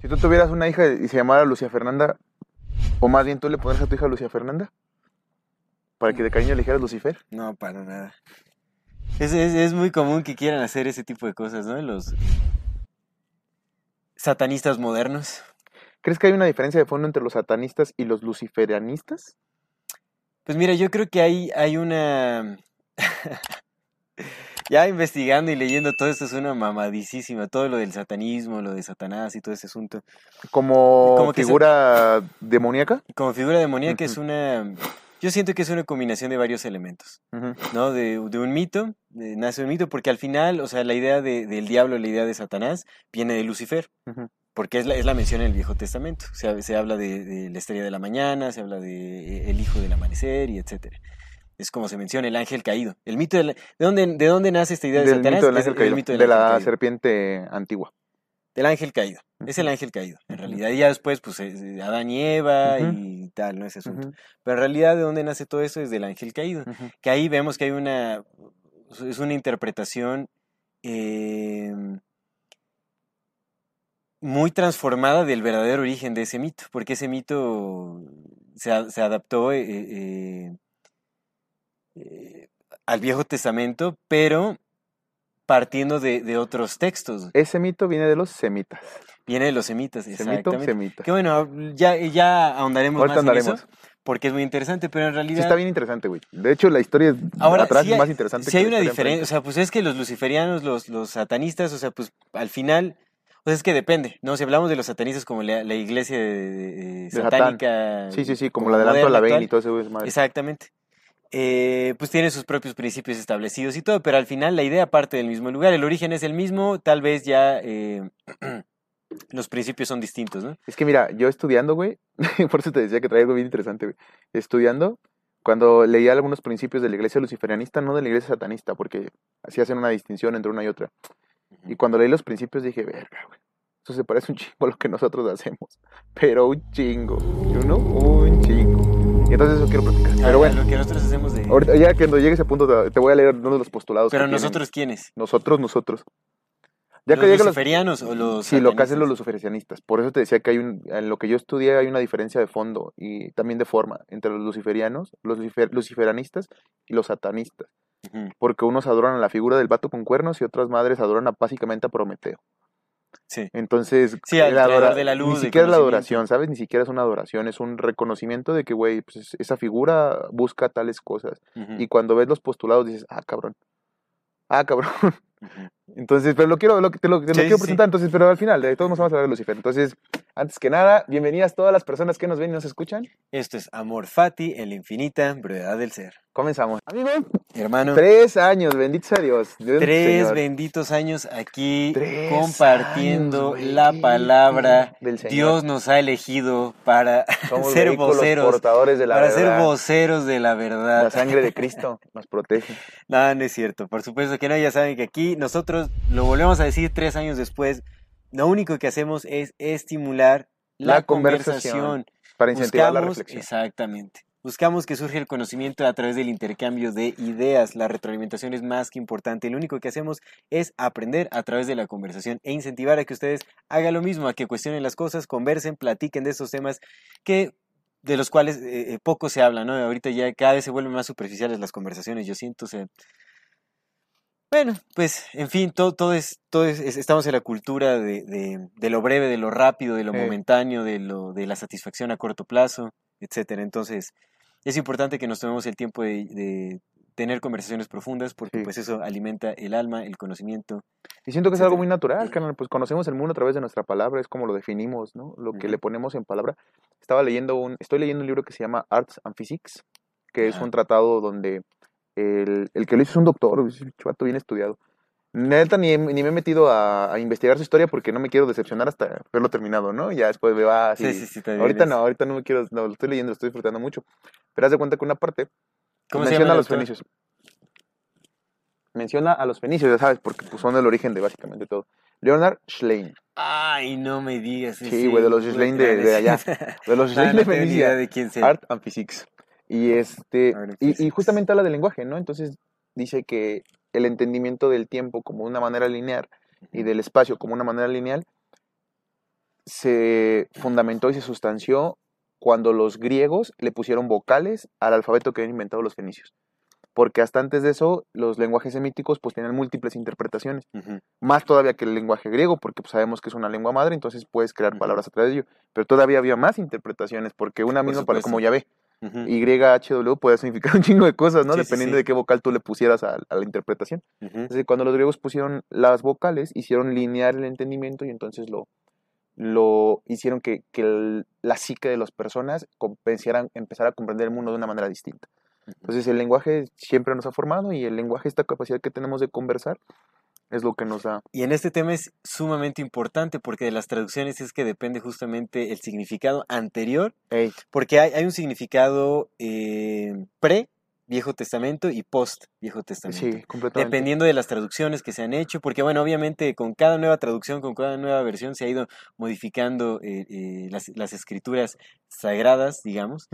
Si tú tuvieras una hija y se llamara Lucia Fernanda, o más bien tú le pondrías a tu hija Lucia Fernanda, para que de cariño le dijeras Lucifer. No, para nada. Es, es, es muy común que quieran hacer ese tipo de cosas, ¿no? Los satanistas modernos. ¿Crees que hay una diferencia de fondo entre los satanistas y los luciferianistas? Pues mira, yo creo que hay, hay una... ya investigando y leyendo todo esto es una mamadísima. Todo lo del satanismo, lo de Satanás y todo ese asunto. ¿Como, Como que se- figura demoníaca? Como figura demoníaca es una... Yo siento que es una combinación de varios elementos. ¿no? De, de un mito, de- nace un mito, porque al final, o sea, la idea de- del diablo, la idea de Satanás, viene de Lucifer. Porque es la, es la mención en el Viejo Testamento. Se, se habla de, la estrella de la mañana, se habla de eh, el hijo del amanecer y etcétera. Es como se menciona el ángel caído. El mito de, la- ¿de dónde de dónde nace esta idea de Del Satanás? mito del Es ángel el caído, mito del de ángel la caído. serpiente antigua. Del ángel caído. Es el ángel caído, en realidad. Y ya después, pues, Adán y Eva y tal, ¿no? Ese asunto. Pero en realidad, ¿de dónde nace todo eso? Es del ángel caído. Que ahí vemos que hay una. Es una interpretación. eh, muy transformada del verdadero origen de ese mito, porque ese mito se, se adaptó eh, eh, eh, al Viejo Testamento, pero partiendo de, de otros textos. Ese mito viene de los semitas. Viene de los semitas, Semito, exactamente. semita. Que bueno, ya, ya ahondaremos Ahorita más en andaremos. eso, porque es muy interesante, pero en Sí, realidad... está bien interesante, güey. De hecho, la historia Ahora, atrás sí es más interesante sí hay una diferencia, o sea, pues es que los luciferianos, los, los satanistas, o sea, pues al final, o sea, es que depende, ¿no? Si hablamos de los satanistas como la, la iglesia de- de- de- De Satán. satánica. Sí, sí, sí, como, como la a la Bane y todo ese madre. Exactamente. Eh, pues tiene sus propios principios establecidos y todo, pero al final la idea parte del mismo lugar, el origen es el mismo, tal vez ya eh, los principios son distintos, ¿no? Es que mira, yo estudiando, güey, por eso te decía que traía algo bien interesante, güey. Estudiando, cuando leía algunos principios de la iglesia luciferianista, no de la iglesia satanista, porque así hacen una distinción entre una y otra. Y cuando leí los principios dije, verga, güey, eso se parece un chingo a lo que nosotros hacemos. Pero un chingo, know, un chingo. Y entonces eso quiero platicar. A- a Pero bueno, lo que nosotros hacemos de... ahorita ya que cuando llegue ese punto te, voy a leer uno de los postulados. que Pero tienen. nosotros, ¿quiénes? Nosotros, nosotros. Ya ¿Los que lleguen los, luciferianos o los Sí, lo que hacen los luciferianistas. Por eso te decía que hay un, en lo que yo estudié hay una diferencia de fondo y también de forma entre los luciferianos, los lucifer- luciferanistas y los satanistas. Porque unos adoran a la figura del vato con cuernos y otras madres adoran a, básicamente a Prometeo. Sí. Entonces, Sí, la creador adora- de la luz, ni siquiera es la adoración, ¿sabes? Ni siquiera es una adoración, es un reconocimiento de que, güey, pues es- esa figura busca tales cosas. Y cuando ves los postulados dices, ah, cabrón. Ah, cabrón. Entonces, pero lo quiero, lo, te lo, te lo Sí, quiero sí, presentar, entonces, pero al final, de todos nos vamos a hablar de Lucifer. Entonces, antes que nada, bienvenidas todas las personas que nos ven y nos escuchan. Esto es Amor Fati en la infinita brevedad del ser. Comenzamos. Amigo, Hermano, tres años, benditos a Dios. Dios tres Señor. benditos años aquí Tres compartiendo años, la palabra. del Señor. Dios nos ha elegido para Somos ser voceros, portadores de la para ser voceros de la La verdad. sangre de Cristo nos protege. No, no es cierto. Por supuesto que no, ya saben que aquí nosotros lo volvemos a decir tres años después. Lo único que hacemos es estimular la, La conversación, conversación. Para incentivar la reflexión. Exactamente. Buscamos que surja el conocimiento a través del intercambio de ideas. La retroalimentación es más que importante. Lo único que hacemos es aprender a través de la conversación e incentivar a que ustedes hagan lo mismo, a que cuestionen las cosas, conversen, platiquen de estos temas que de los cuales eh, eh, poco se habla, ¿no? Ahorita ya cada vez se vuelven más superficiales las conversaciones, yo siento, o sea, bueno, pues, en fin, todo, todo es, todo es, es- estamos en la cultura de, de, de lo breve, de lo rápido, de lo momentáneo, de lo, de la satisfacción a corto plazo, etcétera. Entonces, es importante que nos tomemos el tiempo de, de tener conversaciones profundas, porque Sí. pues eso alimenta el alma, el conocimiento. Y siento que es algo muy natural, carnal. Pues conocemos el mundo a través de nuestra palabra, es como lo definimos, ¿no? Lo que le ponemos en palabra. Estaba leyendo un, estoy leyendo un libro que se llama Arts and Physics, que es un tratado donde el, el que lo hizo es un doctor, es un chato bien estudiado. Neta, ni, ni me he metido a, a investigar su historia porque no me quiero decepcionar hasta verlo terminado, ¿no? Ya después veo así. Sí, sí, sí, también ahorita es- no, ahorita no me quiero, no, lo estoy leyendo, lo estoy disfrutando mucho. Pero haz de cuenta que una parte ¿Cómo se menciona llama a los autor? fenicios. Menciona a los fenicios, ya sabes, porque pues, son el origen de básicamente todo. Leonard Schlein, Ay, no me digas. Sí, güey, de los Schlein de- de allá. de los No, Schlein no de Fenicia. de quién sea. Art and Physics. Y este y, justamente habla del lenguaje, ¿no? Entonces dice que el entendimiento del tiempo como una manera lineal y del espacio como una manera lineal se fundamentó y se sustanció cuando los griegos le pusieron vocales al alfabeto que habían inventado los fenicios. Porque hasta antes de eso, los lenguajes semíticos pues tenían múltiples interpretaciones más todavía que el lenguaje griego, porque pues, sabemos que es una lengua madre, entonces puedes crear palabras a través de ello. Pero todavía había más interpretaciones, porque una Por misma palabra como supuesto. Yahvé, Ujú. YHW puede significar un chingo de cosas, ¿no? Sí, Dependiendo sí. de qué vocal tú le pusieras a, a la interpretación. Entonces, cuando los griegos pusieron las vocales, hicieron linear el entendimiento y entonces lo, lo hicieron que, que el- la psique de las personas compensaran, empezar a comprender el mundo de una manera distinta. Entonces, el lenguaje siempre nos ha formado y el lenguaje, esta capacidad que tenemos de conversar, es lo que nos da. Y en este tema es sumamente importante porque de las traducciones es que depende justamente el significado anterior, Ey, porque hay, hay un significado eh, pre Viejo Testamento y post Viejo Testamento. sí, completamente. Dependiendo de las traducciones que se han hecho, porque bueno, obviamente con cada nueva traducción, con cada nueva versión se ha ido modificando eh, eh, las, las escrituras sagradas, digamos,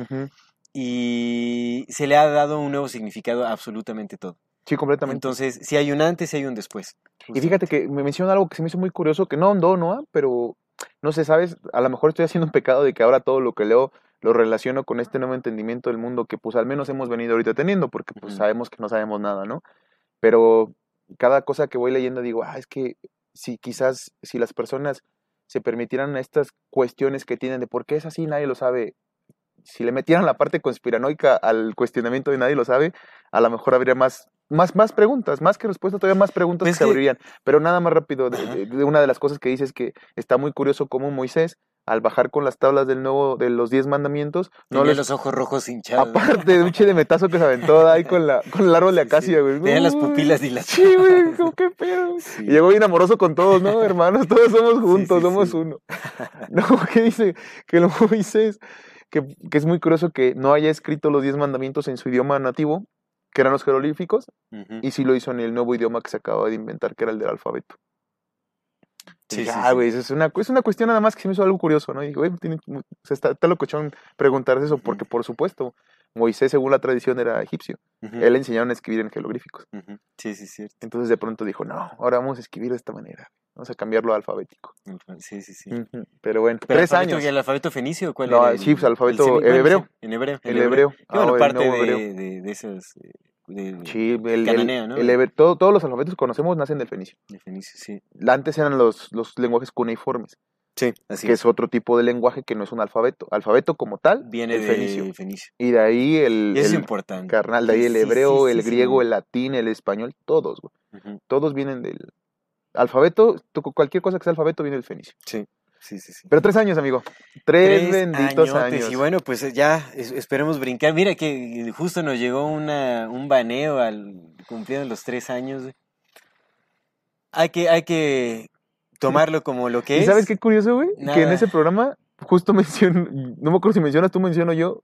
y se le ha dado un nuevo significado a absolutamente todo. Sí, completamente. Entonces, si hay un antes, si hay un después. Y fíjate que me menciona algo que se me hizo muy curioso, que no ahondó, ¿no? Pero no sé, ¿sabes? A lo mejor estoy haciendo un pecado de que ahora todo lo que leo lo relaciono con este nuevo entendimiento del mundo que pues al menos hemos venido ahorita teniendo, porque pues sabemos que no sabemos nada, ¿no? Pero cada cosa que voy leyendo digo, ah, es que si quizás si las personas se permitieran estas cuestiones que tienen de por qué es así, nadie lo sabe, si le metieran la parte conspiranoica al cuestionamiento de nadie lo sabe, a lo mejor habría más, más, más preguntas, más que respuestas, todavía más preguntas Pues que se que- abrirían. Pero nada más rápido, de, Ajá. de- de una de las cosas que dice es que está muy curioso cómo Moisés, al bajar con las tablas del nuevo, de los diez mandamientos, no Tenía les, los ojos rojos hinchados. aparte de un che de metazo que se aventó ahí con la, con el árbol de Sí, sí. acacia, güey. Tenía las pupilas dilatadas. Sí, güey, como qué pedo. Sí. Y llegó bien amoroso con todos, ¿no? Hermanos, todos somos juntos, sí, somos sí. uno. No, ¿qué dice? Que lo Moisés, que, que es muy curioso que no haya escrito los diez mandamientos en su idioma nativo, que eran los jeroglíficos, y sí lo hizo en el nuevo idioma que se acaba de inventar, que era el del alfabeto. Sí, Y sí, ah, sí. es una, es una cuestión nada más que se me hizo algo curioso, ¿no? Y dije, güey, tiene, mu- o sea, está, está locochón preguntarse eso, porque por supuesto, Moisés, según la tradición, era egipcio. Él le enseñaron a escribir en jeroglíficos. Ujú. Sí, sí, cierto. Entonces de pronto dijo, no, ahora vamos a escribir de esta manera. Vamos a cambiarlo a alfabético. Sí, sí, sí. Pero bueno, Pero tres alfabeto, años. ¿y ¿El alfabeto fenicio o cuál No, era? el- sí, pues, alfabeto el hebreo. En hebreo. El hebreo. Que bueno, Ah, parte de, hebreo. de, de esas... eh, Sí, el, el- Cananea, ¿no? el hebre- todo- todos los alfabetos que conocemos nacen del fenicio. de fenicio, sí. Antes eran los, los lenguajes cuneiformes, Sí, así que es. es otro tipo de lenguaje que no es un alfabeto. Alfabeto como tal, Viene el de fenicio. fenicio. Y de ahí el, es el importante. carnal, de ahí el hebreo, sí, el griego, el latín, el español, todos, güey. Todos vienen del alfabeto. Cualquier cosa que sea alfabeto viene del fenicio. Sí, sí, sí. sí. Pero tres años, amigo. Tres, benditos añotes, años. Y bueno, pues eh, ya es- esperemos brincar. Mira que justo nos llegó una, un baneo al cumpliendo los tres años. Hay que, hay que tomarlo como lo que ¿Y es. sabes qué curioso, güey? Que en ese programa justo menciono, no me acuerdo si mencionas tú, menciono yo,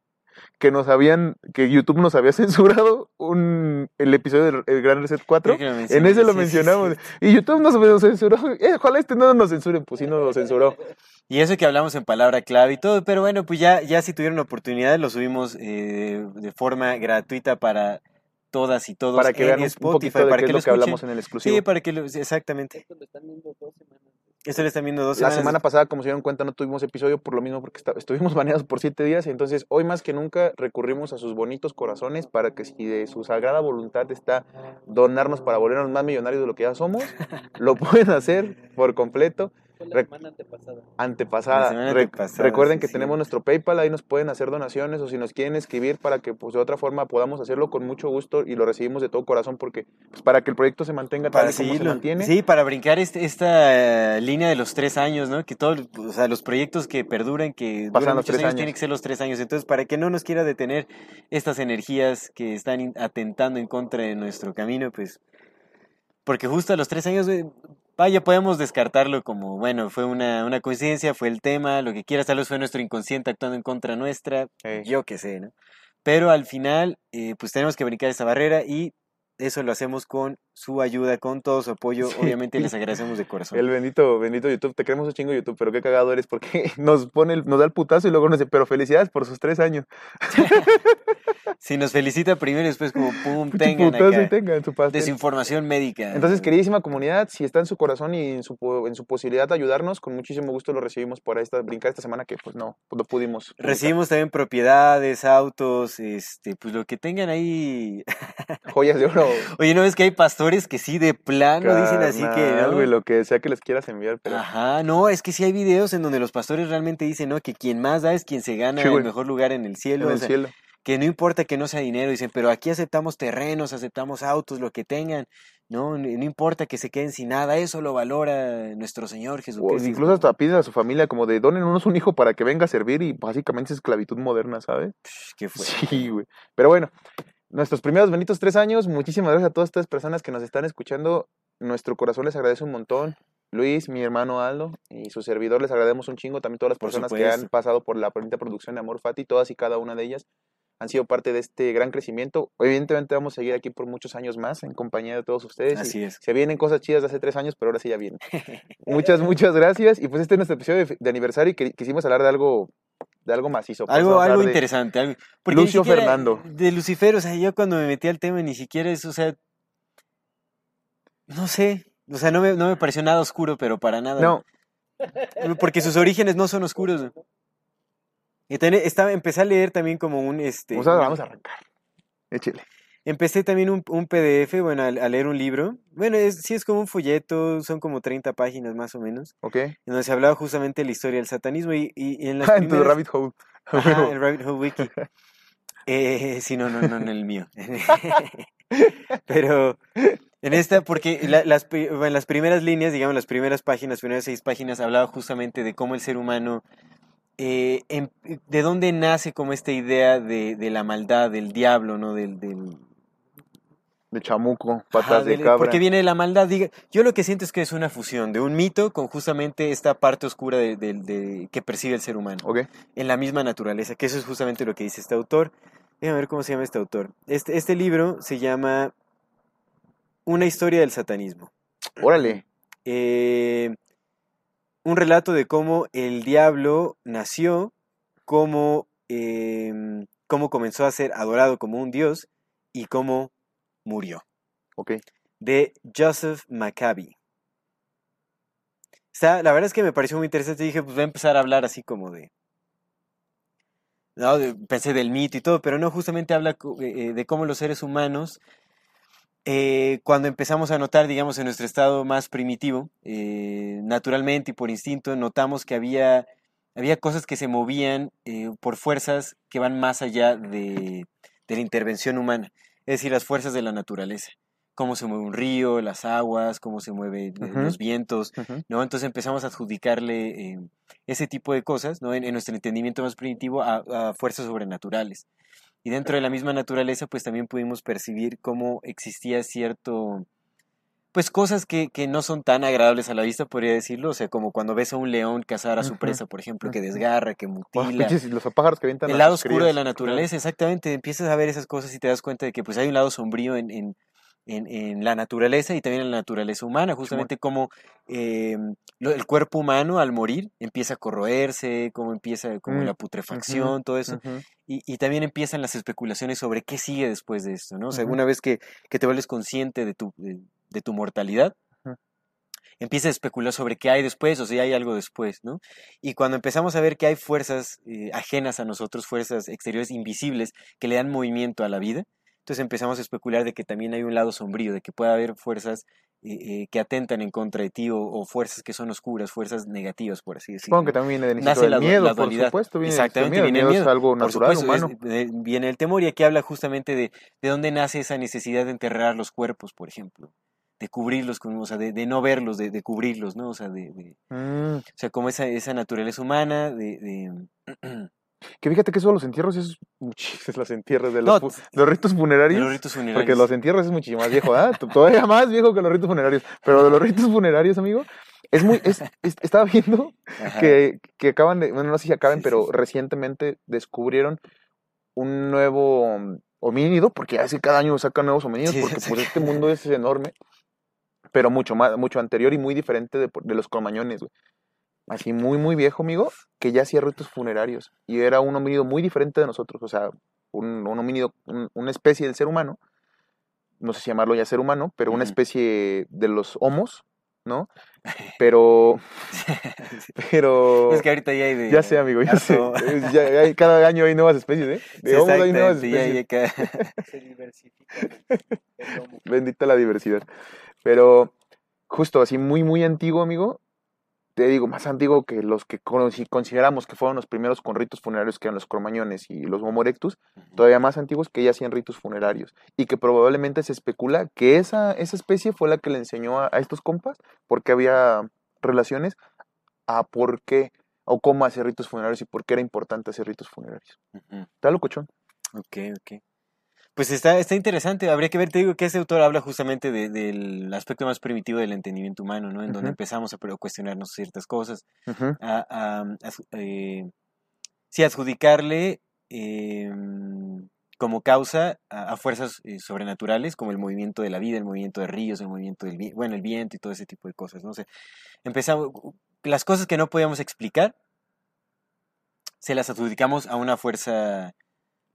que nos habían, que YouTube nos había censurado un, el episodio del el Gran Reset 4. Creo que lo En ese lo sí, mencionamos. sí. Y YouTube nos, nos censuró. Eh, ojalá este no nos censuren, pues sí nos lo censuró. Y eso que hablamos en palabra clave y todo, pero bueno, pues ya, ya si tuvieron oportunidad, lo subimos eh, de forma gratuita para todas y todos Para que en vean un- un Spotify, poquito de para qué que es lo lo que hablamos escuchen. en el exclusivo. Sí, para que lo, exactamente. Esto lo están viendo dos semanas. Están viendo dos La semana pasada, como se dieron cuenta, no tuvimos episodio por lo mismo porque estuvimos baneados por siete días. Entonces, hoy más que nunca, recurrimos a sus bonitos corazones para que si de su sagrada voluntad está donarnos para volvernos más millonarios de lo que ya somos, lo pueden hacer por completo. Fue la semana antepasada. Antepasada. La semana Re- antepasada, recuerden sí, que sí. tenemos nuestro PayPal, ahí nos pueden hacer donaciones o si nos quieren escribir para que pues de otra forma podamos hacerlo con mucho gusto y lo recibimos de todo corazón porque pues, para que el proyecto se mantenga tal para y como se mantiene. Sí, para brincar este, esta eh, línea de los tres años, ¿no? Que todos, o sea, los proyectos que perduran, que Pasan duran los muchos tres años, años. tienen que ser los tres años. Entonces, para que no nos quiera detener estas energías que están atentando en contra de nuestro camino, pues porque justo a los tres años, eh, vaya, podemos descartarlo como, bueno, fue una, una coincidencia, fue el tema, lo que quieras, tal vez fue nuestro inconsciente actuando en contra nuestra, yo qué sé, ¿no? Pero al final, eh, pues tenemos que brincar esa barrera y eso lo hacemos con su ayuda, con todo su apoyo. Sí. Obviamente les agradecemos de corazón. El bendito, bendito YouTube, te queremos un chingo YouTube, pero qué cagado eres porque nos pone, el- nos da el putazo y luego nos dice, pero felicidades por sus tres años. Si nos felicita primero y después como pum, tengan y su desinformación médica. Entonces, queridísima comunidad, si está en su corazón y en su, en su posibilidad de ayudarnos, con muchísimo gusto lo recibimos por esta, brincar esta semana que pues no, pues, no pudimos. Recibimos también propiedades, autos, este, pues lo que tengan ahí. joyas de oro. Oye, ¿no ves que hay pastores que sí de plano dicen así que no? güey, lo que sea que les quieras enviar, pero... Ajá, no, es que sí hay videos en donde los pastores realmente dicen, ¿no? Que quien más da es quien se gana Sí, el mejor lugar en el cielo. en o el sea, cielo. que no importa que no sea dinero, dicen, pero aquí aceptamos terrenos, aceptamos autos, lo que tengan, ¿no? No importa que se queden sin nada, eso lo valora nuestro Señor O Jesucristo. incluso hasta piden a su familia como de donen unos un hijo para que venga a servir y básicamente es esclavitud moderna, ¿sabes? Psh, ¿Qué fue? Sí, güey. Pero bueno, nuestros primeros benditos tres años, muchísimas gracias a todas estas personas que nos están escuchando. Nuestro corazón les agradece un montón. Luis, mi hermano Aldo y su servidor les agradecemos un chingo. También todas las personas que han pasado por la bonita producción de Amor Fati, todas y cada una de ellas han sido parte de este gran crecimiento. Evidentemente vamos a seguir aquí por muchos años más en compañía de todos ustedes. Así es. se vienen cosas chidas de hace tres años, pero ahora sí ya vienen. muchas, muchas gracias. Y pues este es nuestro episodio de, de aniversario y que- quisimos hablar de algo, de algo macizo. pues, Algo, algo de- interesante. Algo, Lucio siquiera- Fernando. De Lucifer, o sea, yo cuando me metí al tema ni siquiera es, o sea, no sé, o sea, no me, no me pareció nada oscuro, pero para nada. No, Porque sus orígenes no son oscuros. Y también estaba, empecé a leer también como un, este, o sea, vamos a arrancar. Échele. Empecé también un, un PDF, bueno, a, a leer un libro. Bueno, es, sí es como un folleto, son como 30 páginas más o menos, ¿Ok? en donde se hablaba justamente de la historia del satanismo y, y- y en las en tu rabbit hole. Ajá, el Rabbit Hole Wiki. Eh, sí, no, no, no, en el mío. Pero en esta, porque la- las, bueno, las primeras líneas, digamos, las primeras páginas, primeras seis páginas, hablaba justamente de cómo el ser humano, eh, em- de dónde nace como esta idea de, de la maldad, del diablo, ¿no? Del, del, De chamuco, Ajá, patas de del- cabra. Porque viene de la maldad. diga- yo lo que siento es que es una fusión de un mito con justamente esta parte oscura de, de- de- que percibe el ser humano ¿Ok? en la misma naturaleza, que eso es justamente lo que dice este autor. Déjame ver cómo se llama este autor. Este, este libro se llama Una historia del satanismo. Órale. Eh, un relato de cómo el diablo nació, cómo, em, cómo comenzó a ser adorado como un dios y cómo murió. Ok. De Joseph Maccabi. Está, la verdad es que me pareció muy interesante. Dije, pues voy a empezar a hablar así como de. No, de- pensé del mito y todo, pero no, justamente habla eh, eh, de cómo los seres humanos, eh, cuando empezamos a notar, digamos, en nuestro estado más primitivo, eh, naturalmente y por instinto, notamos que había, había cosas que se movían por fuerzas que van más allá de, de la intervención humana, es decir, las fuerzas de la naturaleza. Cómo se mueve un río, las aguas, cómo se mueven eh, los vientos. ¿no? Entonces empezamos a adjudicarle eh, ese tipo de cosas, ¿no? En, en nuestro entendimiento más primitivo a, a fuerzas sobrenaturales. Y dentro de la misma naturaleza, pues también pudimos percibir cómo existía cierto, pues cosas que, que no son tan agradables a la vista, podría decirlo, o sea, como cuando ves a un león cazar a su presa, por ejemplo, que desgarra, que Oh, mutila. los pájaros que avientan El lado oscuro de la naturaleza, exactamente. Empiezas a ver esas cosas y te das cuenta de que pues hay un lado sombrío en, en, en, en la naturaleza y también en la naturaleza humana, justamente como eh, el cuerpo humano al morir empieza a corroerse, cómo empieza como Mm, la putrefacción, todo eso. Y, y también empiezan las especulaciones sobre qué sigue después de esto, ¿no? O sea, una vez que, que te vuelves consciente de tu, de, de tu mortalidad, Ujú. empiezas a especular sobre qué hay después o si hay algo después, ¿no? Y cuando empezamos a ver que hay fuerzas eh, ajenas a nosotros, fuerzas exteriores invisibles que le dan movimiento a la vida, entonces empezamos a especular de que también hay un lado sombrío, de que puede haber fuerzas eh, eh, que atentan en contra de ti o, o fuerzas que son oscuras, fuerzas negativas, por así decirlo. Supongo que también viene del Nace del la miedo, la por supuesto. Viene Exactamente, el viene el miedo. miedo. es algo natural, supuesto, es- humano. eh, viene el temor y aquí habla justamente de, de dónde nace esa necesidad de enterrar los cuerpos, por ejemplo, de cubrirlos, con, o sea, de, de no verlos, de, de cubrirlos, ¿no? O sea, de, de- Mm, o sea, como esa, esa naturaleza humana de, de, Que fíjate que eso de los entierros es muchísimas los entierros de los, ritos De funerarios. los ritos funerarios. Porque los entierros es muchísimo más viejo, ¿ah? T- Todavía más viejo que los ritos funerarios. Pero de los ritos funerarios, amigo, es muy. Es, es- estaba viendo que, que acaban de. Bueno, no sé si acaban, Sí, pero sí, recientemente descubrieron un nuevo mm, homínido, porque hace cada año sacan nuevos homínidos, Sí, porque pues este mundo es enorme, pero mucho más, mucho anterior y muy diferente de, de los cromañones, güey. Así muy, muy viejo, amigo, que ya hacía ritos funerarios. Y era un homínido muy diferente de nosotros, o sea, un, un homínido, un- una especie del ser humano, no sé si llamarlo ya ser humano, pero una especie de los homos, ¿no? Pero, pero... Es que ahorita ya hay de. Ya sé, amigo, ya sé. ya- ya cada año hay nuevas especies, ¿eh? De Sí, homos hay nuevas ya especies. acá- Se diversifica. Bendita la diversidad. Pero justo así, muy, muy antiguo, amigo. Te digo, más antiguo que los que consideramos que fueron los primeros con ritos funerarios, que eran los cromañones y los homo erectus, todavía más antiguos que ya hacían ritos funerarios. Y que probablemente se especula que esa, esa especie fue la que le enseñó a, a estos compas, porque había relaciones, a por qué o cómo hacer ritos funerarios y por qué era importante hacer ritos funerarios. Ujú. Está locochón. Ok, ok. Pues está, está interesante, habría que ver, te digo que ese autor habla justamente de- del aspecto más primitivo del entendimiento humano, ¿no? En donde empezamos a cuestionarnos ciertas cosas, a, a- a su- eh, sí, adjudicarle em, como causa a, a fuerzas eh, sobrenaturales, como el movimiento de la vida, el movimiento de ríos, el movimiento del bueno, el viento y todo ese tipo de cosas, ¿no? O sea, empezamos, las cosas que no podíamos explicar, se las adjudicamos a una fuerza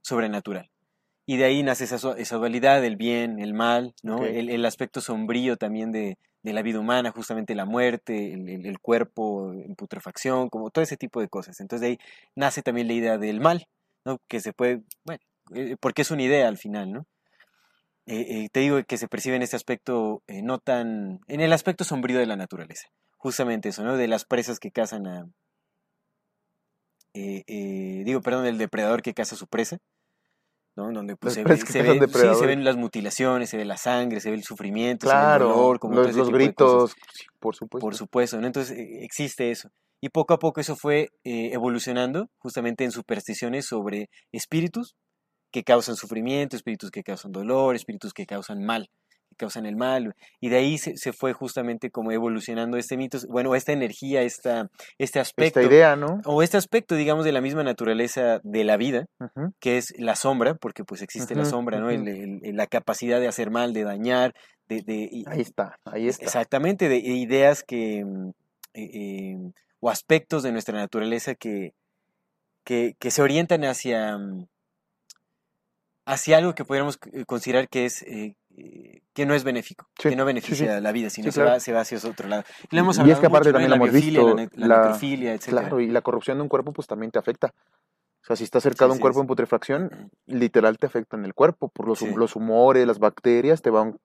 sobrenatural. Y de ahí nace esa, esa dualidad, el bien, el mal, ¿no? El, el aspecto sombrío también de, de la vida humana, justamente la muerte, el, el- el cuerpo en putrefacción, como todo ese tipo de cosas. Entonces de ahí nace también la idea del mal, ¿no? Que se puede, bueno, eh, porque es una idea al final, ¿no? Eh, eh, te digo que se percibe en este aspecto eh, no tan, en el aspecto sombrío de la naturaleza. Justamente eso, ¿no? De las presas que cazan a, digo, perdón, el depredador que caza a su presa, ¿no? Donde pues, se, presas ve, que se, cazan ve- sí, se ven las mutilaciones, se ve la sangre, se ve el sufrimiento, se ve el Claro, dolor, como los, gritos, por supuesto. Por supuesto, ¿no? Entonces eh, existe eso. Y poco a poco eso fue eh, evolucionando justamente en supersticiones sobre espíritus que causan sufrimiento, espíritus que causan dolor, espíritus que causan mal, causan el mal. Y de ahí se, se fue justamente como evolucionando este mito, bueno, esta energía, esta, este aspecto, Esta idea, ¿no? o este aspecto, digamos, de la misma naturaleza de la vida, que es la sombra, porque pues existe la sombra, ¿no? El- el- la capacidad de hacer mal, de dañar, de... de y- Ahí está, ahí está. Exactamente, de ideas que, mm, eh, eh, o aspectos de nuestra naturaleza que, que, que se orientan hacia, mm, hacia algo que podríamos eh, considerar que es eh, eh, que no es benéfico, Sí, que no beneficia sí. la vida, sino se, claro. va, se va hacia otro lado. Lo hemos Y es que aparte también La hemos visto, la, la la- necrofilia, etcétera. Claro, y la corrupción de un cuerpo pues también te afecta. O sea, si está cercado Sí, un cuerpo en putrefacción, literal te afecta en el cuerpo. Por los, los humores, las bacterias, te van,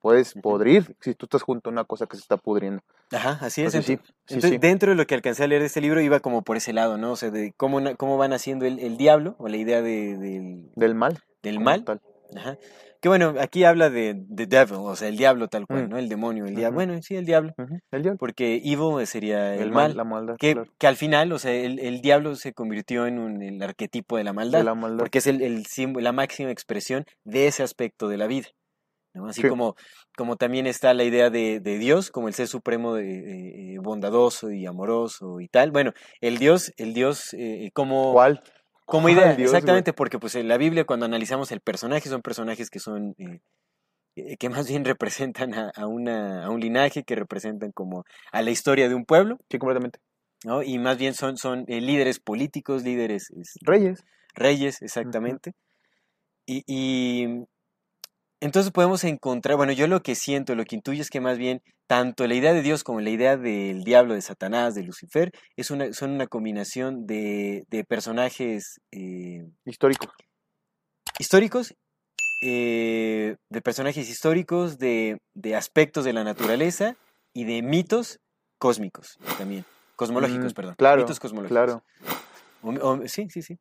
puedes podrir si tú estás junto a una cosa que se está pudriendo. Ajá, así es. Entonces, sí, ento- sí, Entonces, sí. dentro de lo que alcancé a leer de este libro, iba como por ese lado, ¿no? O sea, de cómo, cómo van haciendo el, el diablo, o la idea de- del, Del mal. del mal, tal. Ajá. Que bueno, aquí habla de, de devil, o sea, el diablo tal cual, Mm. ¿no? El demonio, el diablo. Ujú. Bueno, sí, el diablo. Ujú, El diablo. Porque evil sería el, El mal. mal, la maldad. que, claro. que al final, o sea, el, el diablo se convirtió en un, el arquetipo de la maldad. De la maldad. Porque es el, el símbolo- la máxima expresión de ese aspecto de la vida. ¿no? Así Sí. como, como también está la idea de, de Dios como el ser supremo de, eh, eh, bondadoso y amoroso y tal. Bueno, el Dios, el Dios eh, como, ¿Cuál? Como ¿Cuál idea, Dios, güey? exactamente, porque pues en la Biblia cuando analizamos el personaje son personajes que son eh, eh, que más bien representan a, a una, a un linaje, que representan como a la historia de un pueblo, Sí, completamente. ¿no? Y más bien son, son eh, líderes políticos, líderes este, Reyes. reyes, exactamente. y, y entonces podemos encontrar, bueno, yo lo que siento, lo que intuyo es que más bien tanto la idea de Dios como la idea del diablo, de Satanás, de Lucifer, es una, son una combinación de, de personajes eh, Histórico. históricos, eh, de personajes históricos, de, de aspectos de la naturaleza y de mitos cósmicos también. Cosmológicos, Mm, perdón. Claro. Mitos cosmológicos. Claro. O- o- sí, sí, sí.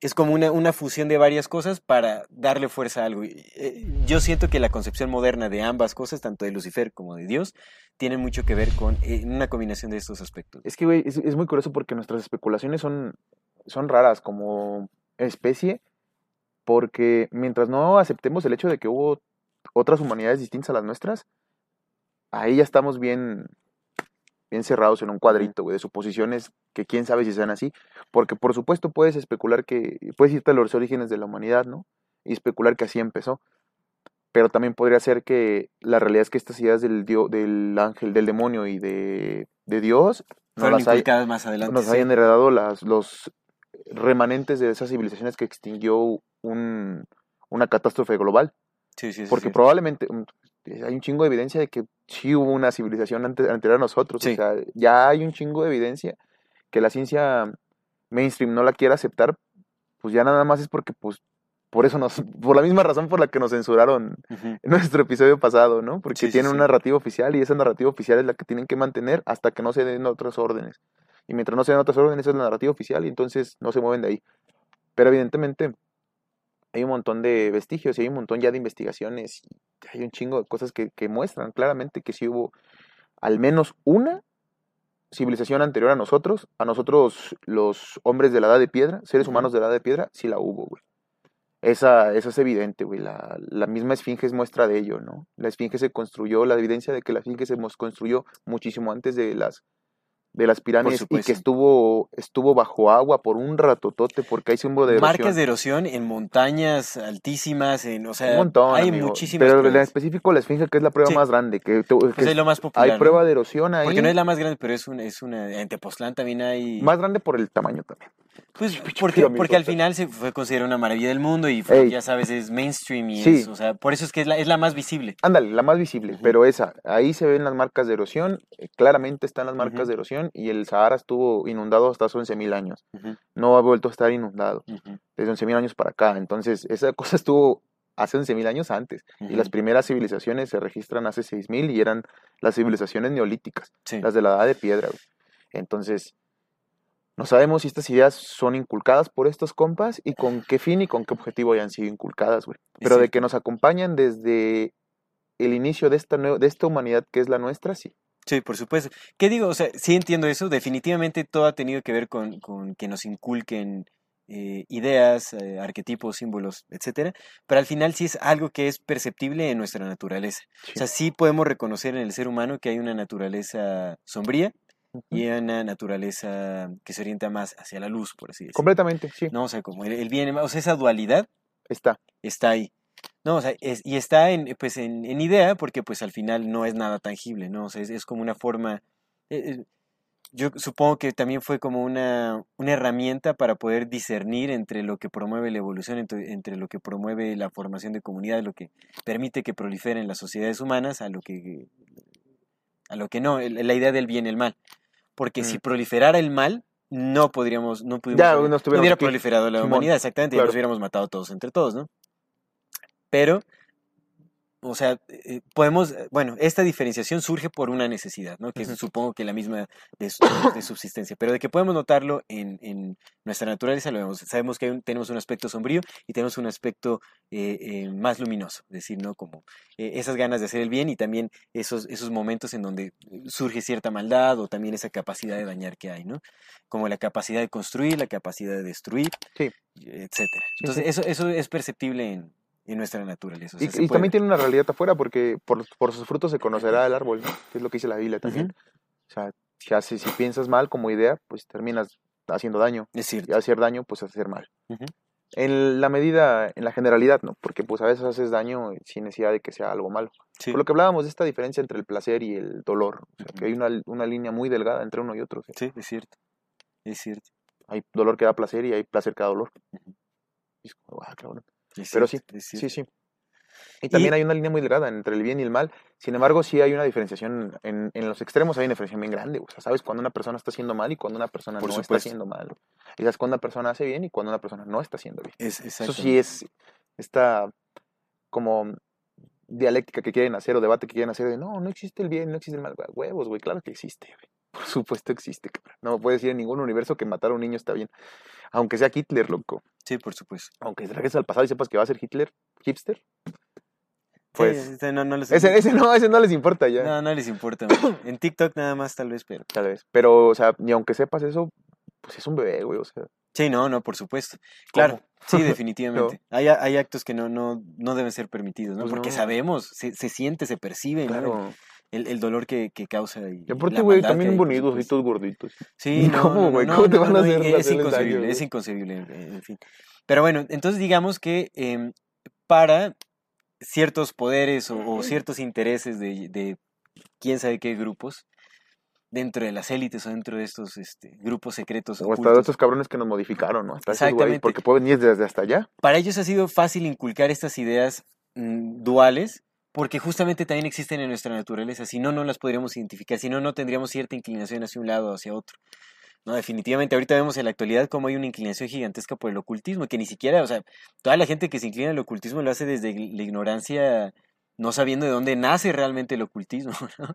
Es como una, una fusión de varias cosas para darle fuerza a algo. Eh, Yo siento que la concepción moderna de ambas cosas, tanto de Lucifer como de Dios, tienen mucho que ver con eh, una combinación de estos aspectos. Es que, güey, es, es muy curioso porque nuestras especulaciones son son raras como especie, porque mientras no aceptemos el hecho de que hubo otras humanidades distintas a las nuestras, ahí ya estamos bien, bien cerrados en un cuadrito, güey, de suposiciones que quién sabe si sean así, porque por supuesto puedes especular que, puedes irte a los orígenes de la humanidad, ¿no? Y especular que así empezó, pero también podría ser que la realidad es que estas ideas del, dio, del ángel, del demonio y de, de Dios no las hay- más adelante. nos sí. hayan heredado las, los remanentes de esas civilizaciones que extinguió un, una catástrofe global. Sí, sí, sí, Porque probablemente hay un chingo de evidencia de que sí hubo una civilización antes, anterior a nosotros. Sí. O sea, ya hay un chingo de evidencia que la ciencia mainstream no la quiere aceptar, pues ya nada más es porque, pues, por eso nos, por la misma razón por la que nos censuraron en nuestro episodio pasado, ¿no? Porque Sí, sí, tienen sí. una narrativa oficial y esa narrativa oficial es la que tienen que mantener hasta que no se den otras órdenes. Y mientras no se den otras órdenes, esa es la narrativa oficial y entonces no se mueven de ahí. Pero evidentemente hay un montón de vestigios y hay un montón ya de investigaciones hay un chingo de cosas que, que muestran claramente que sí hubo al menos una civilización anterior a nosotros, a nosotros los hombres de la edad de piedra, seres humanos de la edad de piedra, sí la hubo, güey. Esa, eso es evidente, güey. La, la misma esfinge es muestra de ello, ¿no? La esfinge se construyó, la evidencia de que la esfinge se construyó muchísimo antes de las, de las pirámides y que estuvo, estuvo bajo agua por un ratotote porque hay símbolo de erosión. Marcas de erosión en montañas altísimas, en, o sea, un montón, hay amigo. muchísimas Pero en específico la esfinge que es la prueba Sí. más grande, que, tu- que Pues es lo más popular. hay ¿no? prueba de erosión ahí. Porque no es la más grande, pero es una, es una, en Tepoztlán también hay, Más grande por el tamaño también. Pues porque, porque al final se fue considerada una maravilla del mundo y fue, ya sabes, es mainstream y Sí. es, o sea, por eso es que es la, es la más visible. Ándale, la más visible, Ujú. pero esa, ahí se ven las marcas de erosión, eh, claramente están las marcas Ujú. de erosión y el Sahara estuvo inundado hasta hace 11.000 años, Ujú, no ha vuelto a estar inundado desde 11.000 años para acá, entonces esa cosa estuvo hace 11.000 años antes y las primeras civilizaciones se registran hace 6.000 y eran las civilizaciones neolíticas, Sí. las de la edad de piedra, güey. entonces no sabemos si estas ideas son inculcadas por estos compas y con qué fin y con qué objetivo hayan sido inculcadas, güey. Pero de que nos acompañan desde el inicio de esta, de esta humanidad que es la nuestra, sí. Sí, por supuesto. ¿Qué digo? O sea, sí entiendo eso. Definitivamente todo ha tenido que ver con, con que nos inculquen eh, ideas, eh, arquetipos, símbolos, etcétera. Pero al final sí es algo que es perceptible en nuestra naturaleza. Sí. O sea, sí podemos reconocer en el ser humano que hay una naturaleza sombría y una naturaleza que se orienta más hacia la luz, por así decirlo. Completamente, sí. No, o sea, como el, el bien, o sea, esa dualidad Está. está ahí. No, o sea, es- y está en, pues, en, en idea porque pues al final no es nada tangible, ¿no? O sea, es, es como una forma... eh, eh, yo supongo que también fue como una, una herramienta para poder discernir entre lo que promueve la evolución, entre, entre lo que promueve la formación de comunidades, lo que permite que proliferen las sociedades humanas, a lo que, a lo que no, la idea del bien y el mal. Porque si Mm. proliferara el mal, no podríamos, no Ya, haber- no hubiera proliferado la humanidad, exactamente, y nos hubiéramos matado todos entre todos, ¿no? Pero, o sea, eh, podemos, eh, bueno, esta diferenciación surge por una necesidad, ¿no? Que es, Ujú. supongo que la misma de, su- de subsistencia, pero de que podemos notarlo en, en nuestra naturaleza, lo vemos. Sabemos que hay un- tenemos un aspecto sombrío y tenemos un aspecto eh, eh, más luminoso, es decir, ¿no? Como esas ganas de hacer el bien y también esos, esos momentos en donde surge cierta maldad o también esa capacidad de dañar que hay, ¿no? Como la capacidad de construir, la capacidad de destruir, Sí. etcétera. Sí, Entonces, sí. Eso, eso es perceptible en, en nuestra naturaleza. o sea, Y, y también tiene una realidad afuera porque por, por sus frutos se conocerá el árbol, ¿no? Que es lo que dice la Biblia también. O sea, si, si piensas mal como idea, pues terminas haciendo daño. Es cierto. Y hacer daño, pues hacer mal. En la medida, en la generalidad, ¿no? Porque pues a veces haces daño sin necesidad de que sea algo malo. Sí. Por lo que hablábamos de esta diferencia entre el placer y el dolor. O sea, que hay una, una línea muy delgada entre uno y otro. sea, Sí, es cierto. Es cierto. Hay dolor que da placer y hay placer que da dolor. Y es como, ah, cabrón. Es Pero cierto, Sí, cierto. sí. Y también hay una línea muy delgada entre el bien y el mal. Sin embargo, sí hay una diferenciación. En, en los extremos hay una diferenciación bien grande. O sea, sabes cuando una persona está haciendo mal y cuando una persona Por no está haciendo mal. Y sabes cuando una persona hace bien y cuando una persona no está haciendo bien. Es, Eso sí es esta como dialéctica que quieren hacer o debate que quieren hacer de no, no existe el bien, no existe el mal. Huevos, güey, claro que existe, güey. Por supuesto existe, cabrón. No puedes decir en ningún universo que matar a un niño está bien. Aunque sea Hitler, loco. Sí, por supuesto. Aunque regreses al pasado y sepas que va a ser Hitler, hipster. Pues, este, no, no les, Ese, ese no, ese no les importa ya. no, no les importa. En TikTok nada más tal vez, pero Tal vez. Pero, o sea, ni aunque sepas eso, pues es un bebé, güey. O sea, Sí, no, no, por supuesto. Claro, sí, definitivamente. Hay, hay actos que no, no, no deben ser permitidos, ¿no? Pues Porque no. sabemos, se, se siente, se percibe, ¿no? El, el dolor que, que causa. Y, Y aparte, güey, también bonitos supuesto. todos gorditos. Sí, no, ¿Cómo, güey? no, ¿Cómo te van a hacer es hacerles daño, inconcebible, es inconcebible, en fin. Pero bueno, entonces digamos que em, para ciertos poderes o, o ciertos intereses de, de quién sabe qué grupos, dentro de las élites o dentro de estos este, grupos secretos O hasta de estos cabrones que nos modificaron, ¿no? Hasta esos Exactamente. porque pueden venir desde hasta allá. para ellos ha sido fácil inculcar estas ideas mm, duales porque justamente también existen en nuestra naturaleza, si no, no las podríamos identificar, si no, no tendríamos cierta inclinación hacia un lado o hacia otro. No, definitivamente, ahorita vemos en la actualidad cómo hay una inclinación gigantesca por el ocultismo, que ni siquiera, o sea, toda la gente que se inclina al ocultismo lo hace desde la ignorancia, no sabiendo de dónde nace realmente el ocultismo, ¿no?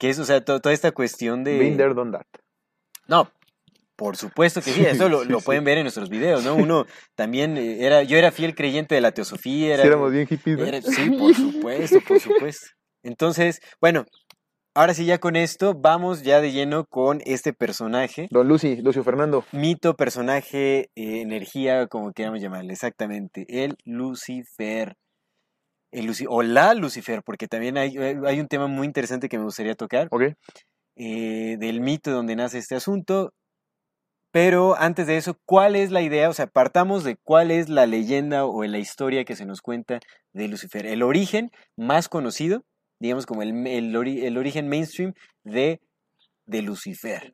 Que es, o sea, to- toda esta cuestión de... Been there, done that. No, por supuesto que sí, eso lo, Sí, lo sí. pueden ver en nuestros videos, ¿no? Uno también eh, era, yo era fiel creyente de la teosofía, era, éramos bien hippies, sí, por supuesto, por supuesto. Entonces, bueno, ahora sí ya con esto vamos ya de lleno con este personaje, Don Lucy, Lucio Fernando. mito, personaje, eh, energía, como queramos llamarle, exactamente, el Lucifer. El Luci- o la Lucifer, porque también hay, hay un tema muy interesante que me gustaría tocar ¿Ok? eh, del mito donde nace este asunto. Pero antes de eso, ¿cuál es la idea? O sea, partamos de cuál es la leyenda o la historia que se nos cuenta de Lucifer. El origen más conocido, digamos como el, el ori- el origen mainstream de, de Lucifer.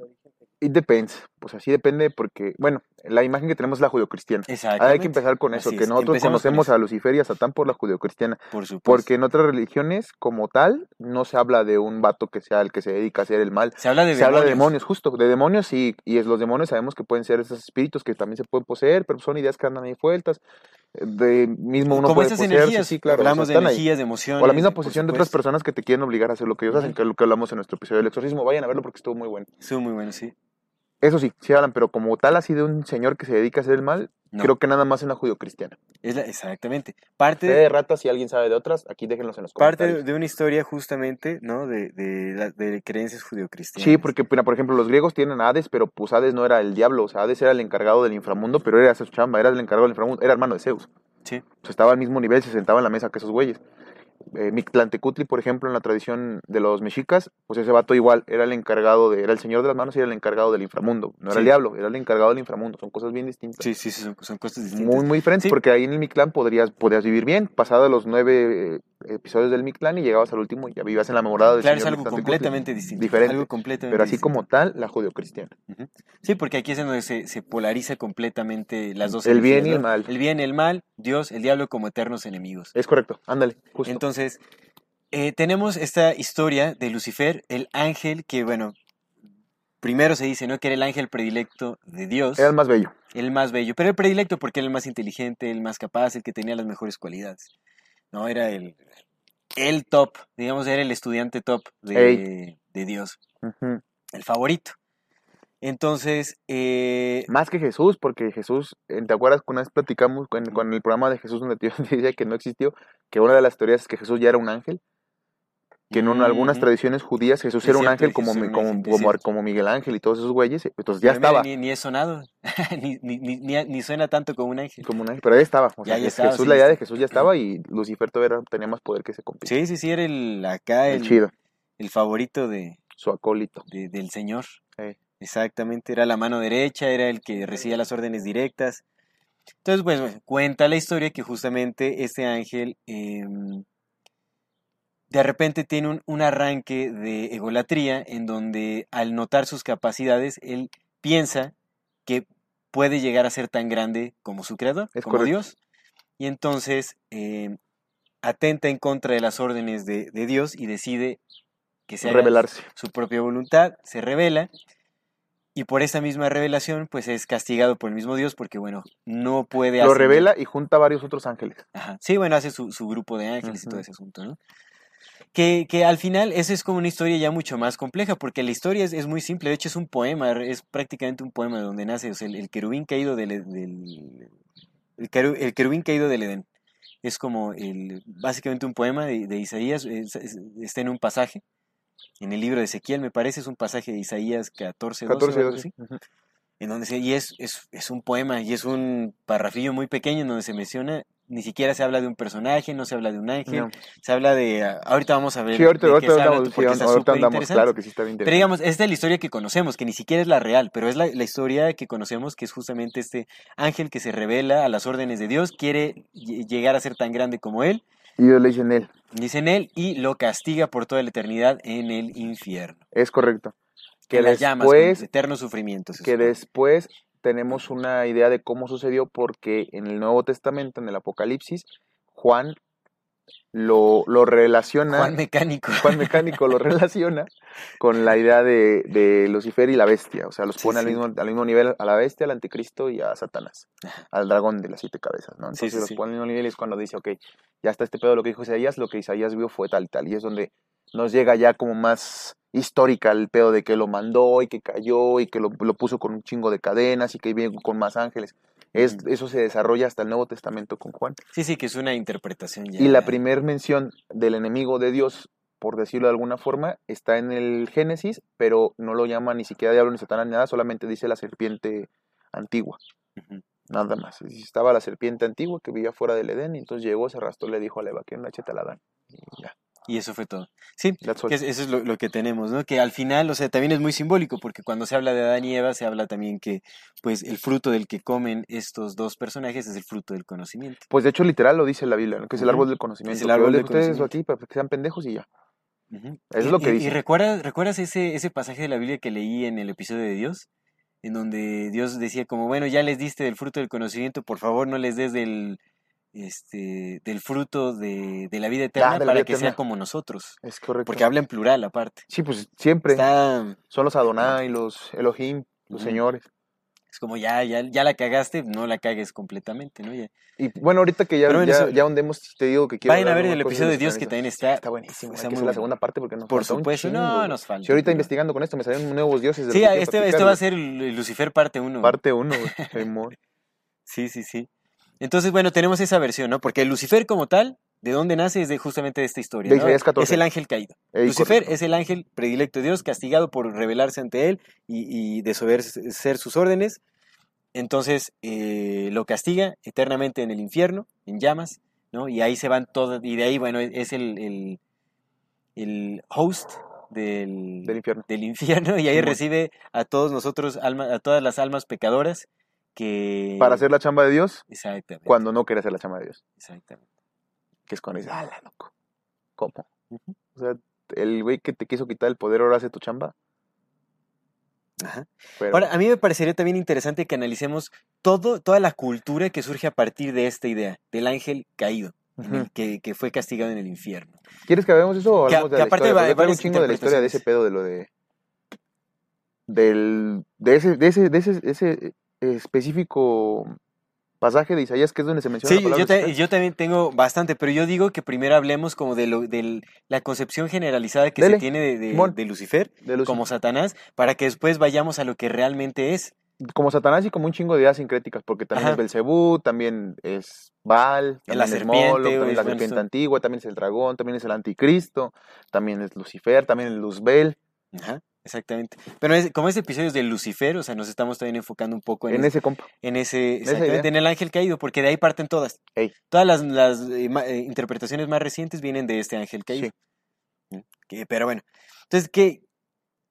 It depends. Pues así depende porque, bueno, la imagen que tenemos es la judeocristiana. Exacto. Hay que empezar con eso, que nosotros empecemos conocemos a Lucifer y a Satán por la judeocristiana. Por supuesto. Porque en otras religiones, como tal, no se habla de un vato que sea el que se dedica a hacer el mal. se habla de se habla de demonios. demonios, justo, de demonios y, y es, los demonios sabemos que pueden ser esos espíritus que también se pueden poseer, pero son ideas que andan ahí vueltas. De mismo uno Como puede estas poseerse, energías, sí, claro, o sea, hablamos de ahí. energías, de emociones. O la misma posición de otras personas que te quieren obligar a hacer lo que ellos hacen, que es lo que hablamos en nuestro episodio del exorcismo. Vayan a verlo porque estuvo muy bueno. Estuvo muy bueno, sí. Eso sí, sí hablan, pero como tal así de un señor que se dedica a hacer el mal, No. creo que nada más en la judio-cristiana. Exactamente. Parte de ratas, si alguien sabe de otras, aquí déjenlos en los parte comentarios. de, de una historia justamente, ¿no? De, de, de creencias judio-cristianas. Sí, porque mira, por ejemplo, los griegos tienen a Hades, pero pues Hades no era el diablo, o sea, Hades era el encargado del inframundo, pero era su chamba, era el encargado del inframundo, era hermano de Zeus. Sí. O sea, estaba al mismo nivel, se sentaba en la mesa que esos güeyes. Eh, Mictlantecutli, por ejemplo, en la tradición de los mexicas, pues ese vato igual era el encargado de, era el señor de las manos y era el encargado del inframundo. No era el diablo, era el encargado del inframundo. Son cosas bien distintas. Sí, sí, sí, son, son cosas distintas. Muy, muy diferentes, Sí. porque ahí en el Mictlán podrías, podrías vivir bien, pasado los nueve eh, episodios del Mictlán y llegabas al último y ya vivías en la memorada del Claro, es algo completamente distinto. Diferente. Algo completamente Pero así distinto. como tal, la judeocristiana. Sí, porque aquí es en donde se, se polariza completamente las dos El bien y el mal. El bien y el mal, Dios, el diablo como eternos enemigos. Es correcto, ándale, justo. Entonces, eh, tenemos esta historia de Lucifer, el ángel que, bueno, primero se dice, ¿no? Que era el ángel predilecto de Dios. Era el más bello. el más bello, pero el predilecto porque era el más inteligente, el más capaz, el que tenía las mejores cualidades. No, era el, el top, digamos, era el estudiante top de, de Dios, el favorito. Entonces, eh, Más que Jesús, porque Jesús, eh, ¿te acuerdas que una vez platicamos con, con el programa de Jesús donde te decía que no existió? Que una de las teorías es que Jesús ya era un ángel. Que en una- algunas ujú. tradiciones judías Jesús Es era un cierto, ángel como, un como, ángel, es como, cierto. como Miguel Ángel y todos esos güeyes. Entonces ya pero mira, estaba Ni, ni he sonado, ni, ni, ni, suena tanto como un ángel. como un ángel, pero ahí estaba. O Ya, sea, ya es estaba, Jesús, sí, la idea ya de. Jesús ya estaba y Lucifer todavía tenía más poder que ese compito. Sí, sí, sí, era el acá, el el, chido, el favorito de, su acólito. de- del Señor. Eh. Exactamente, era la mano derecha, era el que recibía las órdenes directas. Entonces, pues, bueno, cuenta la historia que justamente este ángel em, de repente tiene un, un arranque de egolatría en donde al notar sus capacidades, él piensa que puede llegar a ser tan grande como su creador, Es como correcto. Dios. Y entonces em, atenta en contra de las órdenes de, de Dios y decide que se haga su propia voluntad, se revela y por esa misma revelación pues es castigado por el mismo Dios porque bueno, no puede Lo ascender. revela y junta a varios otros ángeles. Ajá. Sí, bueno, hace su, su grupo de ángeles y todo ese asunto, ¿no? Que, que al final eso es como una historia ya mucho más compleja porque la historia es, es muy simple, de hecho es un poema, es prácticamente un poema de donde nace o sea, el, el querubín caído del, del- el, el querubín caído del Edén. Es como el, básicamente un poema de, de Isaías, es- es- está en un pasaje, en el libro de Ezequiel me parece, es un pasaje de Isaías 14, 12 14, o algo 12. así. Ujú. en donde se, y es, es, es un poema y es un parrafillo muy pequeño en donde se menciona, ni siquiera se habla de un personaje, no se habla de un ángel, No. se habla de, ah, ahorita vamos a ver Sí, ahorita, de ahorita qué sí, porque está ahorita andamos, claro que sí está bien Pero interesante. digamos, esta es la historia que conocemos, que ni siquiera es la real, pero es la, la historia que conocemos, que es justamente este ángel que se revela a las órdenes de Dios, quiere lle- llegar a ser tan grande como él, Y Dios le dice en él, dicen él, y lo castiga por toda la eternidad en el infierno. es correcto. Que en las llamas, con después, eternos sufrimientos. que supone. después tenemos una idea de cómo sucedió porque en el Nuevo Testamento, en el Apocalipsis, Juan lo, lo relaciona, Juan Mecánico. Juan Mecánico lo relaciona con la idea de, de Lucifer y la bestia, o sea, los Sí, pone al, mismo, al mismo nivel a la bestia, al anticristo y a Satanás, al dragón de las siete cabezas, ¿no? Entonces sí, los pone al mismo nivel y es cuando dice, ok, ya está este pedo, lo que dijo Isaías, lo que Isaías vio fue tal y tal, y es donde nos llega ya como más histórica el pedo de que lo mandó y que cayó y que lo, lo puso con un chingo de cadenas y que viene con más ángeles. Es, eso se desarrolla hasta el Nuevo Testamento con Juan. Sí, sí, que es una interpretación ya. Y la primer mención del enemigo de Dios, por decirlo de alguna forma, está en el Génesis, pero no lo llama ni siquiera diablo ni satanás ni nada, solamente dice la serpiente antigua, nada más. Estaba la serpiente antigua que vivía fuera del Edén y entonces llegó, se arrastró, le dijo a Eva que una cheta la dan. Y ya, Y eso fue todo. Sí, que es- eso es lo, lo que tenemos, ¿no? Que al final, o sea, también es muy simbólico, porque cuando se habla de Adán y Eva, se habla también que, pues, el fruto del que comen estos dos personajes es el fruto del conocimiento. Pues de hecho literal lo dice la Biblia, ¿no? que es el árbol del conocimiento. el que árbol del ustedes conocimiento. aquí para que sean pendejos y ya. Eso es Y- lo que y- dice. ¿Y recuerdas, recuerdas ese, ese pasaje de la Biblia que leí en el episodio de Dios? En donde Dios decía como, bueno, ya les diste del fruto del conocimiento, por favor no les des del, este, del fruto de, de la vida eterna de la para vida que eterna. sea como nosotros. Es correcto. Porque habla en plural aparte. Sí, pues siempre. Está, Son los Adonai, los Elohim, los señores. es como ya, ya, ya la cagaste, no la cagues completamente, ¿no? Ya. Y bueno, ahorita que ya, bueno, ya, eso- ya hundemos, te digo que quiero. Vayan a ver el episodio de Dios que también está, Está buenísimo. está muy la bueno. segunda parte porque nos Por falta un supuesto, chingo, no nos falta. Si ahorita pero- investigando con esto me salieron nuevos dioses. de Sí, este, este platicar, va a ser Lucifer parte 1. Parte uno, güey. Simón. Sí, sí, sí. Entonces, bueno, tenemos esa versión, ¿no? Porque Lucifer como tal, ¿de dónde nace? Es de justamente de esta historia. De ¿no? Isaías 14. Es el ángel caído. Ey, Lucifer correcto. es el ángel predilecto de Dios, castigado por rebelarse ante él y, y desobedecer sus órdenes. Entonces eh, lo castiga eternamente en el infierno, en llamas, ¿no? Y ahí se van todas, y de ahí, bueno, es el, el, el host del, Del infierno. del infierno, y ahí recibe a todos nosotros, alma, a todas las almas pecadoras que... Para hacer la chamba de Dios Exactamente. cuando no quiere hacer la chamba de Dios. Exactamente. Que es cuando dice, ala, loco. ¿Cómo? O sea, el güey que te quiso quitar el poder ahora hace tu chamba. Ajá. Pero, Ahora, a mí me parecería también interesante que analicemos todo, toda la cultura que surge a partir de esta idea, del ángel caído, que, que fue castigado en el infierno. ¿Quieres que hablemos de eso o Que hablamos de que la aparte historia? va- un chingo de la historia de ese pedo de lo de... Del, de ese, de ese, de ese, ese específico pasaje de Isaías que es donde se menciona Sí, la yo, palabra yo también tengo bastante, pero yo digo que primero hablemos como de, lo, de la concepción generalizada que Dele, se tiene de, de- Simón. de Lucifer de como Satanás, para que después vayamos a lo que realmente es. como Satanás y como un chingo de ideas sincréticas, porque también Ajá. es Belcebú, también es Baal, también La es serpiente, Moloch, también es la serpiente antigua, también es el dragón, también es el anticristo, también es Lucifer, también es Luzbel, Ajá, exactamente. Pero es, como es de Lucifer, o sea, nos estamos también enfocando un poco en, en es- ese compa. en ese, exactamente, en el ángel caído, porque de ahí parten todas. Ey. Todas las, las, eh, ma- eh, interpretaciones más recientes vienen de este ángel caído. Que- pero bueno, entonces, ¿qué,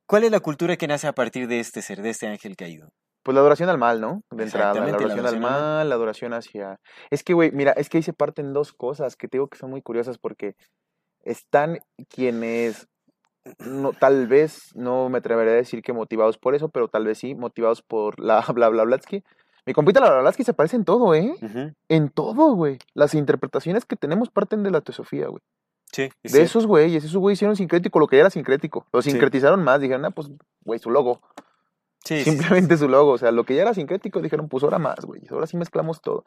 ¿cuál es la cultura que nace a partir de este ser, de este ángel caído? Pues la adoración al mal, ¿no? De entrada, la Exactamente, la adoración al adoración al mal. mal, la adoración hacia... Es que, güey, mira, es que ahí se parten dos cosas que te digo que son muy curiosas porque están quienes, no, tal vez, no me atreveré a decir que motivados por eso, pero tal vez sí, motivados por la bla bla Blatsky. Mi compita la Blavatsky se parece en todo, ¿eh? En todo, güey. Las interpretaciones que tenemos parten de la teosofía, güey. Sí, es De cierto. esos güeyes, esos güeyes hicieron sincrético lo que ya era sincrético. Lo Sí. sincretizaron más, dijeron, ah, pues, güey, su logo. Sí, sí, sí. Simplemente su logo. O sea, lo que ya era sincrético, dijeron, pues ahora más, güey. Ahora sí mezclamos todo.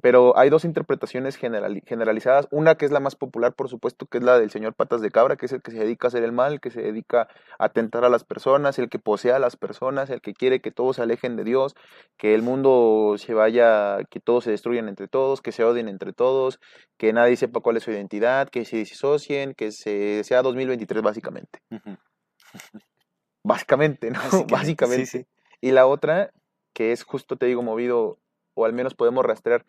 Pero hay dos interpretaciones generali- generalizadas. Una que es la más popular, por supuesto, que es la del señor Patas de Cabra, que es el que se dedica a hacer el mal, que se dedica a atentar a las personas, el que posee a las personas, el que quiere que todos se alejen de Dios, que el mundo se vaya, que todos se destruyan entre todos, que se odien entre todos, que nadie sepa cuál es su identidad, que se disocien, que se, sea 2023 básicamente. Ujú. Básicamente, ¿no? Básicamente, Básicamente. sí, sí. Y la otra que es justo, te digo, movido, o al menos podemos rastrear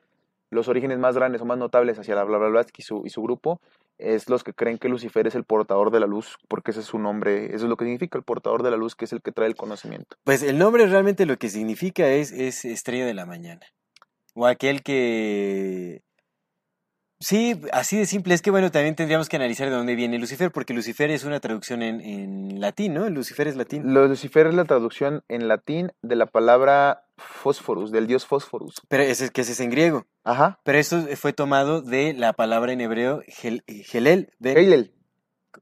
los orígenes más grandes o más notables hacia la Blavatsky y su, y su grupo, es los que creen que Lucifer es el portador de la luz, porque ese es su nombre, eso es lo que significa el portador de la luz, que es el que trae el conocimiento. Pues el nombre realmente lo que significa es, es estrella de la mañana. O aquel que... Sí, así de simple. Es que bueno, también tendríamos que analizar de dónde viene Lucifer, porque Lucifer es una traducción en, en latín, ¿no? Lucifer es latín. Lo- Lucifer es la traducción en latín de la palabra fósforus, del dios fósforus. Pero ese, que ese es en griego. Ajá. Pero esto fue tomado de la palabra en hebreo Hel- eh, Helel. ben- Heilel,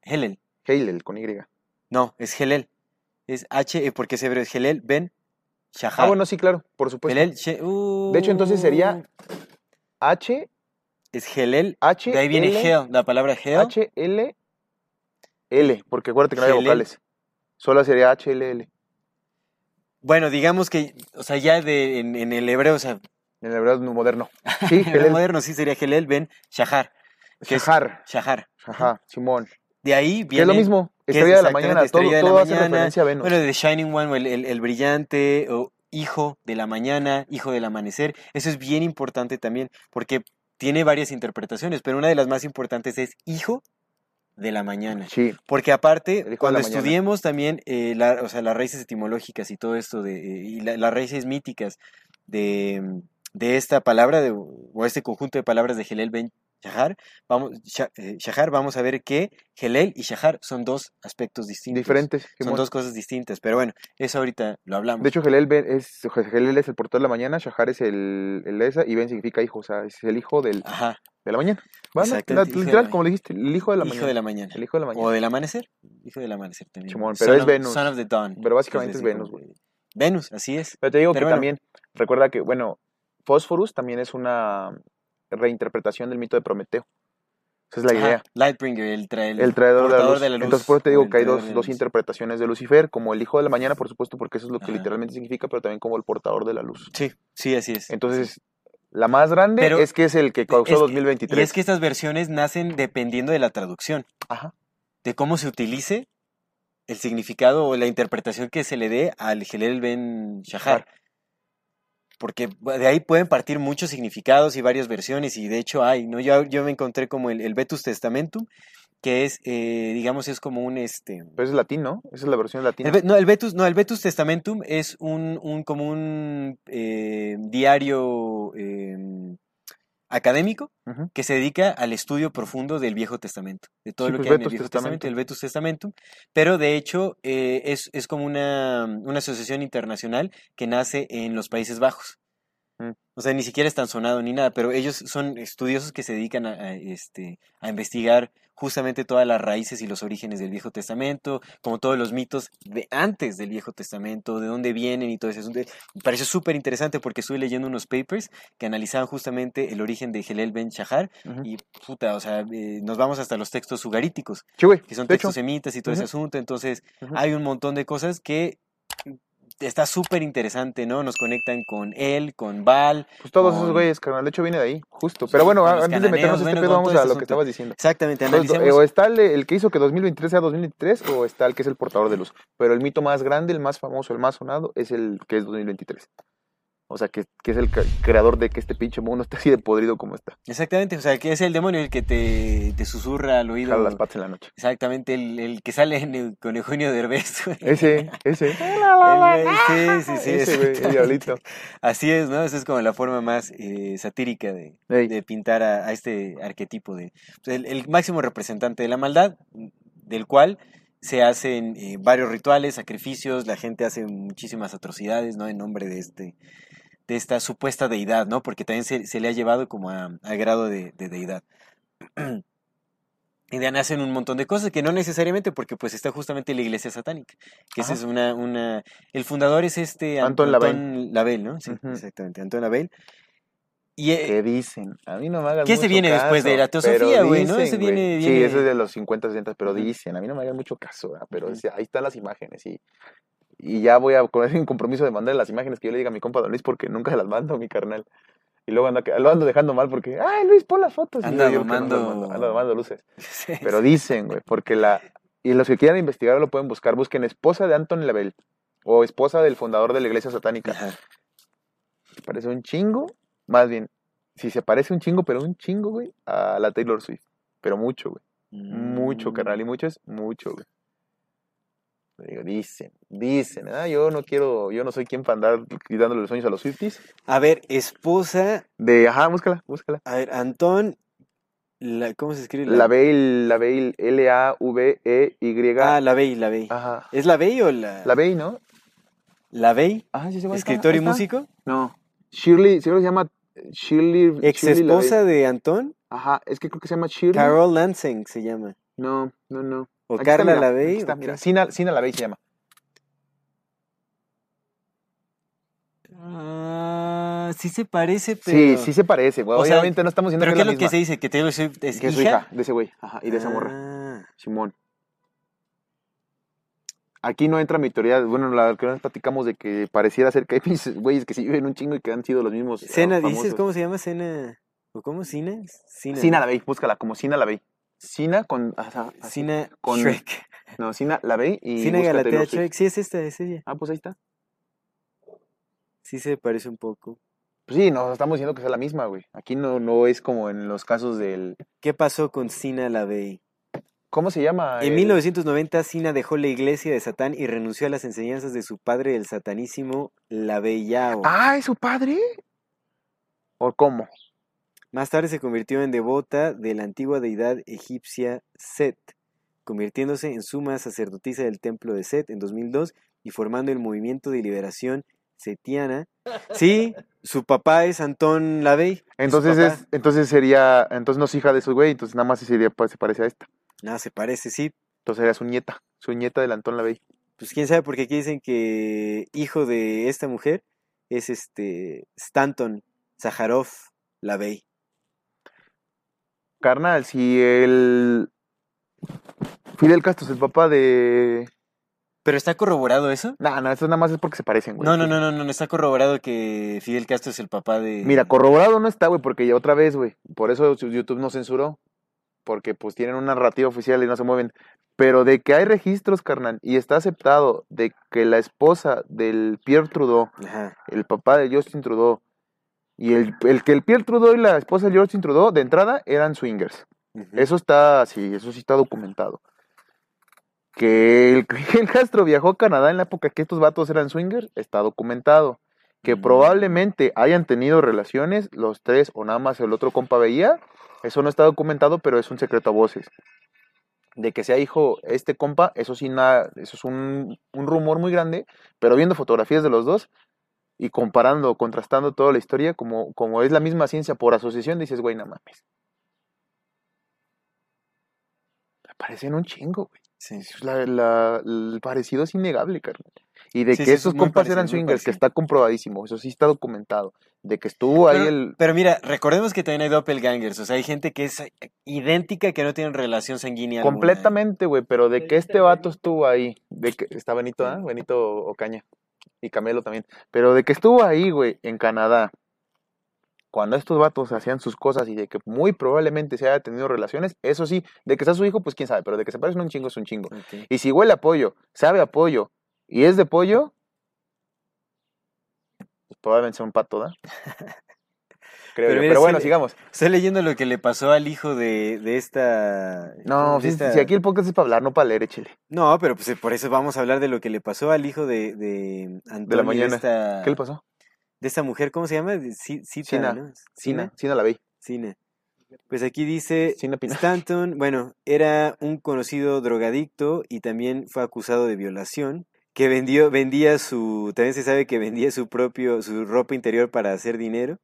Helel. Heilel con Y. No, es Helel. Es H, eh, porque es hebreo, es Helel ben Shahar. Ah, bueno, sí, claro, por supuesto. Helel, she- De hecho, entonces sería uh, H, Es Helel. H, De ahí viene L, Hel, la palabra Hel. H, L, L, porque acuérdate que no hay vocales. Solo sería H, L, L. Bueno, digamos que, o sea, ya de, en, en el hebreo, o sea, En el hebreo moderno. Sí, en hebreo Helel. moderno sí sería Helel ben Shahar. Shahar. Shahar. Ajá, Simón. De ahí Que es lo viene. mismo. Estrella de la mañana. Todo, de la todo hace mañana, referencia a Venus. Bueno, de Shining One, el, el- el brillante, o hijo de la mañana, hijo del amanecer. Eso es bien importante también, porque tiene varias interpretaciones, pero una de las más importantes es hijo de la mañana. Sí. Porque aparte, cuando mañana. estudiemos también eh, la- o sea, las raíces etimológicas y todo esto, de, eh, y la- las raíces míticas de, de esta palabra, de, o este conjunto de palabras de Helel Ben Shahar, vamos, eh, Shahar, vamos a ver que Helel y Shahar son dos aspectos distintos. Diferentes. Son dos cosas distintas, pero bueno, eso ahorita lo hablamos. De hecho, Helel Ben es, Helel es el portador de la mañana, Shahar es el, el esa, y Ben significa hijo, o sea, es el hijo del, Ajá, de la mañana. Hijo literal, como le dijiste, el hijo de la hijo mañana. de la mañana. El hijo de la mañana. O del amanecer. Hijo del amanecer también. Son pero es of- Venus. Son of the dawn. Pero básicamente es Venus, güey. Venus, así es. Pero te digo Pero que bueno. también, recuerda que, bueno, Phosphorus también es una reinterpretación del mito de Prometeo. Esa es la Ajá, idea. Lightbringer, el, tra- el El traidor de la, luz. de la luz. Entonces, por eso te digo que hay dos, interpretaciones de Lucifer, como el hijo de la mañana, por supuesto, porque eso es lo que Ajá. literalmente significa, pero también como el portador de la luz. Sí, sí, así es. Entonces, la más grande Pero es que es el que causó Es que- 2023. Y es que estas versiones nacen dependiendo de la traducción, Ajá. de cómo se utilice el significado o la interpretación que se le dé al Helel Ben Shahar. Porque de ahí pueden partir muchos significados y varias versiones, y de hecho hay, ¿no? Yo, yo me encontré como el, el Vetus Testamentum, que es, eh, digamos, es como un este. Pero es latín, ¿no? Esa es la versión latina. El, no, el Vetus, no, el Vetus Testamentum es un, un como un eh, diario eh, académico que se dedica al estudio profundo del Viejo Testamento, de todo Sí, lo pues, que hay en el Viejo Testamento, el Vetus Testamentum, pero de hecho eh, es, es como una, una asociación internacional que nace en los Países Bajos. Mm. O sea, ni siquiera es tan sonado ni nada, pero ellos son estudiosos que se dedican a, a, este, a investigar justamente todas las raíces y los orígenes del Viejo Testamento, como todos los mitos de antes del Viejo Testamento, de dónde vienen y todo eso. Me pareció súper interesante porque estuve leyendo unos papers que analizaban justamente el origen de Helel Ben Shahar y puta, o sea, eh, nos vamos hasta los textos sugaríticos, que son textos semitas y todo ese Ujú. asunto, entonces hay un montón de cosas que está súper interesante, ¿no? Nos conectan con él, con Baal, pues todos esos güeyes, carnal. De hecho, viene de ahí, justo. Pero bueno, antes de meternos este bueno, pedo, con vamos a lo que estabas diciendo. Exactamente, Entonces, analicemos. o está el, el que hizo que 2023 sea 2023 o está el que es el portador de luz. Pero el mito más grande, el más famoso, el más sonado es el que es 2023. O sea, que, que es el creador de que este pinche mundo esté así de podrido como está. Exactamente, o sea, que es el demonio el que te, te susurra al oído. Jala las patas en la noche. Exactamente, el, el que sale en el- con Eugenio Derbez. güey. Ese, ese. El sí, sí, sí. Ese, güey, el diablito. Así es, ¿no? Esa es como la forma más eh, satírica de, pintar a, a este arquetipo de pues, el, el máximo representante de la maldad, del cual se hacen eh, varios rituales, sacrificios, la gente hace muchísimas atrocidades, ¿no? En nombre de este de esta supuesta deidad, ¿no? Porque también se, se le ha llevado como a- grado de, de deidad. Y de ahí nacen un montón de cosas que no necesariamente porque pues está justamente la iglesia satánica, que esa es una, una... El fundador es este Anton. Anton Lavey, ¿no? Sí, exactamente, Anton Lavey. Y, eh, ¿Qué dicen? A mí no me hagas Que ese mucho viene después de la teosofía, güey, ¿no? dicen, Ese viene- güey. viene- Sí, ese es de los 50, 60, pero dicen, a mí no me hagan mucho caso, ¿verdad? pero dice, ahí están las imágenes y, y ya voy a poner un compromiso de mandarle las imágenes que yo le diga a mi compa Don Luis porque nunca las mando, mi carnal. Y luego anda, lo ando dejando mal porque, ay Luis, pon las fotos. Anda domando- mando, anda domando luces. sí, Pero dicen, güey, porque la... Y los que quieran investigar lo pueden buscar, busquen esposa de Anton Lavey o esposa del fundador de la iglesia satánica. Ajá. Parece un chingo, más bien, si se parece un chingo, pero un chingo, güey, a la Taylor Swift. Pero mucho, güey. Mucho, Mm. carnal. Y mucho es mucho, güey. Digo, dicen, dicen, ah, yo no quiero, yo no soy quien para andar quitándole los sueños a los Swifties. A ver, esposa. De, ajá, búscala, búscala. A ver, Antón. La, ¿Cómo se escribe? La Bey, la Bey, L-A-V-E-Y. Ah, la Bey, la Bey. Ajá. ¿Es la Bey o la. La Bey, ¿no? La Bey? Ah, sí, sí, ¿Escritor y músico? No. Shirley, seguro se llama Shirley. ¿Ex Shirley esposa de Antón? Ajá, es que creo que se llama Shirley. Carol Lansing se llama. No, no, no. ¿O Aquí Carla Lavey, está, mira. qué? Sina, Sina Lavey se llama. Ah, sí se parece, pero. Sí, sí se parece, güey. O sea, Obviamente no estamos diciendo ¿Pero que qué es lo que se dice? ¿Que Taylor Swift es Que es su hija? de ese güey. Ajá, y de esa morra. Ah, Simón. Aquí no entra mi teoría, bueno, la que nos platicamos de que pareciera ser que hay pinches güeyes que sí viven un chingo y que han sido los mismos. Cena, famosos. ¿dices cómo se llama? Cena. ¿O cómo? ¿Cina? Cina. Sina Lavey, búscala, como Sina Lavey. Sina con. ajá, así. Cina con- Shrek. No, Sina Lavey y. Cina busca Galatea. Shrek. Sí, es esta, es ella. Ah, pues ahí está. Sí se parece un poco. Pues sí, nos estamos diciendo que es la misma, güey. Aquí no, no es como en los casos del. ¿Qué pasó con Sina Lavey? ¿Cómo se llama? En El- 1990, Sina dejó la iglesia de Satán y renunció a las enseñanzas de su padre, el satanísimo Lavey Yao. Ah, ¿es su padre? ¿O cómo? Más tarde se convirtió en devota de la antigua deidad egipcia Set, convirtiéndose en suma sacerdotisa del templo de Set en 2002 y formando el movimiento de liberación setiana. Sí, su papá es Antón Lavey. Entonces es, entonces sería, entonces no es hija de su güey, entonces nada más sería, pues, se parece a esta. Nada, se parece, sí. Entonces sería su nieta, su nieta del Antón Lavey. Pues quién sabe, porque aquí dicen que hijo de esta mujer es este Stanton Zaharov Lavey. Carnal, si el Fidel Castro es el papá de... ¿Pero está corroborado eso? Nah, no, eso nada más es porque se parecen, güey. No, no, no, no, no, no está corroborado que Fidel Castro es el papá de... Mira, corroborado no está, güey, porque ya otra vez, güey. Por eso YouTube no censuró. Porque pues tienen una narrativa oficial y no se mueven. Pero de que hay registros, carnal, y está aceptado de que la esposa del Pierre Trudeau, Ajá. el papá de Justin Trudeau, y el, el que el Pierre Trudeau y la esposa de Justin Trudeau, de entrada, eran swingers. Eso está, sí, eso sí está documentado. Que el Fidel Castro viajó a Canadá en la época que estos vatos eran swingers, está documentado. Que Mm. probablemente hayan tenido relaciones los tres o nada más el otro compa veía, eso no está documentado, pero es un secreto a voces. De que sea hijo este compa, eso sí nada, eso es un, un rumor muy grande, pero viendo fotografías de los dos y comparando, contrastando toda la historia, como, como es la misma ciencia por asociación, dices, güey, no mames. Parecen un chingo, güey. Sí. Es la- la- el parecido es innegable, carnal. Y de Sí, que sí, esos compas parecido, eran swingers, que está comprobadísimo, eso sí está documentado. De que estuvo ahí el... pero mira, recordemos que también hay doppelgangers, o sea, hay gente que es idéntica que no tienen relación sanguínea alguna. Completamente, güey, pero de que este vato estuvo ahí, de que está Benito, ¿ah? Benito Ocaña y Camelo también, pero de que estuvo ahí, güey, en Canadá, cuando estos vatos hacían sus cosas y de que muy probablemente se haya tenido relaciones, eso sí, de que sea su hijo, pues quién sabe, pero de que se parecen un chingo es un chingo. Y si huele a pollo, sabe a pollo y es de pollo, pues probablemente sea un pato, ¿da? Creo Pero yo. mira, Pero sí bueno, sigamos. Estoy leyendo lo que le pasó al hijo de, de esta... No, de si, esta- si aquí el podcast es para hablar, no para leer, échele. No, pero pues por eso vamos a hablar de lo que le pasó al hijo de, de Antonio, mañana. esta, ¿Qué le pasó? de esta mujer, ¿cómo se llama? De Ci- Cita, Sina. ¿no? Sina, Sina la vi. Cine. Pues aquí dice, Sina. Stanton, bueno, era un conocido drogadicto y también fue acusado de violación, que vendió, vendía su, también se sabe que vendía su propio, su ropa interior para hacer dinero.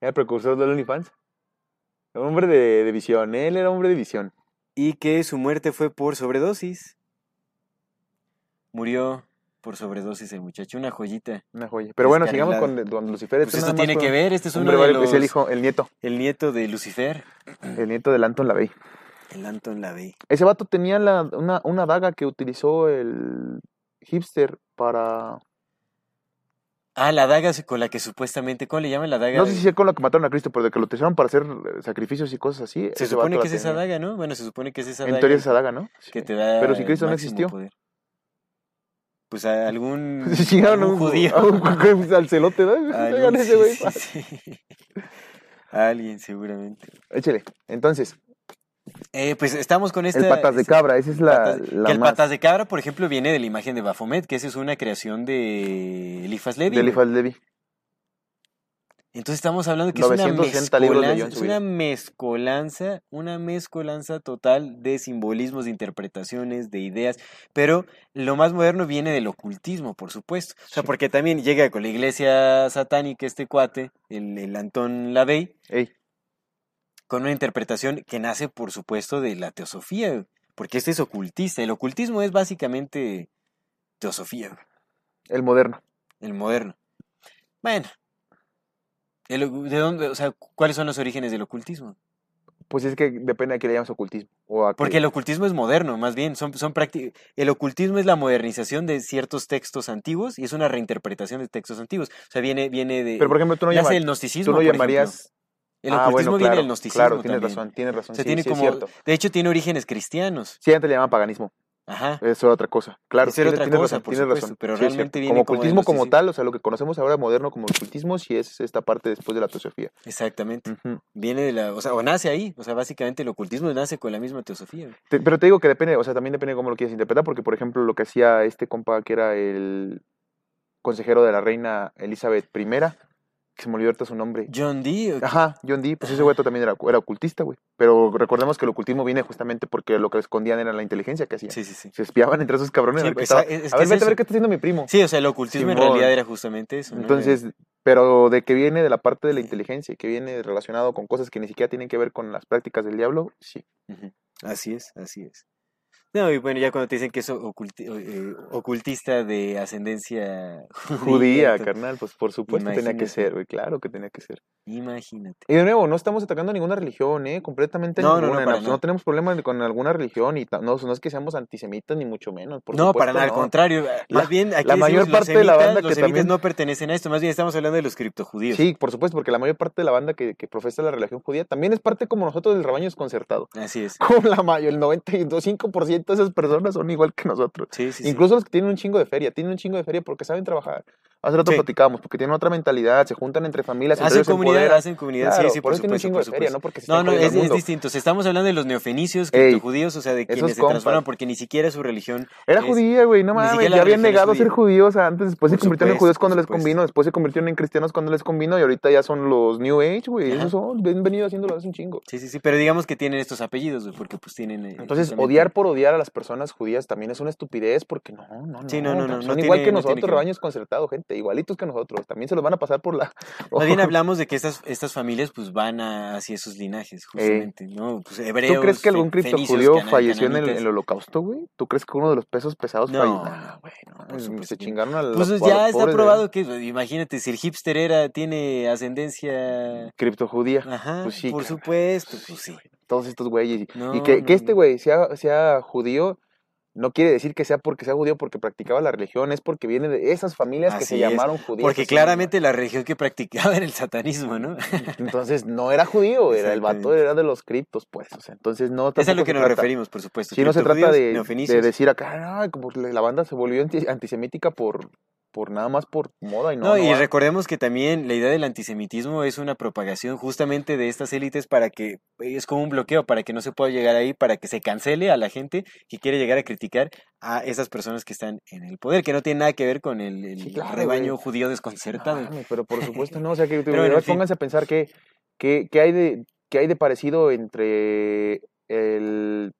Era el precursor del OnlyFans. Hombre de, de visión, él era hombre de visión. y que su muerte fue por sobredosis. Murió por sobredosis el muchacho, una joyita. Una joya. Pero bueno, sigamos con Don Lucifer. Pues Este esto tiene que ver, este es un uno de los, Es el hijo, el nieto. el nieto de Lucifer, El nieto del Anton LaVey. el Anton LaVey. Ese vato tenía la, una, una daga que utilizó el hipster para... Ah, la daga con la que supuestamente, ¿cómo le llaman la daga? No sé si es con la que mataron a Cristo, pero de que lo utilizaron para hacer eh, sacrificios y cosas así. Se supone que es esa daga, ¿no? Bueno, se supone que es esa En daga teoría es esa daga, ¿no? que Sí. te da Pero si Cristo no existió. poder. Pues a algún, Se chingaron a algún un judío. a un- al celote, ¿no? A Hagan alguien, ese güey. sí, sí, sí. A alguien, seguramente. Échale. Entonces, Eh, pues estamos con esta... el patas de cabra, esa es la, patas- la que el más patas de cabra, por ejemplo, viene de la imagen de Baphomet, que esa es una creación de Eliphas Levi. de. Eliphas Levi. Entonces estamos hablando que es una 960 libros leyó mezcolanza, es una mezcolanza, una mezcolanza total de simbolismos, de interpretaciones, de ideas, pero lo más moderno viene del ocultismo, por supuesto. O sea, Sí. porque también llega con la iglesia satánica este cuate, el, el Antón Lavey, Ey, con una interpretación que nace, por supuesto, de la teosofía, porque este es ocultista. El ocultismo es básicamente teosofía, el moderno. el moderno. Bueno, el ¿de dónde, o sea, cuáles son los orígenes del ocultismo? Pues es que depende a qué le llamas ocultismo. O a Porque el ocultismo es moderno, más bien, son, son El ocultismo es la modernización de ciertos textos antiguos y es una reinterpretación de textos antiguos. O sea, viene, viene de. Pero por ejemplo, tú no, nace llama- del tú gnosticismo. no por ejemplo. El Ah, ocultismo bueno, viene del gnosticismo. Claro, tienes también. razón, tienes razón. O sea, sí, tiene sí es como. cierto. De hecho, tiene orígenes cristianos. Sí, antes le llaman paganismo. Ajá. Eso es otra cosa. Claro, Eso era tienes- otra tienes cosa, razón, por tienes supuesto, razón. pero Sí, realmente viene como como ocultismo como gnosticismo. tal, o sea, lo que conocemos ahora moderno como ocultismo, sí es esta parte después de la teosofía. Exactamente. Viene de la. O sea, o nace ahí. O sea, básicamente el ocultismo nace con la misma teosofía. Te- pero te digo que depende, o sea, también depende de cómo lo quieres interpretar, porque por ejemplo lo que hacía este compa que era el consejero de la reina Elizabeth I, se me olvidó ahorita su nombre. John Dee. Ajá, John Dee, pues ese güey también era, era ocultista, güey. Pero recordemos que el ocultismo viene justamente porque lo que escondían era la inteligencia que hacían. Sí, sí, sí. Se espiaban entre esos cabrones. Sí, pues, es- es a que ver, es vete a ver qué está haciendo mi primo. Sí, o sea, el ocultismo en realidad era justamente eso. ¿no? Entonces, pero de que viene de la parte de la inteligencia y que viene relacionado con cosas que ni siquiera tienen que ver con las prácticas del diablo, sí. Así es, así es. No, y bueno, ya cuando te dicen que es oculti- eh, ocultista de ascendencia Judía, to- carnal, pues por supuesto tenía que ser, güey, claro que tenía que ser. Imagínate. Y de nuevo, no estamos atacando a ninguna religión, ¿eh? Completamente No, no, no, ninguna. para abs- nada. tenemos problemas con alguna religión y no, no es que seamos antisemitas ni mucho menos. Por no, supuesto, para nada, al no. contrario. La- más bien, aquí la mayor decimos, parte de la semitas- banda los que semitas también- no pertenecen a esto, más bien estamos hablando de los criptojudíos. Sí, por supuesto, porque la mayor parte de la banda que, que profesa la religión judía también es parte como nosotros del rebaño desconcertado. Así es. Como la mayor, el 95% de esas personas son igual que nosotros. Sí, sí, sí. Incluso los que tienen un chingo de feria, tienen un chingo de feria porque saben trabajar. Hace rato Sí. platicábamos, porque tienen otra mentalidad, se juntan entre familias, entre Hacen se comunidad, hacen comunidad, Claro, sí, sí, por por, eso supuesto. chingo de por feria, no porque se No, no, es, distinto. Si estamos hablando de los neofenicios, criptojudíos, o sea, de quienes se transforman porque ni siquiera su religión Era es- judía, güey, no mames, ya habían negado ser judíos antes, después se Por convirtieron en judíos por cuando les convino, después se convirtieron en cristianos cuando les convino y ahorita ya son los New Age, güey, esos son, han venido haciéndolo hace un chingo. Sí, sí, sí, pero digamos que tienen estos apellidos, güey, porque pues tienen... eh, Entonces, odiar por odiar a las personas judías también es una estupidez porque no, no, no. Sí, no, no, no, Son igual que nosotros, rebaños concertados, gente, igualitos que nosotros. También se los van a pasar por la. Más bien hablamos de que estas, estas familias pues van a- hacia esos linajes, justamente, ¿no? Pues hebreos, ¿Tú crees que algún cripto judío falleció en el, cananitas. en el holocausto, güey? ¿Tú crees que uno de los pesos pesados No, falleció? no, güey, no, por se supuesto chingaron a Pues a los ya está pobres probado que, imagínate, si el hipster era, tiene ascendencia... Criptojudía. Ajá, Pues sí, por supuesto, pues sí. Todos estos güeyes. y- No, y que, no, que este güey sea, sea judío. No quiere decir que sea porque sea judío porque practicaba la religión, es porque viene de esas familias que se es, llamaron judías. Porque claramente la religión que practicaba era el satanismo, ¿no? Entonces no era judío, era el vato, era de los criptos, pues. O sea, entonces no. Es a lo que nos trata- referimos, por supuesto. Sí, no se trata de, decir acá, "Ay, como la la banda se volvió anti- antisemítica por, por nada más por moda y no. No, no y va. recordemos que también la idea del antisemitismo es una propagación justamente de estas élites para que es como un bloqueo, para que no se pueda llegar ahí, para que se cancele a la gente que quiere llegar a criticar a esas personas que están en el poder, que no tiene nada que ver con el, el Sí, claro, rebaño güey. judío desconcertado. Pero por supuesto no, o sea que Pero bueno, pónganse a pensar que, que, que hay de que hay de parecido entre el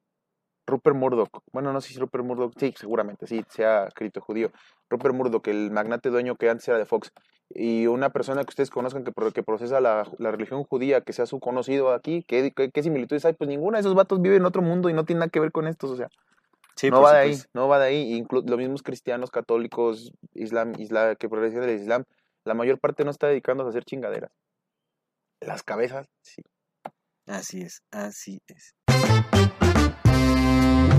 Rupert Murdoch, bueno, no sé si Rupert Murdoch, sí, seguramente, sí, sea cripto judío. Rupert Murdoch, el magnate dueño que antes era de Fox, y una persona que ustedes conozcan que, pro- que procesa la, la religión judía, que sea su conocido aquí, ¿qué, qué, qué similitudes hay? Pues ninguna, esos vatos viven en otro mundo y no tienen nada que ver con estos, o sea, Sí, no por va de ahí, supuesto. no va de ahí. Inclu- los mismos cristianos, católicos, islam, isla, que progresan del islam, la mayor parte no está dedicándose a hacer chingaderas. Las cabezas, sí. Así es, así es.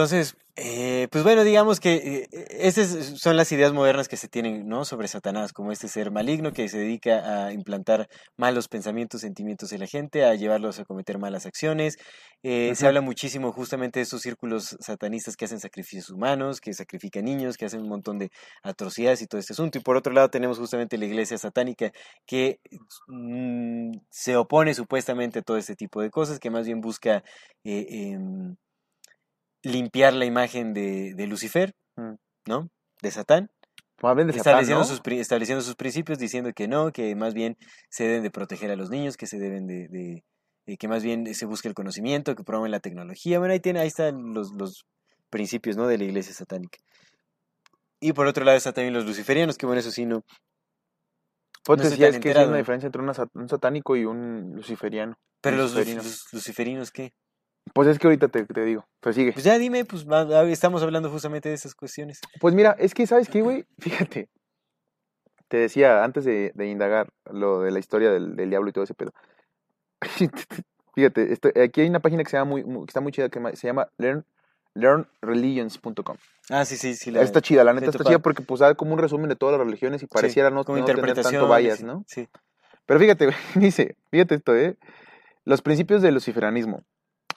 Entonces, eh, pues bueno, digamos que eh, esas son las ideas modernas que se tienen, ¿no? Sobre Satanás, como este ser maligno que se dedica a implantar malos pensamientos, sentimientos en la gente, a llevarlos a cometer malas acciones. Eh, Se habla muchísimo justamente de estos círculos satanistas que hacen sacrificios humanos, que sacrifican niños, que hacen un montón de atrocidades y todo este asunto. Y por otro lado tenemos justamente la iglesia satánica que mm, se opone supuestamente a todo este tipo de cosas, que más bien busca... limpiar la imagen de, de Lucifer, Mm. ¿no? De Satán, Más bien de Satán, estableciendo, ¿no? sus, estableciendo sus principios, diciendo que no, que más bien se deben de proteger a los niños, que se deben de, de- eh, que más bien se busque el conocimiento, que promueven la tecnología. Bueno, ahí tiene, ahí están los, los principios, ¿no? De la iglesia satánica. Y por otro lado están también los luciferianos, que bueno, eso sí no. Pues no te estoy decía, tan es que hay una diferencia entre un satánico y un luciferiano. Pero los luciferinos, ¿qué? Pues es que ahorita te, te digo. Pues sigue. Pues ya dime, pues estamos hablando justamente de esas cuestiones. Pues mira, es que, ¿sabes qué, güey? Fíjate. Te decía antes de, de indagar lo de la historia del, del diablo y todo ese pedo. Fíjate, esto- aquí hay una página que, se llama muy, muy- que está muy chida que se llama learn, learnreligions.com. Ah, sí, sí, sí. la- Está chida, la neta está chida porque pues da como un resumen de todas las religiones y pareciera Sí, no, no tener tanto vallas, ¿no? Sí. Pero fíjate, dice, fíjate esto, ¿eh? Los principios del luciferanismo.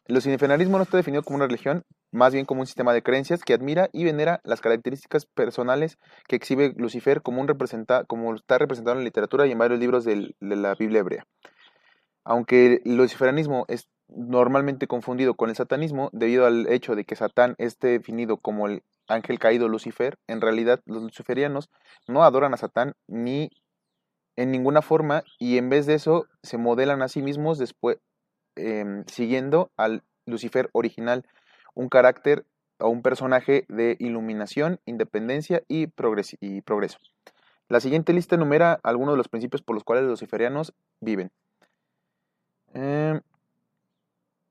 El luciferanismo no está definido como una religión, más bien como un sistema de creencias que admira y venera las características personales que exhibe Lucifer como, un representa, como está representado en la literatura y en varios libros de la Biblia hebrea. Aunque el luciferanismo es normalmente confundido con el satanismo debido al hecho de que Satán esté definido como el ángel caído Lucifer, en realidad los luciferianos no adoran a Satán ni en ninguna forma y en vez de eso se modelan a sí mismos después em, siguiendo al Lucifer original, un carácter o un personaje de iluminación, independencia y, progres- y progreso. La siguiente lista enumera algunos de los principios por los cuales los luciferianos viven. Em,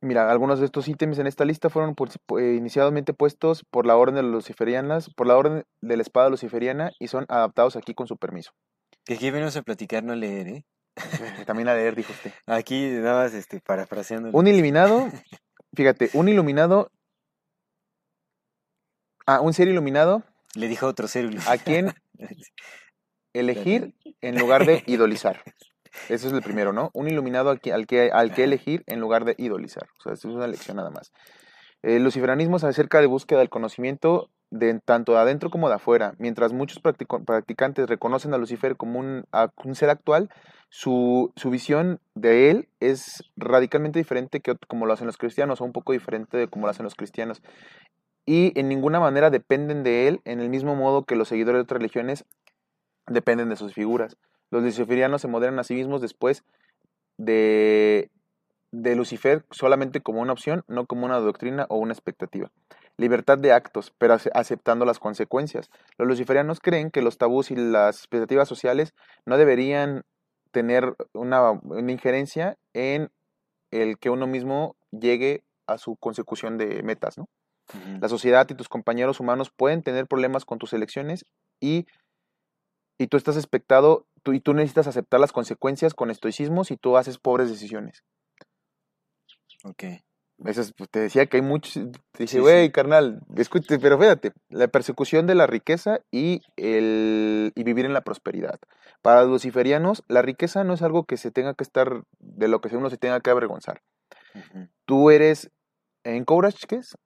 mira, algunos de estos ítems en esta lista fueron por- eh, inicialmente puestos por la orden de los luciferianas, por la orden de la espada luciferiana y son adaptados aquí con su permiso. Que aquí venimos a platicar, no leer, ¿eh? También a leer, dijo usted. Aquí nada más este, parafraseando. Un iluminado, fíjate, un iluminado. Ah, un ser iluminado Le dijo otro célula. a quien elegir en lugar de idolizar. Ese es el primero, ¿no? Un iluminado al que, al que, al que elegir en lugar de idolizar. O sea, eso es una elección nada más. El luciferanismo se acerca de búsqueda del conocimiento de tanto de adentro como de afuera. Mientras muchos practicantes reconocen a Lucifer como un, un ser actual, su, su visión de él es radicalmente diferente que como lo hacen los cristianos, o un poco diferente de como lo hacen los cristianos. Y en ninguna manera dependen de él en el mismo modo que los seguidores de otras religiones dependen de sus figuras. Los luciferianos se moderan a sí mismos después de, de Lucifer solamente como una opción, no como una doctrina o una expectativa. Libertad de actos, pero ace- aceptando las consecuencias. Los luciferianos creen que los tabús y las expectativas sociales no deberían tener una, una injerencia en el que uno mismo llegue a su consecución de metas, ¿no? La sociedad y tus compañeros humanos pueden tener problemas con tus elecciones y, y tú estás expectado, tú, y tú necesitas aceptar las consecuencias con estoicismo si tú haces pobres decisiones. Ok. Eso es, pues, te decía que hay muchos, te dije, Sí, güey, sí. carnal, escúchate, pero fíjate, la persecución de la riqueza y, el, y vivir en la prosperidad. Para los luciferianos, la riqueza no es algo que se tenga que estar, de lo que uno se tenga que avergonzar. Tú eres, encouraged, ¿qué es?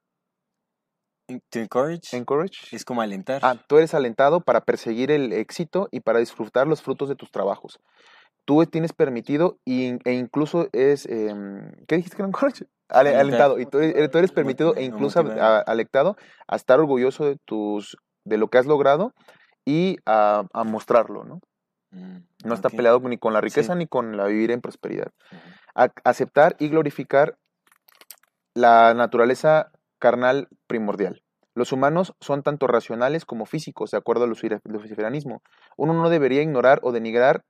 To encourage Encouraged. es como alentar. Ah, tú eres alentado para perseguir el éxito y para disfrutar los frutos de tus trabajos. Tú tienes permitido y- e incluso es... em, ¿Qué dijiste que era? Ale- alentado. Y tú eres, tú eres permitido e incluso motivar. a- alentado a estar orgulloso de, tus, de lo que has logrado y a, a mostrarlo, ¿no? Mm, No está peleado ni con la riqueza Sí. ni con la vivir en prosperidad. A- aceptar y glorificar la naturaleza carnal primordial. Los humanos son tanto racionales como físicos, de acuerdo al lucifera- luciferianismo. Uno no debería ignorar o denigrar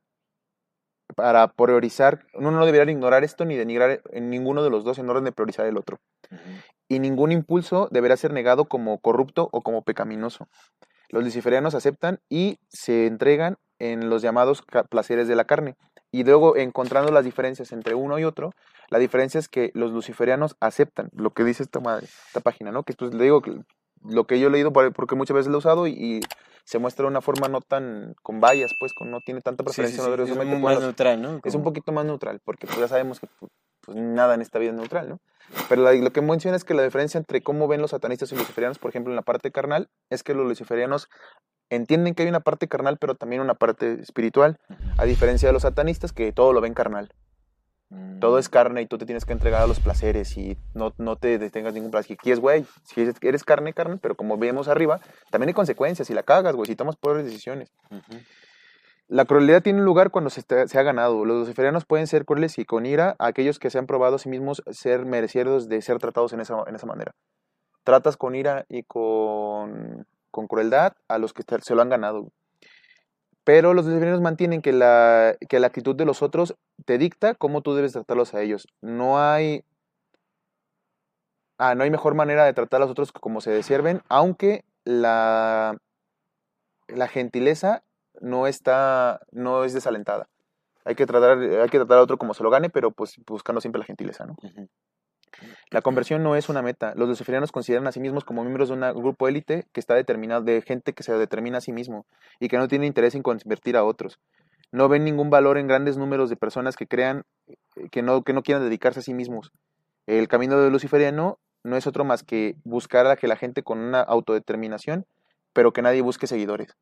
para priorizar, uno no debería ignorar esto ni denigrar en ninguno de los dos en orden de priorizar el otro. Y ningún impulso deberá ser negado como corrupto o como pecaminoso. Los luciferianos aceptan y se entregan en los llamados placeres de la carne. Y luego, encontrando las diferencias entre uno y otro, la diferencia es que los luciferianos aceptan lo que dice esta, madre, esta página, ¿no? Que pues le digo que lo que yo he leído por- porque muchas veces lo he usado y, y se muestra de una forma no tan con vallas, pues, con, no tiene tanta Sí, sí, preferencia. sí, no Es más neutral, ¿no? es un poquito más neutral, porque pues, ya sabemos que pues, pues, nada en esta vida es neutral, ¿no? Pero la- lo que menciona es que la diferencia entre cómo ven los satanistas y los luciferianos, por ejemplo, en la parte carnal, es que los luciferianos entienden que hay una parte carnal, pero también una parte espiritual, a diferencia de los satanistas que todo lo ven carnal. Todo es Mm. carne y tú te tienes que entregar a los placeres y no, no te detengas ningún placer. Aquí es, güey, si eres, carne, carne, pero como vemos arriba, también hay consecuencias. Si la cagas, güey, si tomas peores decisiones. La crueldad tiene lugar cuando se, está- se ha ganado. Los luciferianos pueden ser crueles y con ira a aquellos que se han probado a sí mismos ser merecidos de ser tratados en esa, en esa manera. Tratas con ira y con, con crueldad a los que se lo han ganado. Pero los luciferianos mantienen que la, que la actitud de los otros te dicta cómo tú debes tratarlos a ellos. No hay, ah, no hay mejor manera de tratar a los otros como se desierven, aunque la, la gentileza no está, no es desalentada. Hay que tratar, hay que tratar a otro como se lo gane, pero pues buscando siempre la gentileza, ¿no? La conversión no es una meta. Los luciferianos consideran a sí mismos como miembros de un grupo élite que está determinado, de gente que se determina a sí mismo y que no tiene interés en convertir a otros. No ven ningún valor en grandes números de personas que crean eh, que no, que no quieran dedicarse a sí mismos. El camino del luciferiano no es otro más que buscar a que la gente con una autodeterminación, pero que nadie busque seguidores.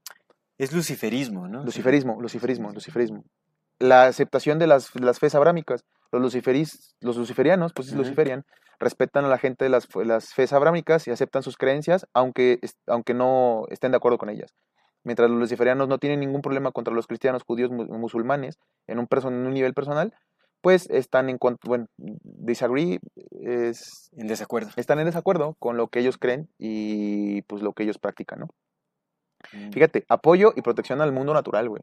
Es luciferismo, ¿no? Luciferismo, luciferismo, luciferismo. La aceptación de las, las fes abrámicas. Los, luciferis, los luciferianos, pues es luciferian, respetan a la gente de las, las fes abrámicas y aceptan sus creencias, aunque, aunque no estén de acuerdo con ellas. Mientras los luciferianos no tienen ningún problema contra los cristianos, judíos, mu- musulmanes, en un, perso- en un nivel personal, pues están en bueno, disagree, es, En desacuerdo. están en desacuerdo con lo que ellos creen y pues lo que ellos practican, ¿no? Mm. Fíjate, apoyo y protección al mundo natural, güey.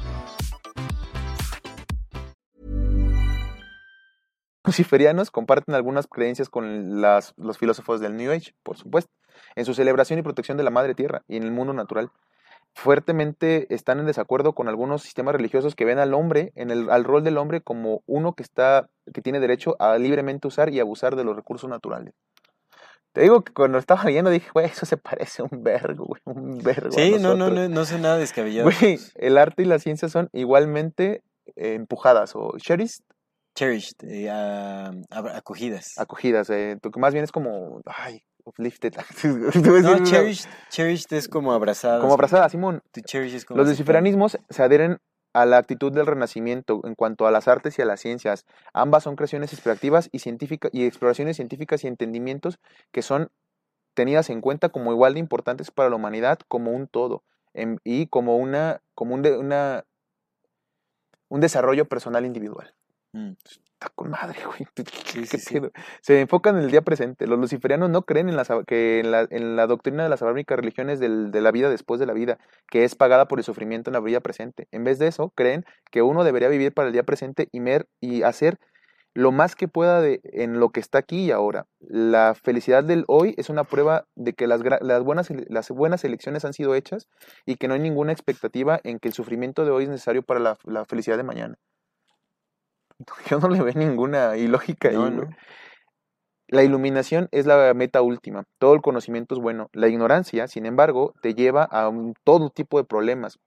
Luciferianos comparten algunas creencias con las- los filósofos del New Age, por supuesto, en su celebración y protección de la madre tierra y en el mundo natural. Fuertemente están en desacuerdo con algunos sistemas religiosos que ven al hombre, en el, al rol del hombre, como uno que, está, que tiene derecho a libremente usar y abusar de los recursos naturales. Te digo que cuando estaba viendo dije, güey, eso se parece a un vergo, güey, un vergo. a Sí, no, no, nosotros". no, no son nada descabellado. Güey, el arte y la ciencia son igualmente eh, empujadas o cherished, Cherished, eh, acogidas. acogidas. Eh, más bien es como, ay, uplifted. No, cherished, cherished es como abrazadas. Como abrazada, Simón. Como Los si luciferianismos se adhieren a la actitud del renacimiento en cuanto a las artes y a las ciencias. Ambas son creaciones explorativas y científicas y exploraciones científicas y entendimientos que son tenidas en cuenta como igual de importantes para la humanidad como un todo em, y como una como un, de- una un desarrollo personal individual. Mm. Está con madre, güey. Sí, ¿Qué sí, sí. pedo? Se enfocan en el día presente. Los luciferianos no creen en la, que en, la, en la doctrina de las abrámicas religiones del- de la vida después de la vida, que es pagada por el sufrimiento en la vida presente. En vez de eso, creen que uno debería vivir para el día presente y, mer- y hacer lo más que pueda de, en lo que está aquí y ahora. La felicidad del hoy es una prueba de que las, las, buenas, las buenas elecciones han sido hechas y que no hay ninguna expectativa en que el sufrimiento de hoy es necesario para la, la felicidad de mañana. Yo no le veo ninguna ilógica ahí, No. La iluminación es la meta última. Todo el conocimiento es bueno. La ignorancia, sin embargo, te lleva a un- todo tipo de problemas.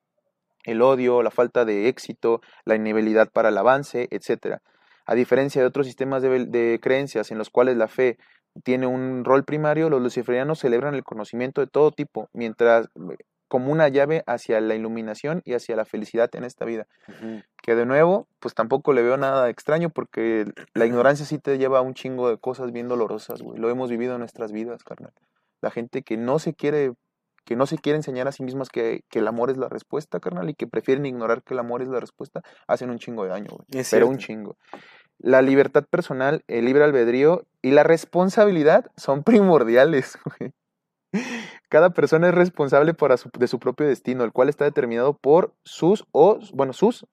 El odio, la falta de éxito, la inhabilidad para el avance, etc. A diferencia de otros sistemas de, de creencias en los cuales la fe tiene un rol primario, los luciferianos celebran el conocimiento de todo tipo, mientras como una llave hacia la iluminación y hacia la felicidad en esta vida que de nuevo, pues tampoco le veo nada extraño porque la ignorancia sí te lleva a un chingo de cosas bien dolorosas, güey. Lo hemos vivido en nuestras vidas, carnal. La gente que no se quiere, que no se quiere enseñar a sí mismas que, que el amor es la respuesta, carnal, y que prefieren ignorar que el amor es la respuesta, hacen un chingo de daño, güey. Es Pero un chingo. La libertad personal, el libre albedrío y la responsabilidad son primordiales, güey. Cada persona es responsable de su propio destino, el cual está determinado por sus o bueno, sus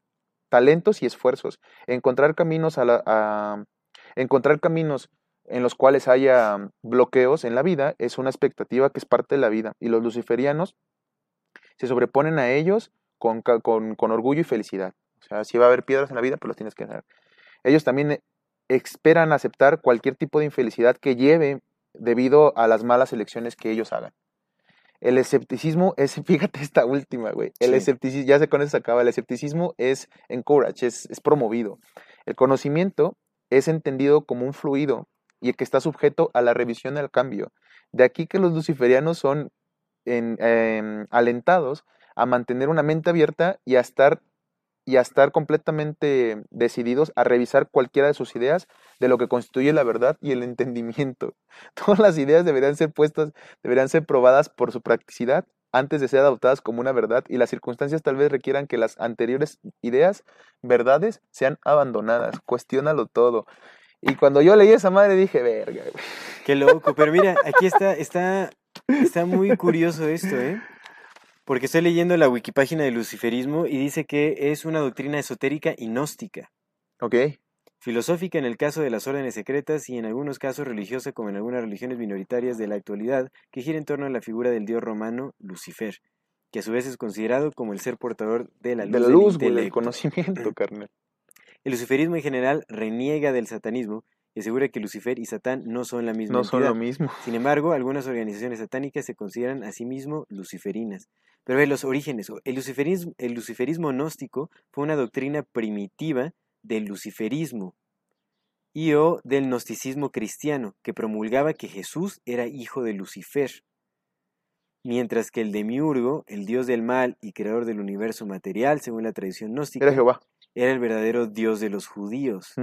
talentos y esfuerzos. Encontrar caminos a encontrar caminos en los cuales haya bloqueos en la vida es una expectativa que es parte de la vida y los luciferianos se sobreponen a ellos con, con, con orgullo y felicidad. O sea, si va a haber piedras en la vida, pues las tienes que hacer. Ellos también esperan aceptar cualquier tipo de infelicidad que lleve debido a las malas elecciones que ellos hagan. El escepticismo es, fíjate esta última, güey. El Sí. escepticismo, ya sé con eso se acaba. El escepticismo es encourage, es, es promovido. El conocimiento es entendido como un fluido y que está sujeto a la revisión y al cambio. De aquí que los luciferianos son en- em, alentados a mantener una mente abierta y a estar y a estar completamente decididos a revisar cualquiera de sus ideas de lo que constituye la verdad y el entendimiento. Todas las ideas deberían ser puestas, deberían ser probadas por su practicidad antes de ser adoptadas como una verdad y las circunstancias tal vez requieran que las anteriores ideas, verdades, sean abandonadas. Cuestiónalo todo. Y cuando yo leí esa madre dije, verga, güey". Qué loco, pero mira, aquí está, está, está muy curioso esto, ¿eh? Porque estoy leyendo la wikipágina del luciferismo y dice que es una doctrina esotérica y gnóstica, Ok, filosófica en el caso de las órdenes secretas y en algunos casos religiosa como en algunas religiones minoritarias de la actualidad que gira en torno a la figura del dios romano Lucifer, que a su vez es considerado como el ser portador de la luz, de la del luz, del intelecto. conocimiento, carnal. El luciferismo en general reniega del satanismo y asegura que Lucifer y Satán no son la misma No son lo mismo. Sin embargo, algunas organizaciones satánicas se consideran a sí mismo luciferinas. Pero ve los orígenes. El luciferismo, el luciferismo gnóstico fue una doctrina primitiva del luciferismo y o del gnosticismo cristiano, que promulgaba que Jesús era hijo de Lucifer. Mientras que el demiurgo, el dios del mal y creador del universo material, según la tradición gnóstica, Era Jehová. era el verdadero dios de los judíos.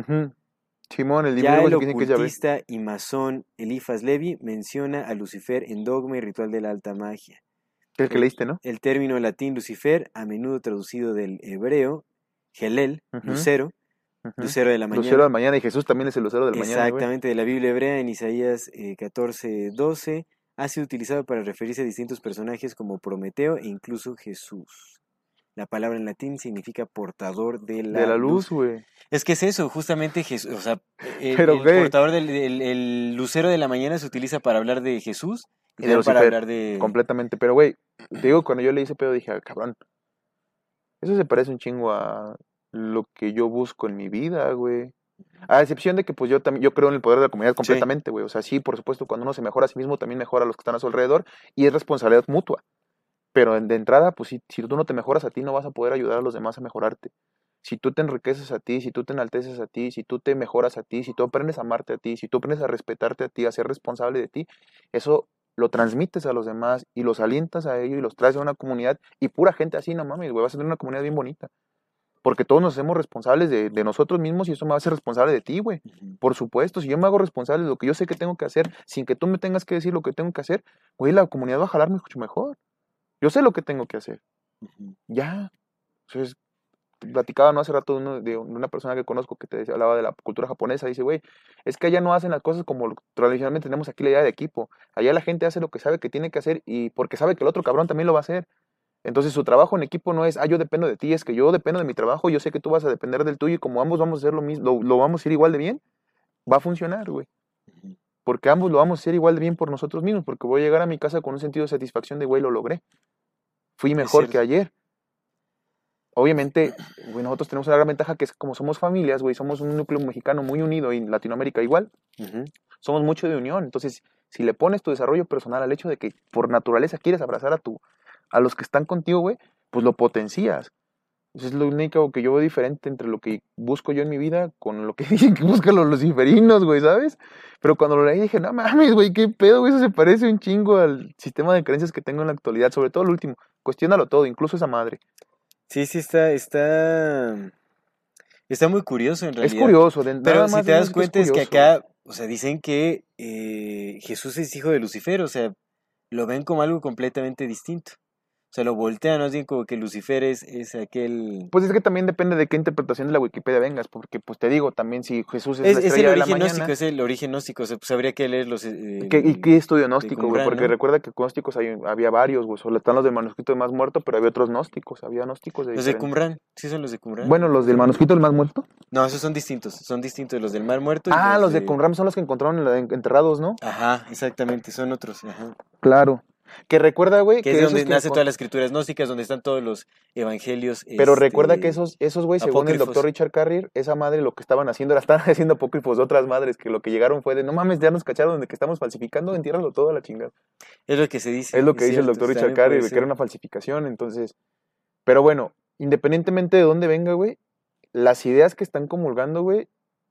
Simón, el Ya el que ocultista y masón Elifas Levi menciona a Lucifer en dogma y ritual de la alta magia. El que leíste, ¿no? El término latín Lucifer, a menudo traducido del hebreo, Gelel, lucero, lucero de la mañana. Lucero de la mañana y Jesús también es el lucero de la mañana. Exactamente, de la Biblia hebrea en Isaías eh, 14, 12, ha sido utilizado para referirse a distintos personajes como Prometeo e incluso Jesús. La palabra en latín significa portador de la, De la luz, güey. Es que es eso, justamente Jesús, o sea, el, Pero, el portador del el, el lucero de la mañana se utiliza para hablar de Jesús y, Y de también para Lucifer, hablar de... Completamente. Pero, güey, te digo, cuando yo leí ese pedo dije, "Ah, cabrón, eso se parece un chingo a lo que yo busco en mi vida, güey. A excepción de que, pues, yo también, yo creo en el poder de la comunidad completamente, güey. O sea, sí, por supuesto, cuando uno se mejora a sí mismo, también mejora a los que están a su alrededor y es responsabilidad mutua. Pero de entrada, pues, si, si tú no te mejoras a ti, no vas a poder ayudar a los demás a mejorarte. Si tú te enriqueces a ti, si tú te enalteces a ti, si tú te mejoras a ti, si tú aprendes a amarte a ti, si tú aprendes a respetarte a ti, a ser responsable de ti, eso lo transmites a los demás y los alientas a ellos y los traes a una comunidad y pura gente así, no mames, güey, vas a tener una comunidad bien bonita. Porque todos nos hacemos responsables de, de nosotros mismos y eso me va a hacer responsable de ti, güey. Por supuesto, si yo me hago responsable de lo que yo sé que tengo que hacer, sin que tú me tengas que decir lo que tengo que hacer, güey, la comunidad va a jalar mucho mejor. Yo sé lo que tengo que hacer. Ya. Entonces, platicaba no hace rato de, uno- de una persona que conozco que te hablaba de la cultura japonesa. Dice, güey, es que allá no hacen las cosas como tradicionalmente tenemos aquí la idea de equipo. Allá la gente hace lo que sabe que tiene que hacer y porque sabe que el otro cabrón también lo va a hacer. Entonces su trabajo en equipo no es, ah, yo dependo de ti, es que yo dependo de mi trabajo, yo sé que tú vas a depender del tuyo y como ambos vamos a hacer lo mismo, lo, lo vamos a hacer igual de bien, va a funcionar, güey. Porque ambos lo vamos a hacer igual de bien por nosotros mismos, porque voy a llegar a mi casa con un sentido de satisfacción de, güey, lo logré. Fui mejor que ayer. Obviamente, güey, nosotros tenemos una gran ventaja que es como somos familias, güey, somos un núcleo mexicano muy unido y en Latinoamérica igual, somos mucho de unión. Entonces, si le pones tu desarrollo personal al hecho de que por naturaleza quieres abrazar a tu, a los que están contigo, güey, pues lo potencias. Eso es lo único que yo veo diferente entre lo que busco yo en mi vida con lo que dicen que buscan los luciferinos, güey, ¿sabes? Pero cuando lo leí dije, no mames, güey, qué pedo, güey, eso se parece un chingo al sistema de creencias que tengo en la actualidad, sobre todo el último. Cuestiónalo todo, incluso esa madre. Sí, sí, está, está, está muy curioso en Es realidad. curioso, de, Pero si te das cuenta es que acá, o sea, dicen que eh, Jesús es hijo de Lucifer, o sea, lo ven como algo completamente distinto. O sea, lo voltean, más bien como que Lucifer es, es aquel... Pues es que también depende de qué interpretación de la Wikipedia vengas, porque pues te digo, también si Jesús es, Es, la es el estrella de la origen mañana, gnóstico, es el origen gnóstico, o sea, pues habría que leer los... eh, ¿Qué- ¿Y el- qué estudio gnóstico, güey? Porque ¿no? recuerda que gnósticos hay- había varios, güey. Solo están los del manuscrito del más muerto, pero había otros gnósticos. Había gnósticos de Los de Qumran, sí son los de Qumran. Bueno, los del manuscrito del más muerto. No, esos son distintos, son distintos, los del Mar Muerto y Ah, los de Qumran son los que encontraron en la- en- enterrados, ¿no? Ajá, exactamente, son otros, ajá. Claro. Que recuerda, güey, Que que es donde nace todas las escrituras gnósticas, donde están todos los evangelios. Pero recuerda este, que esos, esos, güey, según el doctor Richard Carrier, esa madre lo que estaban haciendo era estar haciendo apócrifos de otras madres, que lo que llegaron fue de, no mames, ya nos cacharon de que estamos falsificando, entiérralo todo a la chingada. Es lo que se dice. Es lo que dice el doctor Richard Carrier, que era una falsificación, entonces... Pero bueno, independientemente de dónde venga, güey, las ideas que están comulgando, güey,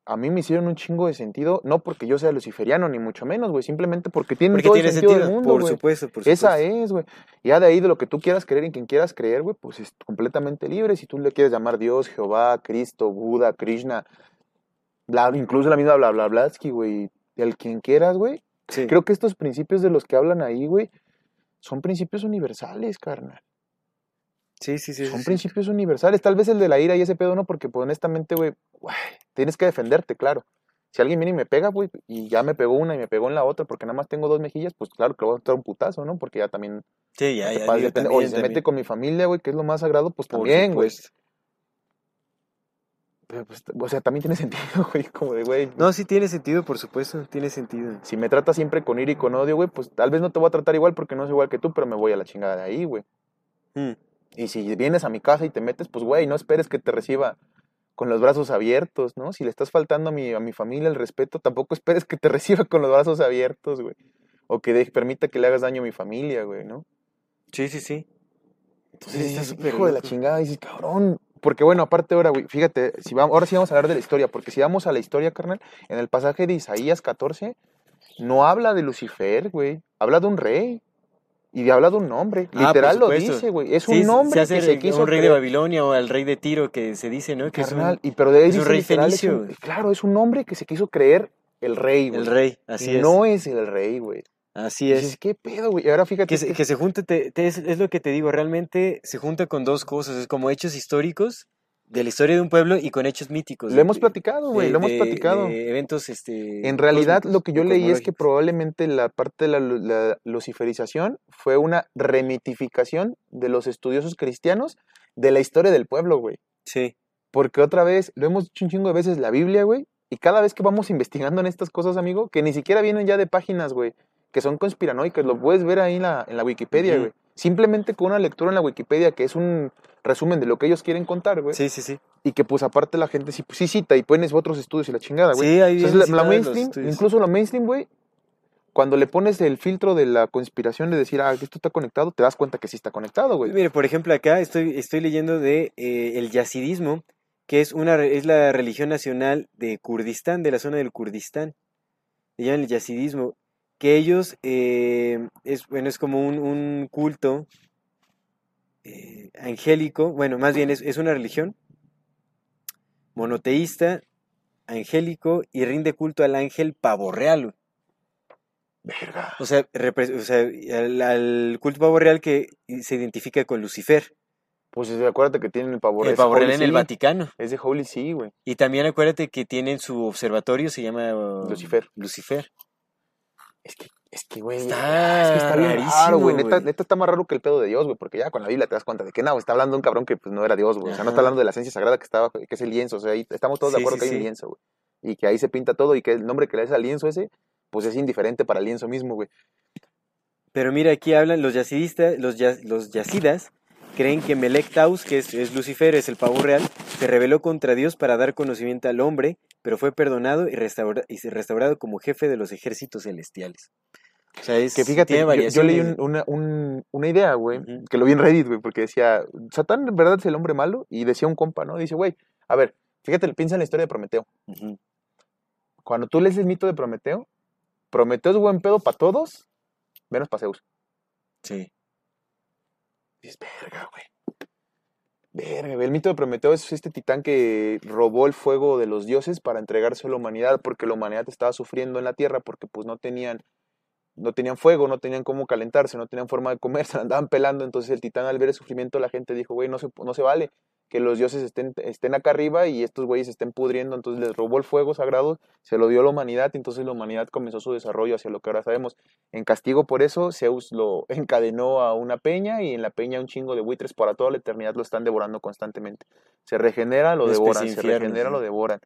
a mí me hicieron un chingo de sentido, no porque yo sea luciferiano, ni mucho menos, güey, simplemente porque Porque todo tiene el sentido, sentido, del mundo, por supuesto, por Esa supuesto. es, güey. Ya de ahí de lo que tú quieras creer y quien quieras creer, güey, pues es completamente libre. Si tú le quieres llamar Dios, Jehová, Cristo, Buda, Krishna, bla, incluso la misma bla bla Blatsky, güey, el quien quieras, güey. Sí. Creo que estos principios de los que hablan ahí, güey, son principios universales, carnal. Sí, sí, sí. Son sí, sí. principios universales. Tal vez el de la ira y ese pedo no, porque pues, honestamente, güey, tienes que defenderte, claro. Si alguien viene y me pega, güey, y ya me pegó una y me pegó en la otra, porque nada más tengo dos mejillas, pues claro que le voy a dar un putazo, ¿no? Porque ya también Sí, ya, te ya. también, o si se mete con mi familia, güey, que es lo más sagrado, pues Por también, güey. Pero, pues, o sea, también tiene sentido, güey, como de, güey. No, sí tiene sentido, por supuesto, tiene sentido. Si me tratas siempre con ira y con odio, güey, pues tal vez no te voy a tratar igual porque no es igual que tú, pero me voy a la chingada de ahí, güey. Mm. Y si vienes a mi casa y te metes, pues, güey, no esperes que te reciba con los brazos abiertos, ¿no? Si le estás faltando a mi, a mi familia el respeto, tampoco esperes que te reciba con los brazos abiertos, güey. O que de- permita que le hagas daño a mi familia, güey, ¿no? Sí, sí, sí. Entonces, Sí, está dices, súper hijo de la chingada, dices, cabrón. Porque bueno, aparte ahora, güey, fíjate, si vamos, ahora sí vamos a hablar de la historia, porque si vamos a la historia, carnal, en el pasaje de Isaías 14, no habla de Lucifer, güey, habla de un rey. Y habla de un nombre, Ah, literal lo dice, güey. Es Sí, un nombre se hace que se quiso un rey de. Babilonia o al rey de Tiro que se dice, ¿no? Que es un- y pero de ahí es un rey literal, es un- fenicio. claro, es un nombre que se quiso creer el rey, güey. el rey, así y es. no es el rey, güey. Así es. dices, ¿qué pedo, güey? Ahora fíjate Que se, que- que se junte, te- te- es, es lo que te digo, realmente se junta con dos cosas, es como hechos históricos de la historia de un pueblo y con hechos míticos. lo de- hemos platicado, güey, lo hemos platicado. de eventos, este... En realidad, lo que yo leí es que probablemente la parte de la, lu- la luciferización fue una remitificación de los estudiosos cristianos de la historia del pueblo, güey. Sí, Porque otra vez, lo hemos dicho un chingo de veces, la Biblia, güey, y cada vez que vamos investigando en estas cosas, amigo, que ni siquiera vienen ya de páginas, güey, que son conspiranoicas, lo puedes ver ahí en la, en la Wikipedia, güey. Simplemente con una lectura en la Wikipedia, que es un resumen de lo que ellos quieren contar, güey. sí, sí, sí. Y que pues aparte la gente sí, sí cita y pones otros estudios y la chingada, güey. Sí, ahí Entonces, la, la mainstream, incluso la mainstream, güey, cuando le pones el filtro de la conspiración de decir, ah, esto está conectado, te das cuenta que sí está conectado, güey. Mire, por ejemplo, acá estoy, estoy leyendo de eh, el yazidismo, que es una es la religión nacional de Kurdistán, de la zona del Kurdistán. Le llaman el yazidismo, que ellos eh, es bueno es como un, un culto eh, angélico, bueno, más bien es, es una religión monoteísta, angélico y rinde culto al ángel pavo real. Verga. O sea, o sea, al, al culto pavo real que se identifica con Lucifer. Pues acuérdate que tienen el pavo el es pavo real en el. Vaticano. Es de Holy See, güey. Y también acuérdate que tienen su observatorio, se llama Lucifer. Lucifer. Es que, es que, güey. Está es que está bien rarísimo, raro, güey. Neta, está más raro que el pedo de Dios, güey. Porque ya con la Biblia te das cuenta de que no, está hablando un cabrón que pues no era Dios, güey. O sea, no está hablando de la esencia sagrada que estaba, que es el lienzo. O sea, ahí estamos todos de acuerdo sí, que hay un lienzo, güey. Y que ahí se pinta todo y que el nombre que le das al lienzo ese, pues es indiferente para el lienzo mismo, güey. Pero mira, aquí hablan los yacidistas, los, ya- los yacidas creen que Melek Taus, que es, es Lucifer, es el pavo real, se rebeló contra Dios para dar conocimiento al hombre, pero fue perdonado y, restaura- y se- restaurado como jefe de los ejércitos celestiales. O sea, es, Que fíjate, yo, yo leí un- una, un- una idea, güey, que lo vi en Reddit, güey, porque decía, Satán en verdad es el hombre malo, y decía un compa, ¿no? Dice, güey, a ver, fíjate, piensa en la historia de Prometeo. Cuando tú lees el mito de Prometeo, Prometeo es buen pedo para todos, menos para Zeus. Sí. Dices, verga, güey. Verga. El mito de Prometeo es este titán que robó el fuego de los dioses para entregárselo a la humanidad, porque la humanidad estaba sufriendo en la tierra, porque pues no tenían, no tenían fuego, no tenían cómo calentarse, no tenían forma de comer, se andaban pelando. Entonces el titán al ver el sufrimiento, la gente dijo, güey, no se, no se vale que los dioses estén, estén acá arriba y estos güeyes estén pudriendo. Entonces les robó el fuego sagrado, se lo dio a la humanidad, y entonces la humanidad comenzó su desarrollo hacia lo que ahora sabemos. En castigo por eso, Zeus lo encadenó a una peña y en la peña un chingo de buitres para toda la eternidad lo están devorando constantemente. Se regenera, lo devoran, de se regenera, sí. lo devoran.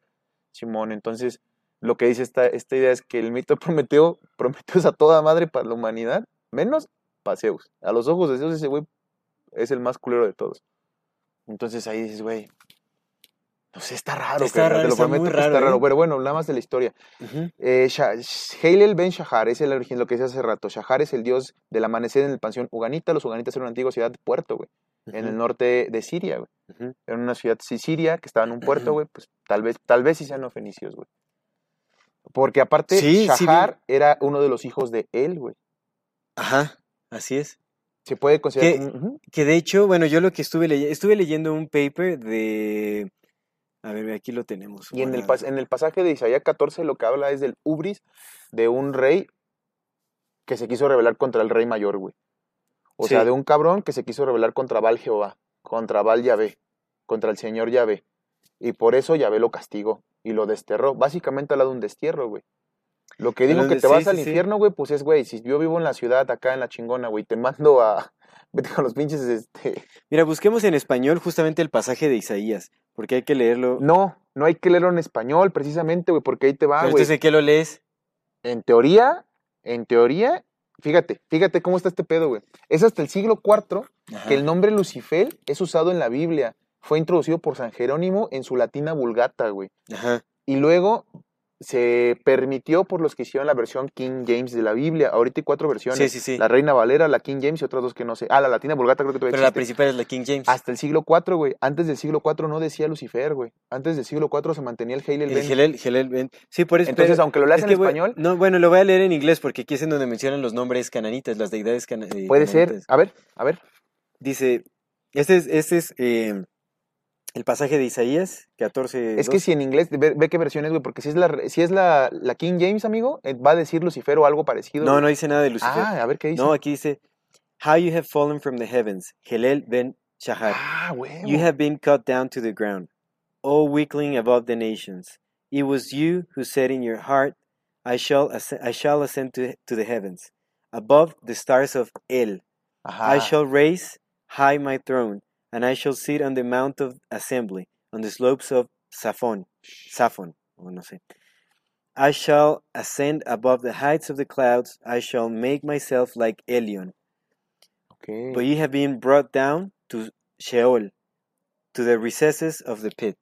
Simón, entonces lo que dice esta, esta idea es que el mito de Prometeo, Prometeo es a toda madre para la humanidad, menos para Zeus. A los ojos de Zeus ese güey es el más culero de todos. Entonces ahí dices, güey, no sé, está raro, Está raro, te lo está prometo muy que está raro, raro. ¿eh? Pero bueno, nada más de la historia. Ujú. Eh, Halel ben Shahar es el origen, lo que decía hace rato. Shahar es el dios del amanecer en el panteón uganita. Los uganitas eran una antigua ciudad de puerto, güey, en el norte de Siria, güey. Era una ciudad sí, siria que estaba en un puerto, güey. Pues tal vez, tal vez sí sean los fenicios, güey. Porque aparte, Sí, sí, Shahar era uno de los hijos de él, güey. Ajá, así es. Se puede considerar. Que de hecho, bueno, yo lo que estuve leyendo, estuve leyendo un paper de... A ver, aquí lo tenemos. Y en el, en el pasaje de Isaías 14 lo que habla es del ubris de un rey que se quiso rebelar contra el rey mayor, güey. O sea, de un cabrón que se quiso rebelar contra Baal Jehová, contra Baal Yahvé, contra el señor Yahvé. Y por eso Yahvé lo castigó y lo desterró. Básicamente habla de un destierro, güey. Lo que digo que te sí, vas sí, al infierno, güey, pues es, güey, si yo vivo en la ciudad, acá en la chingona, güey, te mando a... Vete con los pinches, este... Mira, busquemos en español justamente el pasaje de Isaías, porque hay que leerlo. No, no hay que leerlo en español, precisamente, güey, porque ahí te va, güey. entonces, ¿en qué lo lees? En teoría, en teoría, fíjate, fíjate cómo está este pedo, güey. Es hasta el siglo IV que el nombre Lucifer es usado en la Biblia. Fue introducido por San Jerónimo en su latina vulgata, güey. Ajá. Y luego se permitió por los que hicieron la versión King James de la Biblia. Ahorita hay cuatro versiones. Sí, sí, sí. La Reina Valera, la King James y otras dos que no sé. Ah, la latina vulgata creo que todavía Pero la principal es la King James. Hasta el siglo IV, güey. Antes del siglo IV no decía Lucifer, güey. Antes del siglo IV se mantenía el Heil el El Ben. Gelel, Gelel, Ben. Sí, por eso. Entonces, pero- aunque lo leas es en voy- español, No, bueno, lo voy a leer en inglés porque aquí es en donde mencionan los nombres cananitas, las deidades cana- eh, puede ser. cananitas. A ver, a ver. Dice, este es, este es eh, el pasaje de Isaías 14. Es que si en inglés, ve, ve qué versión es, güey, porque si es la si es la, la King James, amigo, eh, va a decir Lucifer o algo parecido. No, güey. no dice nada de Lucifer. Ah, a ver qué dice. no, aquí dice, How you have fallen from the heavens, Helel ben Shahar. Ah, güey. You have been cut down to the ground, O weakling above the nations. It was you who said in your heart, I shall, I shall ascend to, to the heavens, above the stars of El. Ajá. I shall raise high my throne, and I shall sit on the mount of assembly, on the slopes of Saphon. Saphon, o oh, no sé. I shall ascend above the heights of the clouds. I shall make myself like Elion. Ok. But you have been brought down to Sheol, to the recesses of the pit.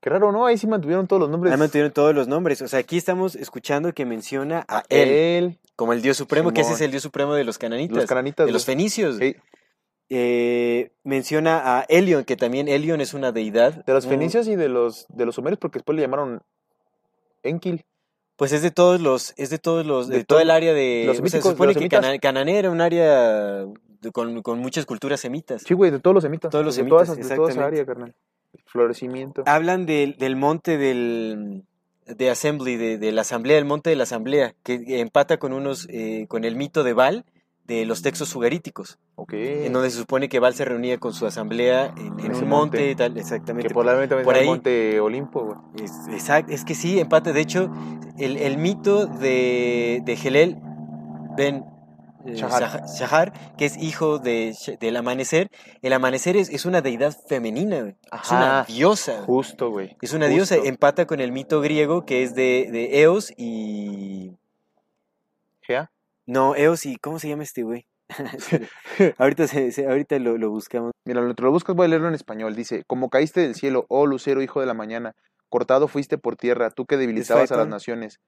Qué raro, ¿no? Ahí sí mantuvieron todos los nombres. Ahí mantuvieron todos los nombres. O sea, aquí estamos escuchando que menciona a él Él, como el dios supremo, que ese es el dios supremo de los cananitas, los cananitas. de los güey. fenicios. Sí. Eh, menciona a Elion, que también Elion es una deidad. De los Mm, fenicios y de los de los sumerios, porque después le llamaron Enki. Pues es de todos los, es de todos los, de, De todo todo- el área de, los sea, se semíticos, supone los que semitas. Cana- Canané era un área de- con, con muchas culturas semitas. Sí, güey, de todos los semitas. Todos los de semitas, todas, de toda esa área, carnal. florecimiento. Hablan del, del monte del de Assembly, de, de la asamblea, el monte de la asamblea, que empata con unos, eh, con el mito de Baal de los textos sugaríticos, Ok. en donde se supone que Baal se reunía con su asamblea en, un monte. monte, y tal, exactamente. Que probablemente por el ahí- Monte Olimpo. Es, exact- es que sí, empate. De hecho, el, el mito de, de Helel Ben eh, Shahar. Shah- Shahar, que es hijo de, del amanecer, el amanecer es, es una deidad femenina, güey. es una diosa. Justo, güey. Es una diosa, empata con el mito griego que es de, de Eos y... No, Eos y... ¿Cómo se llama este güey? ahorita se- se- ahorita lo, lo buscamos. Mira, lo, lo buscas, voy a leerlo en español. Dice, como caíste del cielo, oh lucero, hijo de la mañana, cortado fuiste por tierra, tú que debilitabas a las naciones.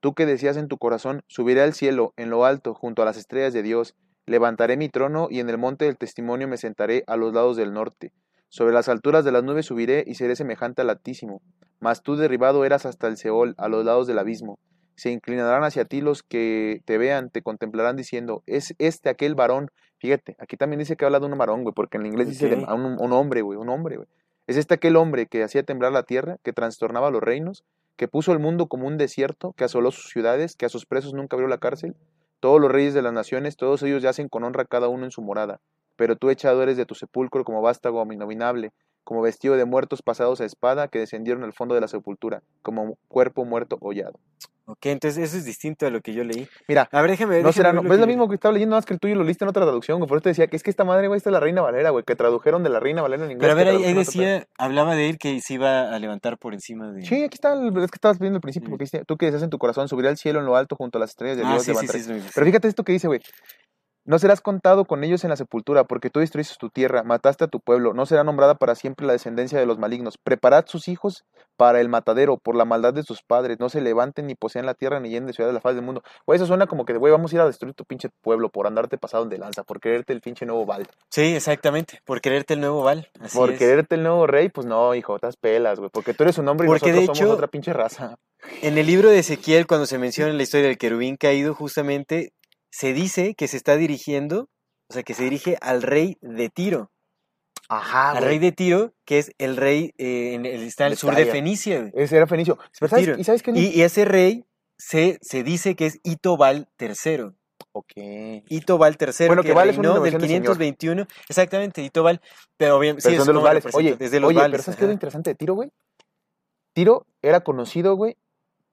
Tú que decías en tu corazón, subiré al cielo, en lo alto, junto a las estrellas de Dios. Levantaré mi trono y en el monte del testimonio me sentaré a los lados del norte. Sobre las alturas de las nubes subiré y seré semejante al Altísimo. Mas tú derribado eras hasta el Seol, a los lados del abismo. Se inclinarán hacia ti los que te vean, te contemplarán diciendo, es este aquel varón. Fíjate, aquí también dice que habla de un varón, güey, porque en inglés dice a un hombre, güey, un hombre, güey. Es este aquel hombre que hacía temblar la tierra, que trastornaba los reinos, que puso el mundo como un desierto, que asoló sus ciudades, que a sus presos nunca abrió la cárcel. Todos los reyes de las naciones, todos ellos yacen con honra cada uno en su morada. Pero tú echado eres de tu sepulcro como vástago abominable, como vestido de muertos pasados a espada que descendieron al fondo de la sepultura, como cuerpo muerto hollado. Ok, entonces eso es distinto a lo que yo leí. Mira, A ver, déjame no déjame será, ver no, lo ¿ves que lo mismo que estaba leyendo, más que el tuyo lo leíste en otra traducción? Por eso te decía que es que esta madre, güey, esta es la Reina Valera, güey, que tradujeron de la Reina Valera en inglés. Pero a ver, ahí, ahí decía, hablaba de él que se iba a levantar por encima de... Sí, aquí está, el- es que estabas viendo el principio, Mm. porque tú que deseas en tu corazón, subiré al cielo en lo alto junto a las estrellas de ah, Dios, levantaré". sí, sí, sí. Pero fíjate esto que dice, güey, no serás contado con ellos en la sepultura, porque tú destruiste tu tierra, mataste a tu pueblo, no será nombrada para siempre la descendencia de los malignos. Preparad sus hijos para el matadero, por la maldad de sus padres, no se levanten ni posean la tierra ni llenen de ciudades la faz del mundo. Güey, eso suena como que, güey, vamos a ir a destruir tu pinche pueblo por andarte pasado de lanza, por quererte el pinche nuevo Val. Sí, exactamente, por quererte el nuevo Val. Así por es. quererte el nuevo rey, pues no, hijo, estás pelas, güey, porque tú eres un hombre y Porque de nosotros somos hecho- otra pinche raza. En el libro de Ezequiel, cuando se menciona la historia del querubín caído, justamente se dice que se está dirigiendo, o sea, que se dirige al rey de Tiro. Ajá, al rey de Tiro, que es el rey, eh, en el, está al sur de. Fenicia. güey. Ese era Fenicio. Pero ¿sabes- Tiro. ¿Y sabes qué? Y, y ese rey se, se dice que es Itobal III. Ok. Itobal III, Bueno, que que Val es una reinó del innovación del Señor. 521. Exactamente, Itobal. Pero Pero sí, es de los vales. Oye, es de los oye, vales, pero ¿sabes qué es lo interesante de Tiro, güey? Tiro era conocido, güey,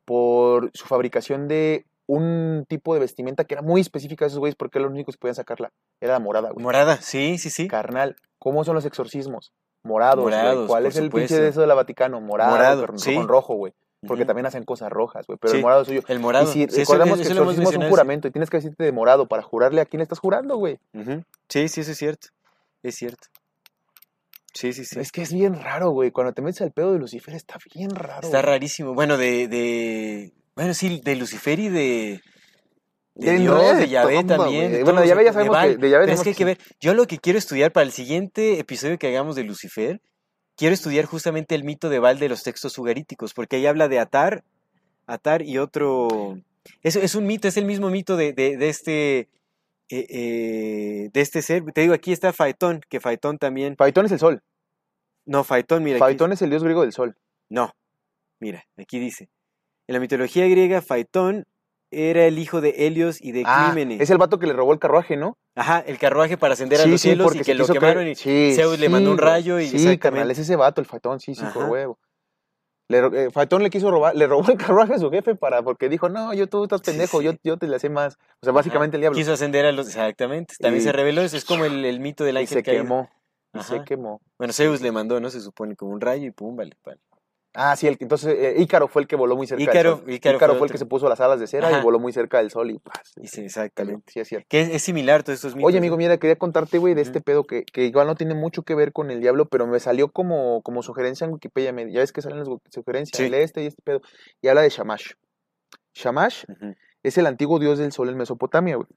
por su fabricación de un tipo de vestimenta que era muy específica de esos güeyes porque eran los únicos que podían sacarla. Era la morada, güey. Morada, sí, sí, sí. Carnal, ¿cómo son los exorcismos? Morados, güey. Morados, ¿Cuál es el pinche supuesto. de eso de la Vaticano? Morado, Morado, con, sí. con rojo, güey. Porque también hacen cosas rojas, güey. Pero Sí, el morado es suyo. El morado. Y si Sí, eso- recordemos eso que hemos exorcismo es un juramento y tienes que vestirte de morado para jurarle a quién estás jurando, güey. sí. Sí, sí, eso es cierto. Es cierto. Sí, sí, sí. Es que es bien raro, güey. Cuando te metes al pedo de Lucifer está bien raro. Está güey. rarísimo. Bueno, de, de. Bueno, sí, de Lucifer y de. De De Dios, de Yahvé también. de Bueno, de Yahvé ya sabemos que- de Yahvé Pero es que hay que ver. Yo lo que quiero estudiar para el siguiente episodio que hagamos de Lucifer, quiero estudiar justamente el mito de Baal de los textos sugaríticos, porque ahí habla de Atar, Atar y otro. Es, es un mito, es el mismo mito de, de, de este. eh, eh, de este ser. Te digo, aquí está Faetón, que Faetón también. Faitón es el sol. No, Faetón, mira. aquí- Faitón es el dios griego del sol. no, mira, aquí dice. En la mitología griega, Faetón era el hijo de Helios y de Ah, Clímenes. es el vato que le robó el carruaje, ¿no? Ajá, el carruaje para ascender a los cielos y porque que se lo quemaron y sí, Zeus le mandó un rayo y Sí, carnal, es ese vato, el Faitón, sí, sí, por huevo. Le, eh, Faitón le quiso robar, le robó el carruaje a su jefe para, porque dijo, no, yo tú estás pendejo, yo, yo te le sé más. O sea, básicamente el diablo. Quiso ascender a los... Exactamente, también Y- se reveló, eso es como el, el mito del y ángel se caído. quemó. Y se quemó. Bueno, Zeus le mandó, ¿no? Se supone como un rayo y pum, vale, vale. Ah, sí, el, entonces eh, Ícaro fue el que voló muy cerca Ícaro- del sol. Ícaro Ícaro, fue fue el que se puso las alas de cera Ajá. y voló muy cerca del sol y paz. Sí, exactamente. Sí, es cierto. Que es, es similar todos estos mitos. Oye, amigo, mira, quería contarte, güey, de este pedo que, que igual no tiene mucho que ver con el diablo, pero me salió como, como sugerencia en Wikipedia. ya ves que salen las sugerencias, Sí. este y este pedo. Y habla de Shamash. Shamash es el antiguo dios del sol en Mesopotamia, güey.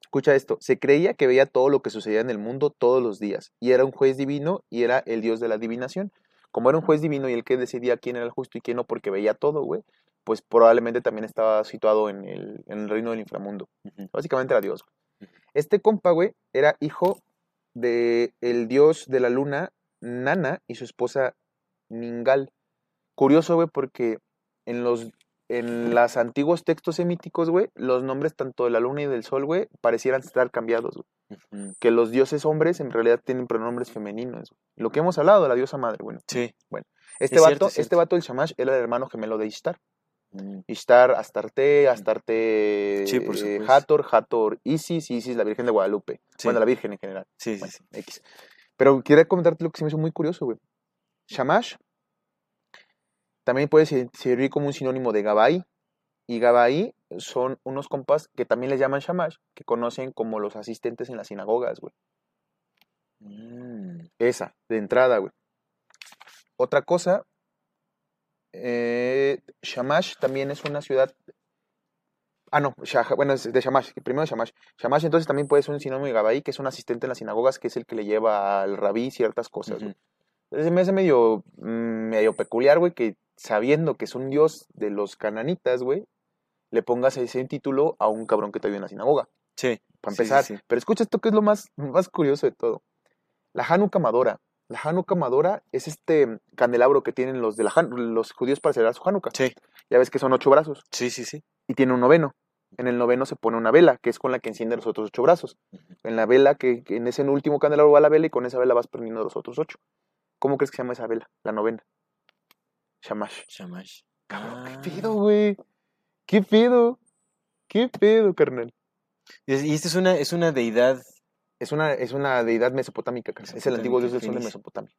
Escucha esto, se creía que veía todo lo que sucedía en el mundo todos los días, y era un juez divino y era el dios de la adivinación. Como era un juez divino y el que decidía quién era el justo y quién no, porque veía todo, güey, pues probablemente también estaba situado en el, en el reino del inframundo. Básicamente era Dios. güey. Este compa, güey, era hijo de el dios de la luna, Nana, y su esposa Ningal. Curioso, güey, porque en los en los antiguos textos semíticos, güey, los nombres tanto de la luna y del sol, güey, parecieran estar cambiados, güey. Que los dioses hombres en realidad tienen pronombres femeninos. Lo que hemos hablado la diosa madre, bueno. Sí. Este Es vato, cierto, es este vato, el Shamash, era el hermano gemelo de Ishtar. Mm, Ishtar, Astarte, Astarte, Sí, eh. Hathor, Hathor, Isis, Isis, la Virgen de Guadalupe. Sí. Bueno, la Virgen en general. Sí, Bueno. X. Pero quería comentarte lo que se me hizo muy curioso, güey. Shamash también puede ser- servir como un sinónimo de Gabai. Y Gabai son unos compas que también les llaman Shamash, que conocen como los asistentes en las sinagogas, güey. Mm, Esa, de entrada, güey. Otra cosa, eh, Shamash también es una ciudad. Ah, no, bueno, es de Shamash, primero Shamash. Shamash entonces también puede ser un sinónimo de Gabai, que es un asistente en las sinagogas, que es el que le lleva al rabí ciertas cosas, güey. ujú. Entonces me hace medio, mm, medio peculiar, güey, que sabiendo que es un dios de los cananitas, güey, le pongas ese título a un cabrón que te vive en la sinagoga, Sí. para Sí, sí, empezar. sí. Pero escucha esto que es lo más, más curioso de todo. La Hanukkah Madora. La Hanukkah Madora es este candelabro que tienen los, de la Han- los judíos para celebrar su Hanukkah. Sí, Ya ves que son ocho brazos sí, sí, sí. y tiene un noveno. En el noveno se pone una vela, que es con la que enciende los otros ocho brazos. En la vela, que, que en ese último candelabro va la vela y con esa vela vas prendiendo los otros ocho. ¿Cómo crees que se llama esa vela? La novena. Shamash. Shamash. Cabrón, Ah. ¿Qué pedo, güey? ¿Qué pedo? ¿Qué pedo, carnal? Y esta es una, es una deidad. Es una, es una deidad mesopotámica, carnal. Es el antiguo dios del sol de Mesopotamia.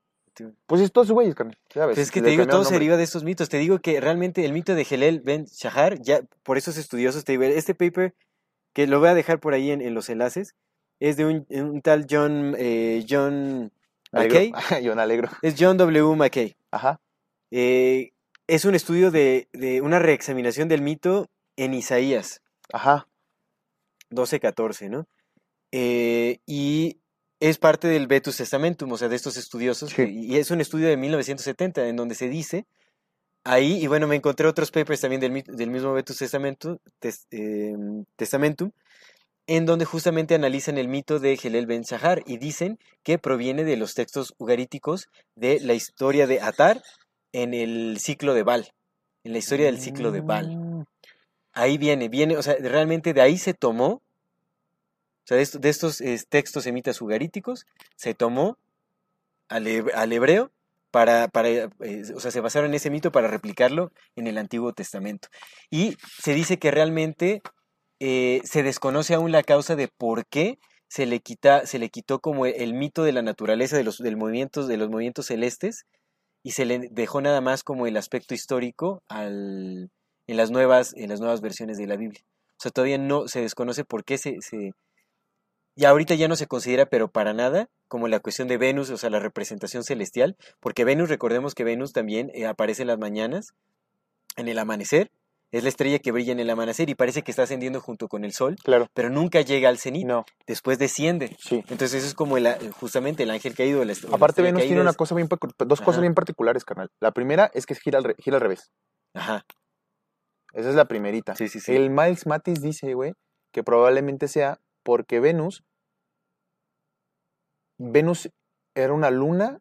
Pues es todos güeyes, carnal. Pues es que te digo, todo se deriva de estos mitos. Te digo que realmente el mito de Helel Ben Shahar, ya por esos estudiosos, te digo, este paper, que lo voy a dejar por ahí en, en los enlaces, es de un, un tal John, eh, John McKay. Alegro. Yo me alegro. Es John W. McKay. Ajá. Eh, es un estudio de, de una reexaminación del mito en Isaías. Ajá. 12-14, ¿no? Eh, y es parte del Vetus Testamentum, o sea, de estos estudiosos, Sí. que- y es un estudio de 1970 en donde se dice, ahí, y bueno, me encontré otros papers también del, mi- del mismo Vetus Testamentum, tes- em, Testamentum, en donde justamente analizan el mito de Helel Ben Shahar y dicen que proviene de los textos ugaríticos de la historia de Atar en el ciclo de Baal, en la historia del ciclo de Baal. Mm. Ahí viene, viene, o sea, realmente de ahí se tomó, o sea, de, esto- de estos textos semitas ugaríticos, se tomó al, al hebreo para, para eh, o sea, se basaron en ese mito para replicarlo en el Antiguo Testamento. Y se dice que realmente eh, se desconoce aún la causa de por qué se le, quita, se le quitó como el, mito de la naturaleza de los, del movimientos, de los movimientos celestes y se le dejó nada más como el aspecto histórico al, en, las nuevas, en las nuevas versiones de la Biblia. O sea, todavía no se desconoce por qué se. Y ahorita ya no se considera, pero para nada, como la cuestión de Venus, o sea, la representación celestial, porque Venus, recordemos que Venus también eh, aparece en las mañanas, en el amanecer, es la estrella que brilla en el amanecer y parece que está ascendiendo junto con el sol, Claro. pero nunca llega al cenit, No. después desciende. Sí. Entonces eso es como el, a- justamente el ángel caído. de la Aparte, Venus tiene una cosa bien, dos Ajá. cosas bien particulares, carnal. La primera es que gira al, gira al revés. Ajá, Esa es la primerita. sí, sí, sí. El Miles Matis dice, güey, que probablemente sea porque Venus, Venus era una luna,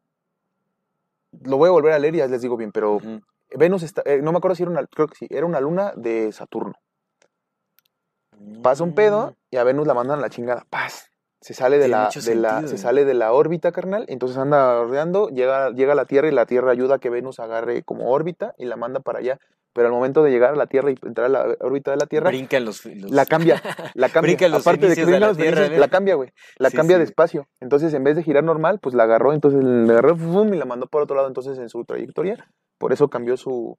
lo voy a volver a leer y ya les digo bien, pero. Venus está, eh, no me acuerdo si era una, creo que sí, era una luna de Saturno. Pasa un Mm. pedo y a Venus la mandan a la chingada, paz. Se sale de la, de la, se sale de la órbita, carnal, entonces anda rodeando, llega, llega a la Tierra y la Tierra ayuda a que Venus agarre como órbita y la manda para allá. Pero al momento de llegar a la Tierra y entrar a la órbita de la Tierra, Brincan los, los- la cambia, la cambia. Brinca los Aparte de que brinca los Tierra, ¿ves? la cambia, güey. La Sí, cambia sí. de espacio. Entonces, en vez de girar normal, pues la agarró, entonces la agarró ¡fum! y la mandó por otro lado, entonces en su trayectoria. Por eso cambió su,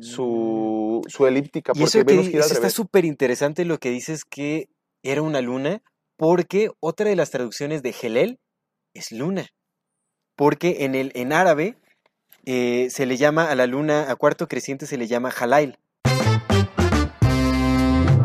su, su elíptica, Y porque eso que Venus al está súper interesante lo que dices que era una luna, porque otra de las traducciones de Helel es luna. Porque en el en árabe eh, se le llama a la luna, a cuarto creciente se le llama Halail.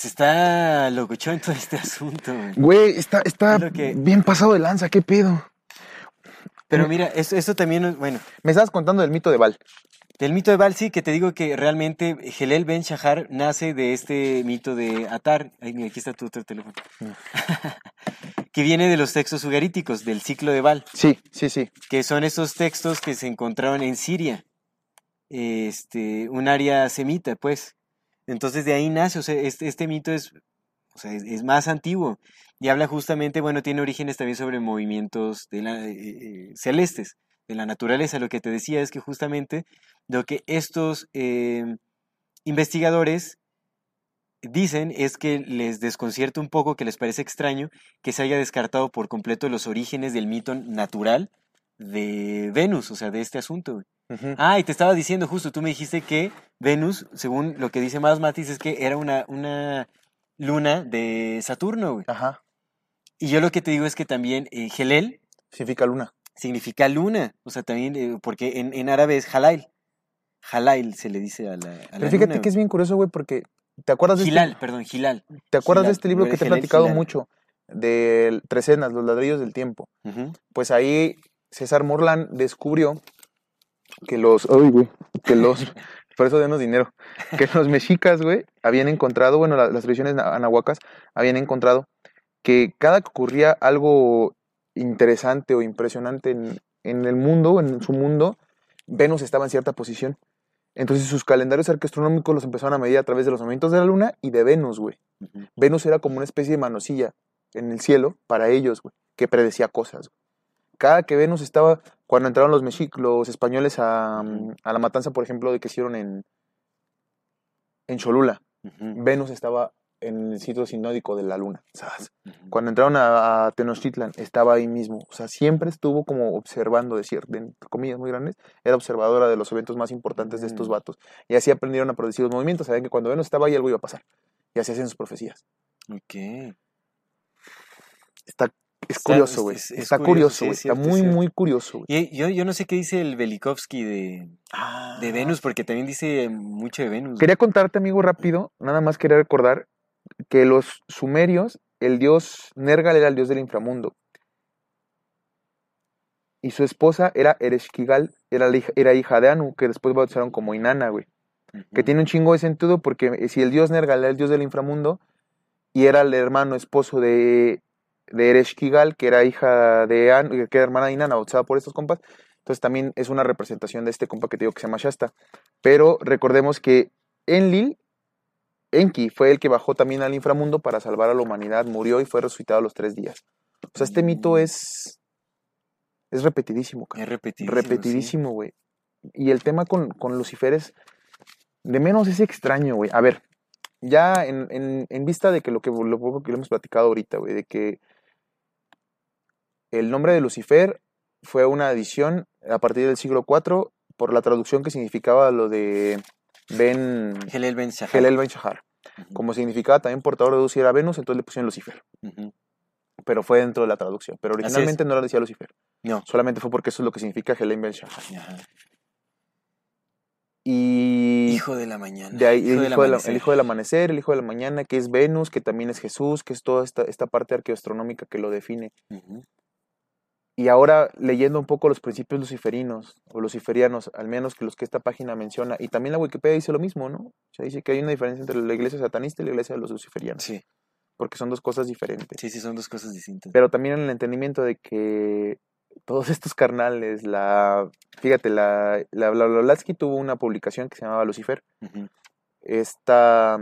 Pues está locochón todo este asunto. güey. Está, está Es lo que- bien pasado de lanza, ¿qué pedo? Pero mira, eso, eso también, bueno, Me estabas contando del mito de Val. del mito de Baal sí, que te digo que realmente Helel Ben Shahar nace de este mito de Atar. Ay, mira, aquí está tu otro teléfono. que viene de los textos ugaríticos, del ciclo de Baal. Sí, sí, sí. que son esos textos que se encontraron en Siria, este, un área semita, pues. Entonces de ahí nace, o sea, este, este mito es, o sea, es, más antiguo y habla justamente, bueno, tiene orígenes también sobre movimientos de eh, eh, celestes, de la naturaleza. Lo que te decía es que justamente lo que estos eh, investigadores dicen es que les desconcierta un poco, que les parece extraño que se haya descartado por completo los orígenes del mito natural de Venus, o sea, de este asunto. güey. Ah, y te estaba diciendo justo, tú me dijiste que Venus, según lo que dice más Matis, es que era una, una luna de Saturno, güey. Ajá. Y yo lo que te digo es que también eh, Helel Significa luna. significa luna, o sea, también, eh, porque en, en árabe es Halail. Halail se le dice a la, a la Pero fíjate luna, que es bien curioso, güey, porque ¿te acuerdas de güey. este, perdón, Hilal. ¿te acuerdas de este libro que te de he platicado mucho? De Trecenas, los ladrillos del tiempo. Ujú. Pues ahí César Morlan descubrió que los. Ay, güey. Que los. Por eso denos dinero. Que los mexicas, güey, habían encontrado, bueno, la- las tradiciones na- anahuacas habían encontrado que cada que ocurría algo interesante o impresionante en, en el mundo, en su mundo, Venus estaba en cierta posición. Entonces sus calendarios arqueastronómicos los empezaron a medir a través de los movimientos de la luna y de Venus, güey. Venus era como una especie de manosilla en el cielo para ellos, güey, que predecía cosas. güey. Cada que Venus estaba, cuando entraron los españoles a, a la matanza, por ejemplo, de que hicieron en, en Cholula. Venus estaba en el sitio sinódico de la luna. ¿sabes? Cuando entraron a, a Tenochtitlan, estaba ahí mismo. O sea, siempre estuvo como observando, de cierto, entre comillas muy grandes, era observadora de los eventos más importantes de estos vatos. Y así aprendieron a predecir los movimientos. Sabían que cuando Venus estaba ahí algo iba a pasar. Y así hacían sus profecías. Ok. Está, es curioso, güey. es- es Está curioso, sí, güey. es Está muy, muy curioso, güey. Y yo, yo no sé qué dice el Velikovsky de, de Venus, porque también dice mucho de Venus. Quería contarte, amigo, rápido, nada más quería recordar que los sumerios, el dios Nergal era el dios del inframundo. Y su esposa era Ereshkigal, era, la hija, era hija de Anu, que después bautizaron como Inanna, güey. Que tiene un chingo de sentido porque si el dios Nergal era el dios del inframundo y era el hermano esposo de, de Ereshkigal, que era hija de Anu, que era hermana de Inanna, bautizada por estos compas, entonces también es una representación de este compa que te digo que se llama Shasta. Pero recordemos que Enlil, Enki, fue el que bajó también al inframundo para salvar a la humanidad, murió y fue resucitado a los tres días. O sea, este mito Mm. es, es repetidísimo, Es repetidísimo. repetidísimo, güey. Y el tema con, con Lucifer es, de menos es extraño, güey. A ver, ya en, en- en vista de que lo que lo poco que le hemos platicado ahorita, güey, de que el nombre de Lucifer fue una adición a partir del siglo IV por la traducción que significaba lo de Ben Helel Ben Shahar. Helel Ben Shahar. Como significaba también portador de luz y era Venus, entonces le pusieron Lucifer. Pero fue dentro de la traducción. Pero originalmente no le decía Lucifer. No. Solamente fue porque eso es lo que significa Helel Ben Shahar. Ajá. Y Hijo de la mañana. de ahí hijo el, del hijo de la- amanecer. el hijo del amanecer, el hijo de la mañana, que es Venus, que también es Jesús, que es toda esta, esta parte arqueoastronómica que lo define. Y ahora leyendo un poco los principios luciferinos o luciferianos, al menos que los que esta página menciona, y también la Wikipedia dice lo mismo, ¿no? O sea, dice que hay una diferencia entre la iglesia satanista y la iglesia de los luciferianos, Sí, porque son dos cosas diferentes. sí, sí, son dos cosas distintas. Pero también en el entendimiento de que todos estos carnales, la, fíjate, la, la, la Blavatsky tuvo una publicación que se llamaba Lucifer, esta,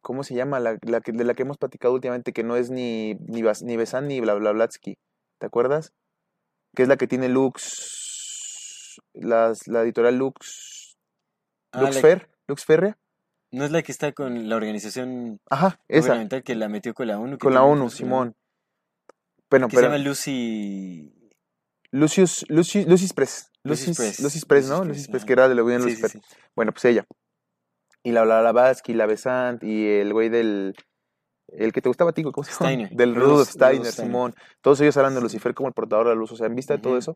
¿cómo se llama? La, la que, de la que hemos platicado últimamente, que no es ni, ni, ni Besan ni Blavatsky, ¿te acuerdas? Que es la que tiene Lux, las, la editorial Lux, Ah, Luxfer, Luxferria. No es la que está con la organización Ajá, esa, gubernamental que la metió con la ONU. con la ONU. Simón. Bueno, Que se pero llama Lucy. Lucius, Lucius, Lucis Press. Lucis Press, Lucis Press, ¿no? Lucis Press, que era de la sí, Lucifer. Bueno, pues ella. Y la Blavatsky, la Besant y el güey del... El que te gustaba a ti, ¿cómo se llama? Steiner. Del Rudolf- Steiner, Rudolf Steiner. Simón. Todos ellos hablan de Lucifer como el portador de la luz. O sea, en vista de todo eso...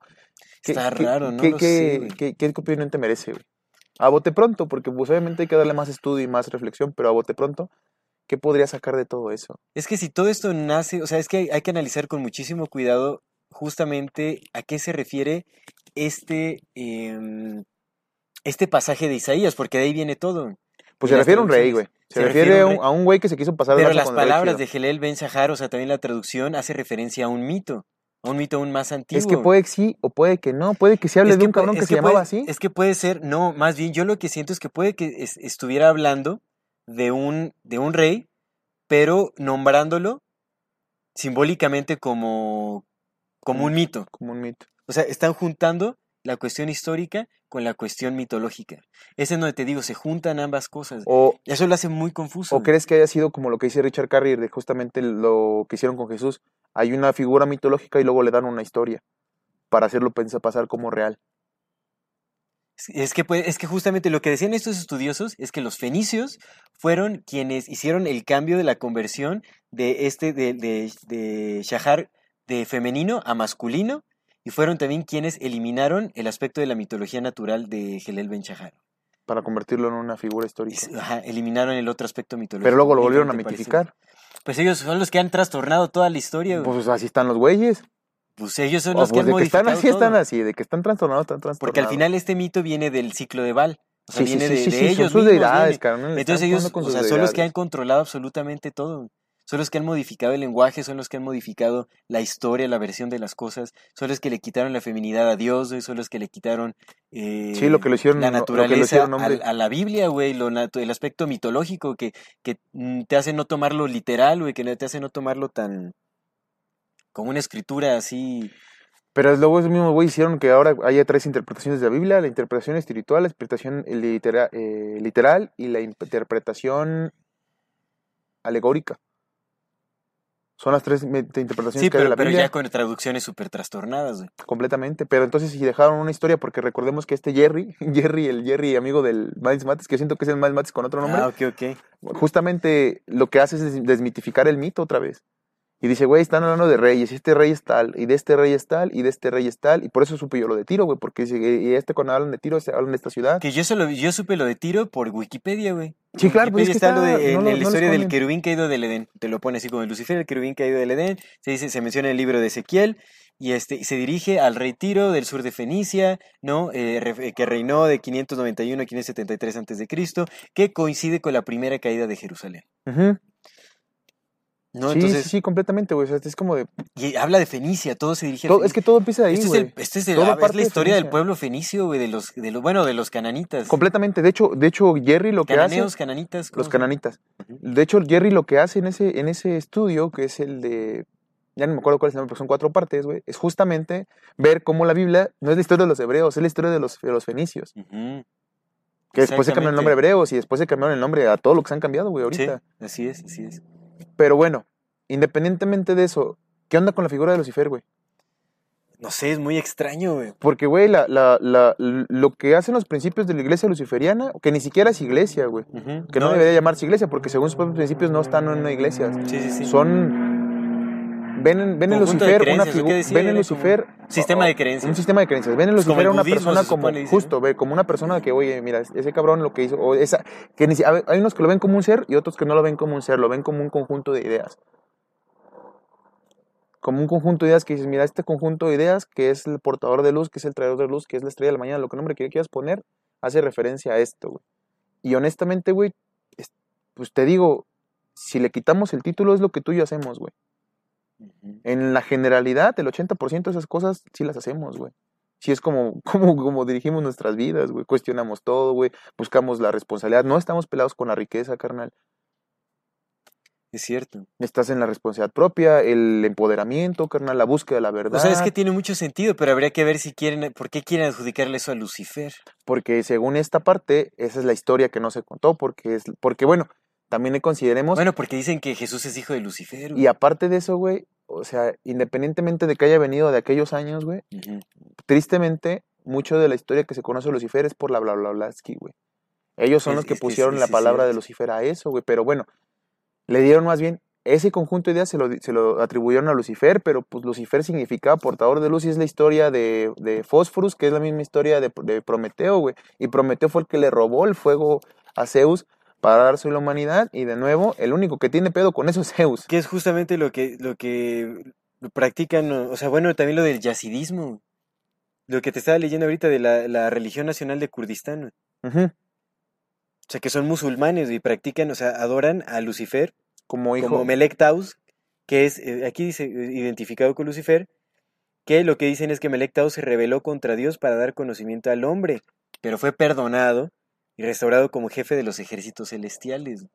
¿qué- Está qué- raro, no qué, lo sé, qué- qué opinión te merece, güey? A bote pronto, porque pues obviamente hay que darle más estudio y más reflexión, pero a bote pronto, ¿qué podría sacar de todo eso? Es que si todo esto nace, o sea, es que hay, hay que analizar con muchísimo cuidado justamente a qué se refiere este, em, este pasaje de Isaías, porque de ahí viene todo. Pues se refiere a un rey, güey. Se, Se refiere, refiere a un a güey que se quiso pasar de Pero las palabras de Gelel Ben Shahar, o sea, también la traducción hace referencia a un mito, a un mito aún más antiguo. Es que puede que sí o puede que no. Puede que se hable Es de un cabrón que se llamaba así. Es que puede ser, no, más bien yo lo que siento es que puede que es- estuviera hablando de un, de un rey, pero nombrándolo simbólicamente como, como un mito. Como un mito. O sea, están juntando la cuestión histórica con la cuestión mitológica. Ese es donde te digo, se juntan ambas cosas. O, Eso lo hace muy confuso. ¿O crees que haya sido como lo que dice Richard Carrier de justamente lo que hicieron con Jesús? Hay una figura mitológica y luego le dan una historia para hacerlo pasar como real. Es que, es que justamente lo que decían estos estudiosos es que los fenicios fueron quienes hicieron el cambio de la conversión de este, de, de, de Shahar de femenino a masculino, y fueron también quienes eliminaron el aspecto de la mitología natural de Gelel Ben Shahar. para convertirlo en una figura histórica. ajá, eliminaron el otro aspecto mitológico. Pero luego lo volvieron a mitificar. Pues ellos son los que han trastornado toda la historia. güey. Pues así están los güeyes. Pues ellos son los que pues han de que están así, están así. De que están trastornados, están trastornados. Porque al final este mito viene del ciclo de Baal. O sea, Sí, viene sí, de, sí, de sí, son ellos sus mismos, deidades, Entonces ellos, o sea, son los que han controlado absolutamente todo. Son los que han modificado el lenguaje, son los que han modificado la historia, la versión de las cosas, son los que le quitaron la feminidad a Dios, güey, son los que le quitaron eh, Sí, lo que lo hicieron, la lo que naturaleza hicieron a, la Biblia, güey, lo el aspecto mitológico que, que mm, te hace no tomarlo literal, güey, que te hace no tomarlo tan como una escritura así. Pero luego esos mismos güeyes hicieron que ahora haya tres interpretaciones de la Biblia, la interpretación espiritual, la interpretación litera- eh, literal y la interpretación alegórica. Son las tres interpretaciones Sí, que hay de la pero Biblia ya con traducciones súper trastornadas, güey. completamente. Pero entonces si dejaron una historia, porque recordemos que este Jerry, Jerry, el Jerry amigo del Miles Matis, que siento que es el Miles Matis con otro nombre, Ah, ok, ok. justamente lo que hace es des- desmitificar el mito otra vez. Y dice, güey, están hablando de reyes, y este rey es tal, y de este rey es tal, y de este rey es tal, y por eso supe yo lo de Tiro, güey, porque dice, y este cuando hablan de Tiro, se hablan de esta ciudad. Que yo solo yo supe lo de tiro por Wikipedia, güey. Sí, claro, pues es Wikipedia que está, lo de en lo- la no historia del querubín caído del Edén. Te lo pone así como Lucifer, el querubín caído del Edén. Se dice, se menciona en el libro de Ezequiel. Y este, y se dirige al rey Tiro del sur de Fenicia, ¿no? Eh, re- que reinó de 591 a 573 antes de Cristo, que coincide con la primera caída de Jerusalén. Ujú. ¿No? sí, Entonces, sí, sí, completamente, güey, o sea, es como de... y habla de Fenicia, todo se dirige a todo- es que todo empieza ahí, Este es, güey. este es, el- Todo ah, es la de historia del Fenicia. pueblo fenicio, güey, de los, de los, bueno, de los cananitas. Completamente, de hecho, de hecho, Jerry lo que hace... Cananitas. ¿cómo Los cananitas. De hecho, Jerry lo que hace en ese, en ese estudio, que es el de... Ya no me acuerdo cuál es el nombre, pero son cuatro partes, güey. Es justamente ver cómo la Biblia no es la historia de los hebreos, es la historia de los, de los fenicios. Que después se cambiaron el nombre hebreos y después se cambiaron el nombre a todo lo que se han cambiado, güey, Sí, ahorita. así es, así es. Pero bueno, independientemente de eso, ¿qué onda con la figura de Lucifer, güey? No sé, es muy extraño, güey. Porque, güey, la, la, la, lo que hacen los principios de la iglesia luciferiana, que ni siquiera es iglesia, güey. Que no, debería llamarse iglesia, porque según sus propios principios no están en una iglesia. Sí, sí, sí. Son. Ven en, ven en Lucifer una creencias, ¿o qué figura. Ven en Lucifer. sistema de creencias. Un sistema de creencias. Ven en Pues Lucifer el una persona como. Justo, ve, como una persona que, oye, mira, ese cabrón lo que hizo. O esa, que ni a hay unos que lo ven como un ser y otros que no lo ven como un ser, lo ven como un conjunto de ideas. Como un conjunto de ideas que dices, mira, este conjunto de ideas que es el portador de luz, que es el traidor de luz, que es la estrella de la mañana, lo que nombre que quieras poner, hace referencia a esto, güey. Y honestamente, güey, es- pues te digo, si le quitamos el título es lo que tú y yo hacemos, güey. En la generalidad, el 80% de esas cosas sí las hacemos, güey. Sí es como, como, como dirigimos nuestras vidas, güey. Cuestionamos todo, güey. Buscamos la responsabilidad. No estamos pelados con la riqueza, carnal. Es cierto. Estás en la responsabilidad propia, el empoderamiento, carnal, la búsqueda de la verdad. O sea, es que tiene mucho sentido, pero habría que ver si quieren, ¿por qué quieren adjudicarle eso a Lucifer? Porque según esta parte, esa es la historia que no se contó, porque es, porque bueno, también consideremos, Bueno, porque dicen que Jesús es hijo de Lucifer. y aparte de eso, güey, o sea, independientemente de que haya venido de aquellos años, güey, tristemente, mucho de la historia que se conoce de Lucifer es por la bla bla blaski, güey. Ellos son Es- los que es pusieron la palabra de. Lucifer a eso, güey, pero bueno, le dieron más bien ese conjunto de ideas se lo, se lo atribuyeron a Lucifer, pero pues Lucifer significaba portador de luz y es la historia de, de Fósforos, que es la misma historia de, de Prometeo, güey. Y Prometeo fue el que le robó el fuego a Zeus para darse la humanidad y de nuevo, el único que tiene pedo con eso es Zeus. Que es justamente lo que, lo que practican, o sea, bueno, también lo del yazidismo. Lo que te estaba leyendo ahorita de la, la religión nacional de Kurdistán. O sea, que son musulmanes y practican, o sea, adoran a Lucifer Como hijo. como Melek Taus, que es, eh, aquí dice, eh, identificado con Lucifer, que lo que dicen es que Melek Taus se rebeló contra Dios para dar conocimiento al hombre, pero fue perdonado y restaurado como jefe de los ejércitos celestiales.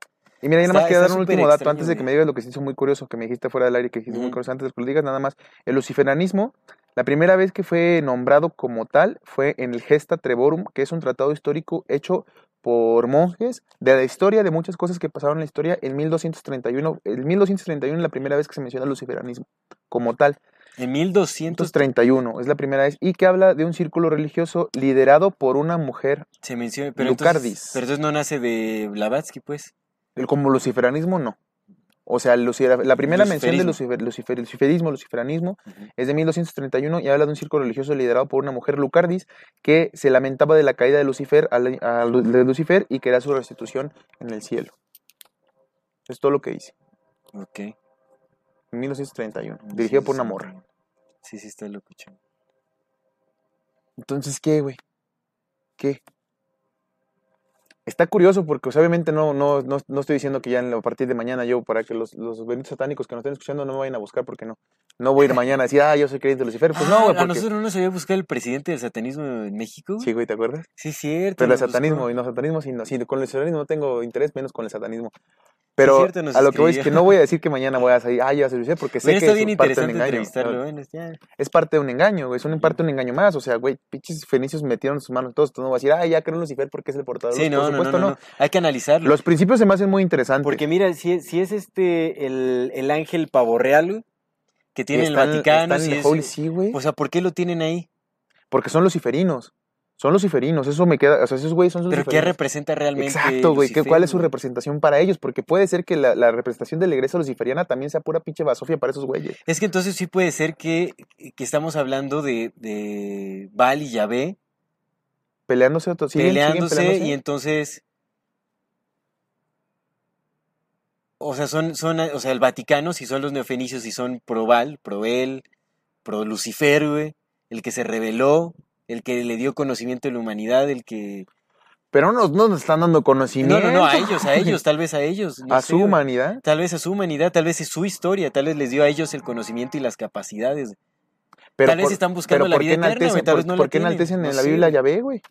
Y mira, yo nada más quería está dar un último dato extraño, antes de que me digas lo que se hizo muy curioso, que me dijiste fuera del aire, que dijiste muy curioso antes de que lo digas, nada más. El luciferanismo, la primera vez que fue nombrado como tal fue en el Gesta Trevorum, que es un tratado histórico hecho por monjes de la historia, de muchas cosas que pasaron en la historia, en 1231. En 1231 es la primera vez que se menciona el luciferanismo como tal. En 1200 1231 es la primera vez, y que habla de un círculo religioso liderado por una mujer. se menciona, pero Lucardis. entonces, pero entonces no nace de Blavatsky, pues. El, como luciferanismo, no. O sea, la primera mención de lucifer, lucifer- luciferismo, luciferanismo, Ujú. es de 1231 y habla de un círculo religioso liderado por una mujer Lucardis que se lamentaba de la caída de Lucifer, a Lu- de Lucifer y quería su restitución en el cielo. Es todo lo que dice. Ok. En 1931, dirigido por una morra. Sí, sí, está loco. Entonces, ¿qué, güey? ¿Qué? Está curioso porque, o sea, obviamente, no, no, no, no estoy diciendo que ya a partir de mañana yo, para que los, los benditos satánicos que nos estén escuchando no me vayan a buscar porque no. No voy a ir mañana a decir, ah, yo soy creyente de Lucifer. Pues no, Ah, güey, a porque... nosotros no nos había buscado el presidente del satanismo en México. güey? Sí, güey, ¿te acuerdas? Sí, cierto. Pero el nos buscó. satanismo, y no satanismo, sí, no, sí, con el satanismo no tengo interés, menos con el satanismo. Pero cierto, a lo que voy es que no voy a decir que mañana voy a salir, ah, ya se Lucifer, porque sé que es bien parte de un engaño. entrevistarlo. ya. Es parte de un engaño, güey, es una parte de un engaño más. O sea, güey, pinches fenicios metieron sus manos todos. Tú no vas a decir, ah, ya creo Lucifer porque es el portador. de Sí, luz". no, Por no, no, supuesto, no, no. Hay que analizarlo. Los principios se me hacen muy interesantes. Porque mira, si es, si es este el, el ángel pavo real güey, que tiene el Están- Vaticano, están en el es- Holy güey. o sea, ¿por qué lo tienen ahí? Porque son luciferinos. Son luciferinos, eso me queda, o sea, esos güeyes son ¿Pero qué luciferinos. representa realmente? Exacto, güey. ¿qué- Lucifer, ¿Cuál es su representación para ellos? Porque puede ser que la, la representación de la iglesia luciferiana también sea pura pinche basofia para esos güeyes. Es que entonces sí puede ser que, que estamos hablando de, de Baal y Yahvé Peleándose, siguen, siguen peleándose, peleándose. y entonces... O sea, son, son, o sea, el Vaticano, si son los neofenicios, si son pro Baal, pro él, pro Lucifer, güey, el que se rebeló, el que le dio conocimiento a la humanidad, el que... Pero no, no nos están dando No, conocimiento. no, no, a ellos, a ellos, tal vez a ellos. no a sé, su humanidad. Tal vez a su humanidad, tal vez es su historia, tal vez les dio a ellos el conocimiento y las capacidades. Pero Tal vez por- están buscando pero la ¿por vida eterna, enaltecen, tal por- vez no la ¿por qué enaltecen no en la sé, Biblia a. Yahvé, güey?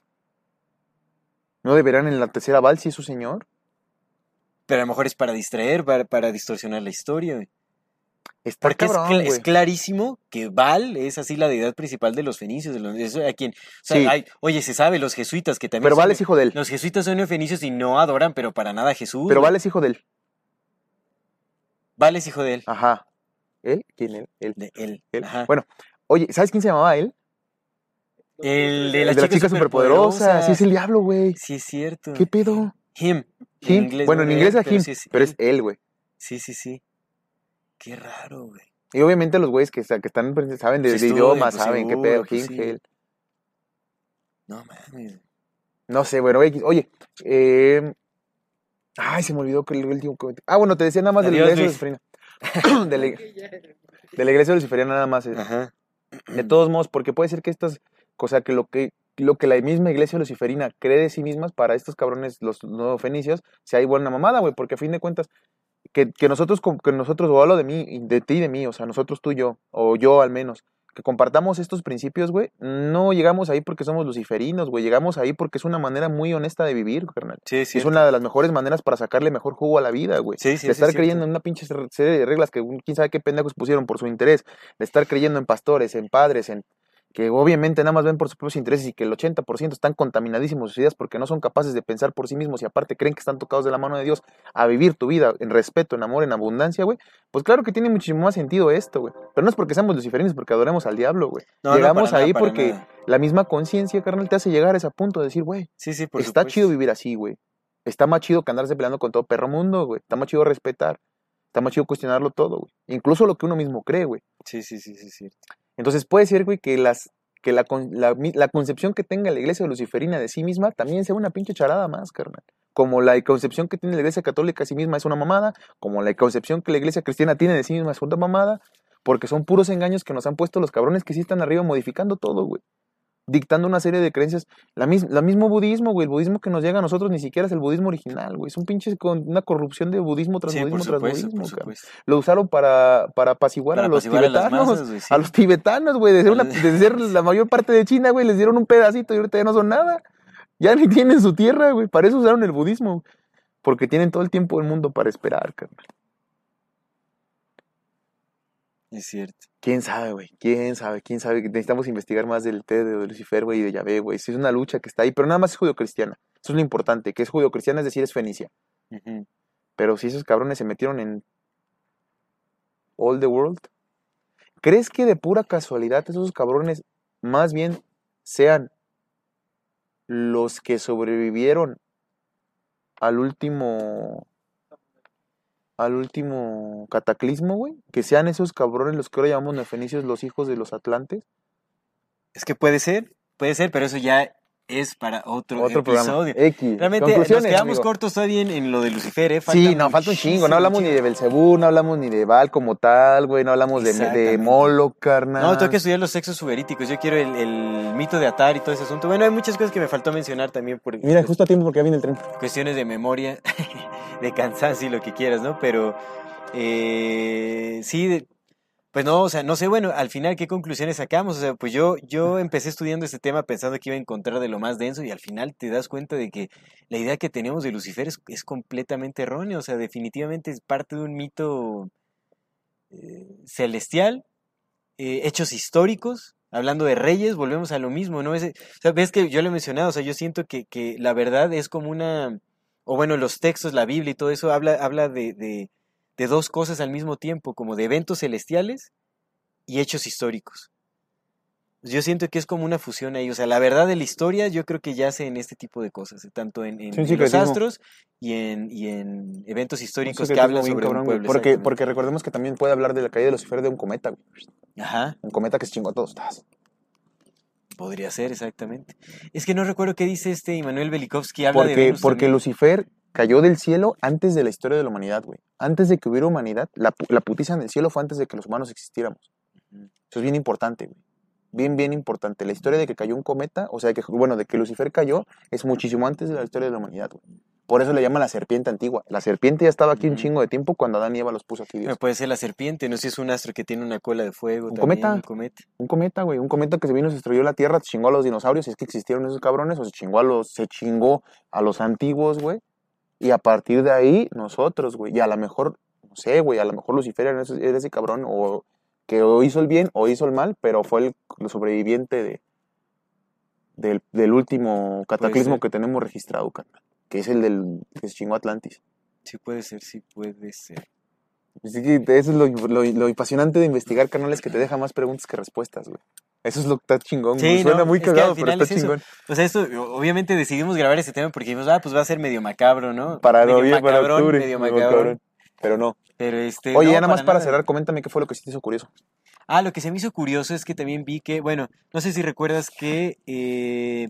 ¿No deberán enaltecer a Baal si es su señor? Pero a lo mejor es para distraer, para, para distorsionar la historia, güey. Está Porque es, clarísimo que Baal es así la deidad principal de los fenicios, de los, a quien, o sea, Sí. hay- oye, se sabe, los jesuitas que también Pero son Baal es hijo de él. los jesuitas son neofenicios y no adoran, pero para nada a Jesús. Pero. Baal es hijo de él. Baal es hijo de él, Ajá. ¿Él? ¿Quién él? Él. de él. él. Ajá. Bueno, oye, ¿sabes quién se llamaba él? el de El las de las chicas chicas superpoderosas. Sí, es el diablo, güey. Sí, es cierto. ¿Qué pedo? Him. Him. bueno, en inglés es pero him, sí es pero es él, güey. Sí, sí, sí. Qué raro, güey. Y obviamente los güeyes que, que están, saben de, de estudian, idiomas, pues saben qué pedo, pues sí. No mames. No sé, bueno. Oye, eh... Ay, se me olvidó que el último comentario. Ah, bueno, te decía nada más de la iglesia luciferiana. de, la, de la iglesia luciferiana nada más. eh. Ajá. De todos modos, porque puede ser que estas, o sea, que lo que lo que la misma iglesia luciferina cree de sí mismas para estos cabrones, los nuevos fenicios, sea igual una mamada, güey, porque a fin de cuentas, que, que nosotros, con- que nosotros, o hablo de mí, de ti y de mí, o sea, nosotros tú y yo, o yo al menos, que compartamos estos principios, güey, no llegamos ahí porque somos luciferinos, güey. Llegamos ahí porque es una manera muy honesta de vivir, carnal. Sí, sí. es una de las mejores maneras para sacarle mejor jugo a la vida, güey. Sí, sí, de estar es creyendo en una pinche ser- serie de reglas que quién sabe qué pendejos pusieron por su interés. De estar creyendo en pastores, en padres, en que obviamente nada más ven por sus propios intereses y que el 80% están contaminadísimos sus ideas porque no son capaces de pensar por sí mismos y aparte creen que están tocados de la mano de Dios a vivir tu vida en respeto, en amor, en abundancia, güey. Pues claro que tiene muchísimo más sentido esto, güey. Pero no es porque seamos luciferinos, porque adoremos al diablo, güey. No, Llegamos ahí nada, porque nada. la misma conciencia, carnal, te hace llegar a ese punto de decir, güey, Sí, sí, por está supuesto. chido vivir así, güey. Está más chido que andarse peleando con todo perro mundo, güey. Está más chido respetar. Está más chido cuestionarlo todo, güey. Incluso lo que uno mismo cree, güey. Sí, sí, sí, sí, sí. Entonces puede ser, güey, que la, concepción que tenga la iglesia luciferina de sí misma también sea una pinche charada más, carnal. Como la concepción que tiene la iglesia católica de sí misma es una mamada, como la concepción que la iglesia cristiana tiene de sí misma es otra mamada, porque son puros engaños que nos han puesto los cabrones que sí están arriba modificando todo, güey. Dictando una serie de creencias. La, mis, la mismo budismo, güey. El budismo que nos llega a nosotros ni siquiera es el budismo original, güey. Es un pinche con una corrupción de budismo tras Sí, por budismo tras budismo, por. Lo usaron para, para apaciguar Para a los a tibetanos. masas, güey, sí. A los tibetanos, güey, de ser, una, de ser la mayor parte de China, güey, les dieron un pedacito y ahorita ya no son nada. Ya ni tienen su tierra, güey. Para eso usaron el budismo. Porque tienen todo el tiempo del mundo para esperar, carnal. Es cierto. ¿Quién sabe, güey? ¿Quién sabe? ¿Quién sabe? Necesitamos investigar más del té de Lucifer, güey, y de Yahvé, güey. Sí, es una lucha que está ahí, pero nada más es judio-cristiana. Eso es lo importante, que es judio-cristiana, es decir, es fenicia. Pero si esos cabrones se metieron en all the world, ¿crees que de pura casualidad esos cabrones más bien sean los que sobrevivieron al último al último cataclismo, güey? Que sean esos cabrones los que ahora llamamos nefenicios los hijos de los atlantes. Es que puede ser, puede ser, pero eso ya es para otro, Otro programa. episodio. X. Realmente nos quedamos amigo. cortos todavía en, en lo de Lucifer, ¿eh? Sí, no, falta un chingo. No hablamos ni de Belcebú, no hablamos ni de Baal como tal, güey. No hablamos de, de. Moloch, carnal. No, tengo que estudiar los sexos suberíticos. Yo quiero el, el mito de Atar y todo ese asunto. Bueno, hay muchas cosas que me faltó mencionar también por Mira, justo a tiempo porque ya viene el tren. cuestiones de memoria, de cansancio y lo que quieras, ¿no? Pero eh, sí, pues no, o sea, no sé, bueno, al final, ¿qué conclusiones sacamos? O sea, pues yo, yo empecé estudiando este tema pensando que iba a encontrar de lo más denso y al final te das cuenta de que la idea que tenemos de Lucifer es, es completamente errónea, o sea, definitivamente es parte de un mito eh, celestial, eh, hechos históricos, hablando de reyes, volvemos a lo mismo, ¿no? Ese, o sea, ves que yo lo he mencionado, o sea, yo siento que, que la verdad es como una, o bueno, los textos, la Biblia y todo eso habla, habla de, de, de dos cosas al mismo tiempo, como de eventos celestiales y hechos históricos. Yo siento que es como una fusión ahí, o sea, la verdad de la historia yo creo que yace en este tipo de cosas, eh, tanto en, en- Sí, un en los astros y en, y en eventos históricos que hablan sobre cabrón, un pueblo. Porque, porque recordemos que también puede hablar de la caída de Lucifer de un cometa, güey. Ajá. Un cometa que se chingó a todos. Podría ser, exactamente. Es que no recuerdo qué dice este Immanuel Velikovsky. Habla de Porque, Venus porque también. Lucifer cayó del cielo antes de la historia de la humanidad, güey. Antes de que hubiera humanidad, la, pu- la putiza en el cielo fue antes de que los humanos existiéramos. Eso es bien importante, güey. Bien, bien importante. La historia de que cayó un cometa, o sea, que, bueno, de que Lucifer cayó, es muchísimo antes de la historia de la humanidad, güey. Por eso le llaman la serpiente antigua. La serpiente ya estaba aquí un chingo de tiempo cuando Adán y Eva los puso aquí Dios. Puede ser la serpiente, no sé si es un astro que tiene una cola de fuego. Un también, cometa. Un cometa. Un cometa, güey. Un cometa que se vino, se estrelló la Tierra, se chingó a los dinosaurios, si es que existieron esos cabrones, o se chingó a los, se chingó a los antiguos, güey. Y a partir de ahí, nosotros, güey. Y a lo mejor, no sé, güey, a lo mejor Lucifer era ese, era ese cabrón, o que o hizo el bien o hizo el mal, pero fue el, sobreviviente de, del, del último cataclismo que tenemos registrado, carnal. Que es el del que se chingó Atlantis. Sí puede ser, sí puede ser. Así que eso es lo, lo, lo apasionante de investigar canales que te deja más preguntas que respuestas, güey. Eso es lo que está chingón, Sí, güey. Suena no, muy es que al cagado, pero está es chingón. O sea, esto, obviamente decidimos grabar este tema porque dijimos, ah, pues va a ser medio macabro, ¿no? Para medio para macabrón, octubre. medio macabrón. cabrón. Pero no. Pero este. Oye, no, ya nada más para cerrar, coméntame qué fue lo que sí te hizo curioso. Ah, lo que se me hizo curioso es que también vi que, bueno, no sé si recuerdas que eh,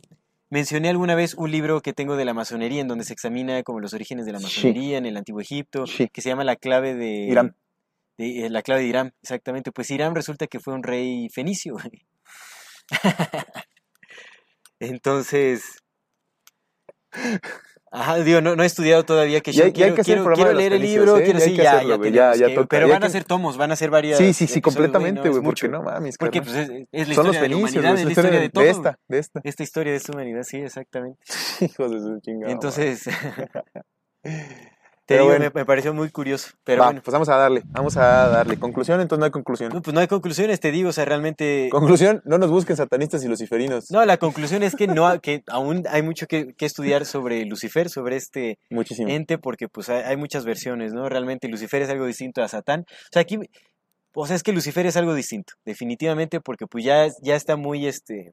mencioné alguna vez un libro que tengo de la masonería en donde se examina como los orígenes de la Sí. masonería en el antiguo Egipto, Sí. que se llama La clave de Irán. de, eh, la clave de Irán, exactamente. Pues Irán resulta que fue un rey fenicio. Entonces, Ajá, digo, no, no he estudiado todavía que Y hay- y hay quiero, que quiero, quiero de leer el libro, ¿eh? quiero sí, ya, hacerlo, ya ya- ya que- toca, pero ya van a ser tomos, van a ser varias Sí, sí, sí, completamente, no, güey, porque mucho. no mames, Porque pues es, es la Son los de la fenicios, humanidad, güey, es la historia de de, todo. de esta, de esta. Esta historia de esta humanidad, sí, exactamente. Hijos de su chingada. Entonces, te Pero digo, bueno. me, me pareció muy curioso, pero Va, bueno. pues vamos a darle, vamos a darle. Conclusión, entonces no hay conclusión. No, pues no hay conclusiones, te digo, o sea, realmente... Conclusión, no nos busquen satanistas y luciferinos. No, la conclusión es que no, que aún hay mucho que, que estudiar sobre Lucifer, sobre este Muchísimo. ente, porque pues hay, hay muchas versiones, ¿no? Realmente Lucifer es algo distinto a Satán. O sea, aquí, o sea, es que Lucifer es algo distinto, definitivamente, porque pues ya, ya está muy, este,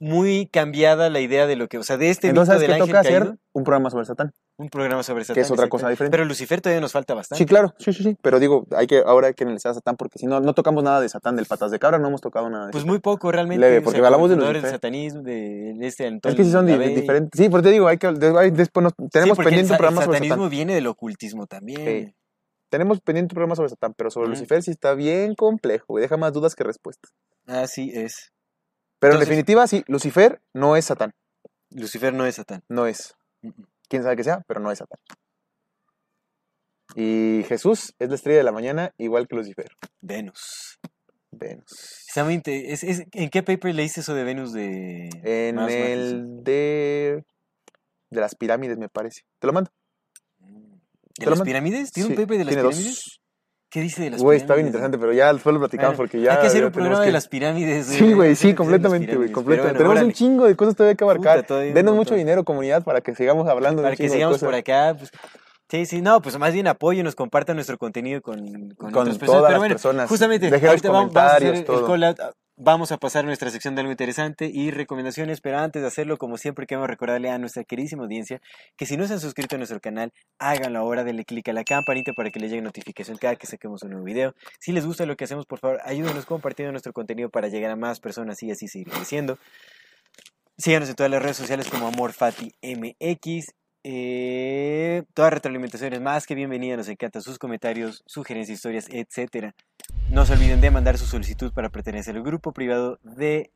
muy cambiada la idea de lo que, o sea, de este Entonces, mito ¿sabes del ángel toca hacer? Un programa sobre Satán. un programa sobre Satán. Que es otra cosa diferente. Pero Lucifer todavía nos falta bastante. Sí, claro, sí, sí, sí. Pero digo, hay que, ahora hay que analizar a Satán porque si no, no tocamos nada de Satán, del patas de cabra, no hemos tocado nada de Pues Satán. muy poco realmente. Leve, o sea, porque hablamos de fundadores del Lucifer. satanismo, de este Es Antonio que sí son di- diferentes. Sí, porque te digo, hay que, después nos- tenemos el pendiente un programa el sobre satanismo Satán. viene del ocultismo también. Sí. Tenemos pendiente un programa sobre Satán, pero sobre. Lucifer sí está bien complejo, güey. Deja más dudas que respuestas. Así es. Pero Entonces- en definitiva, sí, Lucifer no es Satán. Lucifer no es Satán. No es. Mm, Quién sabe que sea, pero no es Satán. Y Jesús es la estrella de la mañana, igual que Lucifer. Venus. Venus. Es- es- ¿En qué paper leíste eso de Venus de En el de. de las pirámides, me parece. Te lo mando. ¿De te lo las mando. pirámides? ¿Tiene un paper de las pirámides? dos. ¿Qué dice de las Güey, pirámides? está bien interesante, pero ya después lo platicamos Bueno, porque ya. Hay que hacer un programa de que- las pirámides. Sí, güey, sí, de las completamente, güey, completamente. bueno, Tenemos un chingo de cosas todavía que abarcar. Puta, todavía un Denos mucho dinero, comunidad, para que sigamos hablando de Para que de sigamos cosas. por acá. Pues, sí, sí, no, pues más bien apóyenos, compartan nuestro contenido con, con, Con otras personas. todas Pero las personas. justamente, Dejen los vamos, vamos a hacer comentarios, el todo. call out. Vamos a pasar a nuestra sección de algo interesante y recomendaciones, pero antes de hacerlo, como siempre, queremos recordarle a nuestra queridísima audiencia que si no se han suscrito a nuestro canal, háganlo ahora, denle clic a la campanita para que les llegue notificación cada que saquemos un nuevo video. Si les gusta lo que hacemos, por favor, ayúdenos compartiendo nuestro contenido para llegar a más personas y así seguir creciendo. Síganos en todas las redes sociales como AmorFatiMX. Eh, toda retroalimentación es más que bienvenida, nos encantan sus comentarios, sugerencias, historias, etcétera. No se olviden de mandar su solicitud para pertenecer al grupo privado de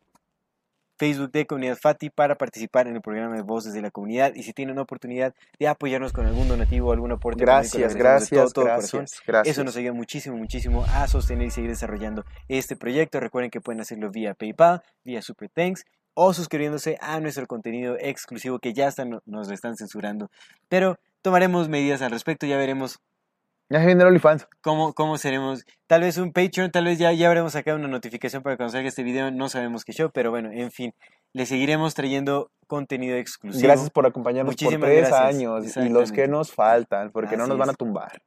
Facebook de Comunidad Fati para participar en el programa de Voces de la Comunidad y si tienen una oportunidad de apoyarnos con algún donativo o algún aporte le Gracias, gracias, todo, todo gracias, gracias. Eso nos ayuda muchísimo, muchísimo a sostener y seguir desarrollando este proyecto. Recuerden que pueden hacerlo vía PayPal, vía Super Thanks o suscribiéndose a nuestro contenido exclusivo que ya están, nos están censurando. Pero tomaremos medidas al respecto, ya veremos Ya se viene el OnlyFans. cómo, cómo seremos. Tal vez un Patreon, tal vez ya, ya habremos sacado una notificación para cuando salga este video, no sabemos qué show, pero bueno, en fin, le seguiremos trayendo contenido exclusivo. Gracias por acompañarnos por Muchísimas tres gracias, años y los que nos faltan, porque no nos van a tumbar.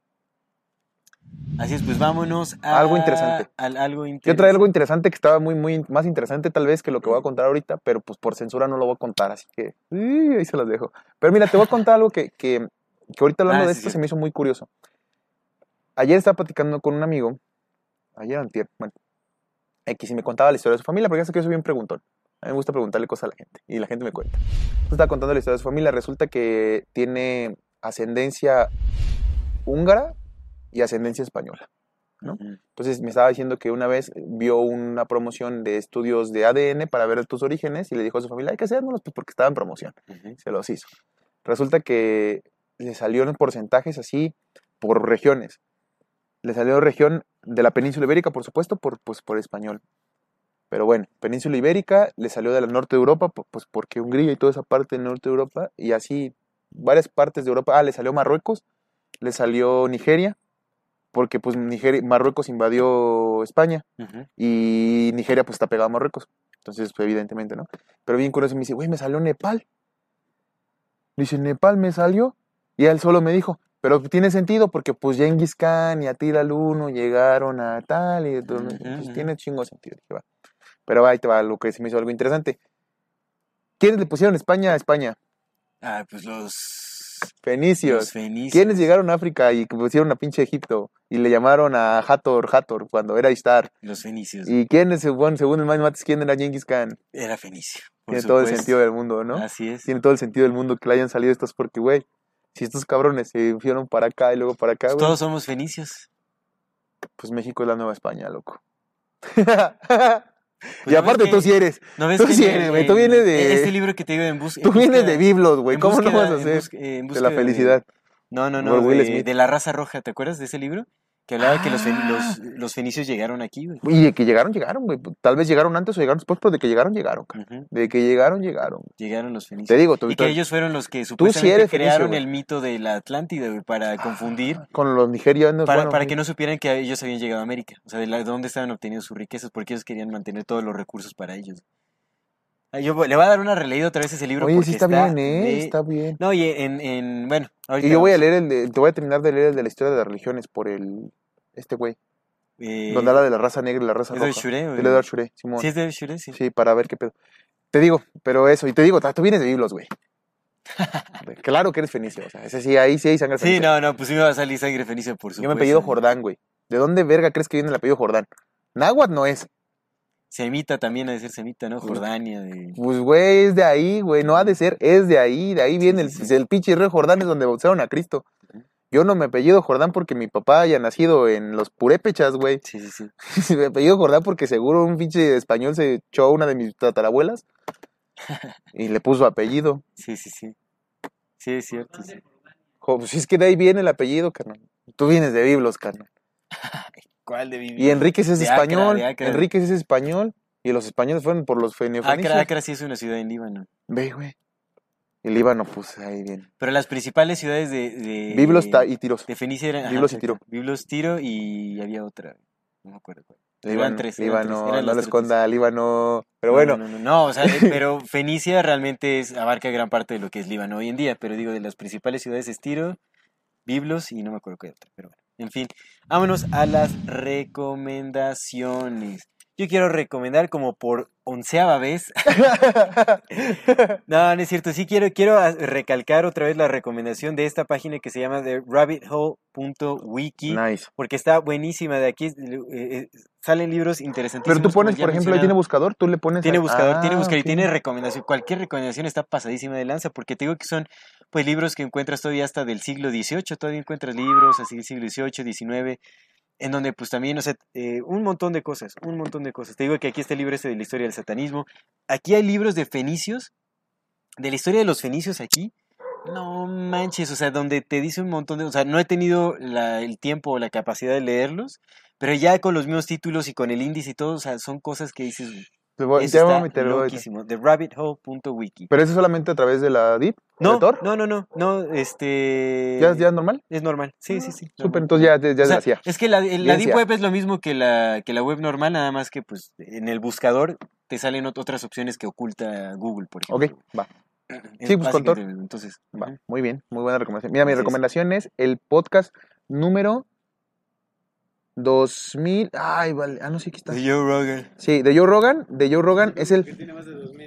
Así es, pues vámonos a Algo interesante. al- algo Yo interesante. traía algo interesante que estaba muy, muy más interesante tal vez que lo que voy a contar ahorita, pero pues por censura no lo voy a contar, así que uy, ahí se las dejo. Pero mira, te voy a contar algo que, que, que ahorita hablando Ah, de sí, esto sí. se me hizo muy curioso. Ayer estaba platicando con un amigo, ayer antier, bueno, X, y me contaba la historia de su familia, porque ya sé que yo soy bien preguntón. A mí me gusta preguntarle cosas a la gente, y la gente me cuenta. Entonces estaba contando la historia de su familia, resulta que tiene ascendencia húngara y ascendencia española. ¿no? Entonces me estaba diciendo que una vez vio una promoción de estudios de ADN para ver tus orígenes y le dijo a su familia, hay que hacérnoslos pues, porque estaba en promoción. Ujú. Se los hizo. Resulta que le salieron porcentajes así por regiones. Le salió región de la península ibérica, por supuesto, por, pues, por español. Pero bueno, península ibérica, le salió del norte de Europa, pu- pues porque Hungría y toda esa parte del norte de Europa, y así varias partes de Europa. Ah, le salió Marruecos, le salió Nigeria, porque pues Nigeria, Marruecos invadió España y Nigeria pues está pegado a Marruecos. Entonces, pues, evidentemente, ¿no? Pero bien curioso, me dice, güey, me salió Nepal. Dice, Nepal me salió. Y él solo me dijo, pero tiene sentido porque pues Genghis Khan y Atila el Uno llegaron a tal y todo, pues ujú. tiene chingo sentido. Dije, va. Pero ahí te va lo que se me hizo algo interesante. ¿Quiénes le pusieron España a España? Ah, pues los, Fenicios. los fenicios. ¿Quiénes llegaron a África y pusieron a pinche Egipto? Y le llamaron a Hathor, Hathor, cuando era Ishtar. Los fenicios. ¿Y quién es, bueno, según el Mind Mates, quién era Genghis Khan? Era fenicio. Tiene todo el sentido del mundo, ¿no? Así es. Tiene todo el sentido del mundo que le hayan salido estos porque, güey, si estos cabrones se fueron para acá y luego para acá, Pues güey, todos somos fenicios. pues México es la nueva España, loco. Pues y no aparte tú sí eres. ¿No ves tú que sí eres, güey, tú en- vienes de- Este libro que te digo en bus- en Tú vienes de biblos, güey. ¿Cómo no búsqueda- vas a hacer en de la felicidad? No, no, no, de la raza roja, ¿te acuerdas de ese libro? Que hablaba que los, fe- Ah. los, los fenicios llegaron aquí, güey. Y de que llegaron, llegaron, güey. Tal vez llegaron antes o llegaron después, pero de que llegaron, llegaron. De que llegaron, llegaron. Llegaron los fenicios. Te digo, tú, y tú- que ellos fueron los que sí supuestamente fenicio, crearon el mito de la Atlántida, güey, para confundir, con los nigerianos. para, bueno, para que no supieran que ellos habían llegado a América, o sea, de, la- de dónde estaban obteniendo sus riquezas, porque ellos querían mantener todos los recursos para ellos. Yo le voy a dar una releída otra vez ese libro Oye, porque sí está, bien, ¿eh? de- Está bien. No, y en, en bueno, ahorita Y yo voy a leer el de, te voy a terminar de leer el de la historia de las religiones por el, este güey, Eh, donde habla de la raza negra y la raza Edward roja. Shure, o El el- Edward Shure, Simón. Sí, es de Shure, sí. Sí, para ver qué pedo. Te digo, pero eso, y te digo, tú vienes de biblos, güey. claro que eres fenicio, o sea, ese sí, ahí sí hay sangre Sí, fenicia. no, no, pues sí me va a salir sangre fenicia, por supuesto. Yo me apellido Jordán, güey. ¿De dónde verga crees que viene el apellido Jordán? Náhuatl no es. Semita también ha de ser semita, ¿no? Jordania, de... Pues, güey, es de ahí, güey. No ha de ser, es de ahí. De ahí viene el, sí. el pinche rey Jordán, es donde bautizaron a Cristo. Yo no me apellido Jordán porque mi papá haya nacido en los purépechas, güey. Sí, sí, sí. me apellido Jordán porque seguro un pinche español se echó a una de mis tatarabuelas y le puso apellido. Sí, sí, sí. Sí, es cierto. sí. Jo, Pues es que de ahí viene el apellido, carnal. Tú vienes de biblos, carnal. ¿Cuál de? Y Enríquez es De español. Acra. Enríquez es español. Y los españoles fueron por los fenefenicios. Acra, Acra sí es una ciudad en Líbano. Ve, güey. El Líbano, pues ahí viene. Pero las principales ciudades de... de Biblos y tiros. De Fenicia eran... ajá, Biblos y exacto. Biblos, Tiro y había otra. No me acuerdo cuál. Líbano, tres, Líbano, tres, no lo esconda, Líbano. Pero No, bueno, No, no, no, no, o sea, pero Fenicia realmente es, abarca gran parte de lo que es Líbano hoy en día, pero digo, de las principales ciudades es Tiro, Biblos y no me acuerdo qué otra, pero bueno, en fin, vámonos a las recomendaciones. Yo quiero recomendar como por onceava vez. no, no es cierto. Sí quiero, quiero recalcar otra vez la recomendación de esta página que se llama The rabbithole.wiki. nice. Porque está buenísima. De aquí eh, eh, salen libros interesantísimos. Pero tú pones, por ejemplo, ahí tiene buscador, tú le pones. Tiene buscador, tiene Ah, buscador y tiene recomendación. Cualquier recomendación está pasadísima de lanza porque te digo que son pues libros que encuentras todavía hasta del siglo XVIII, todavía encuentras libros así del siglo XVIII, XIX, en donde pues también, o sea, eh, un montón de cosas, un montón de cosas. Te digo que aquí está el libro este de la historia del satanismo. Aquí hay libros de fenicios, de la historia de los fenicios aquí. No manches, o sea, donde te dice un montón de... O sea, no he tenido el tiempo o la capacidad de leerlos, pero ya con los mismos títulos y con el índice y todo, o sea, son cosas que dices, Te voy- eso ya está loquísimo. TheRabbitHole.wiki. Pero eso solamente a través de la DIP. No, no, no, no, no, este... ¿Ya, ¿Ya es normal? Es normal, sí, sí, sí. Súper, entonces ya, ya, O sea, hacía. es que la, la Deep. Web es lo mismo que la, que la web normal, nada más que pues en el buscador te salen ot- otras opciones que oculta Google, por Ok, ejemplo. va. Es Sí, pues, con Entonces, Va, muy bien, muy buena recomendación. Mira, mi recomendación es el podcast número 2000. Ay, vale. Ah, no sé qué está. De Joe Rogan. Sí, de Joe Rogan. De Joe Rogan es el.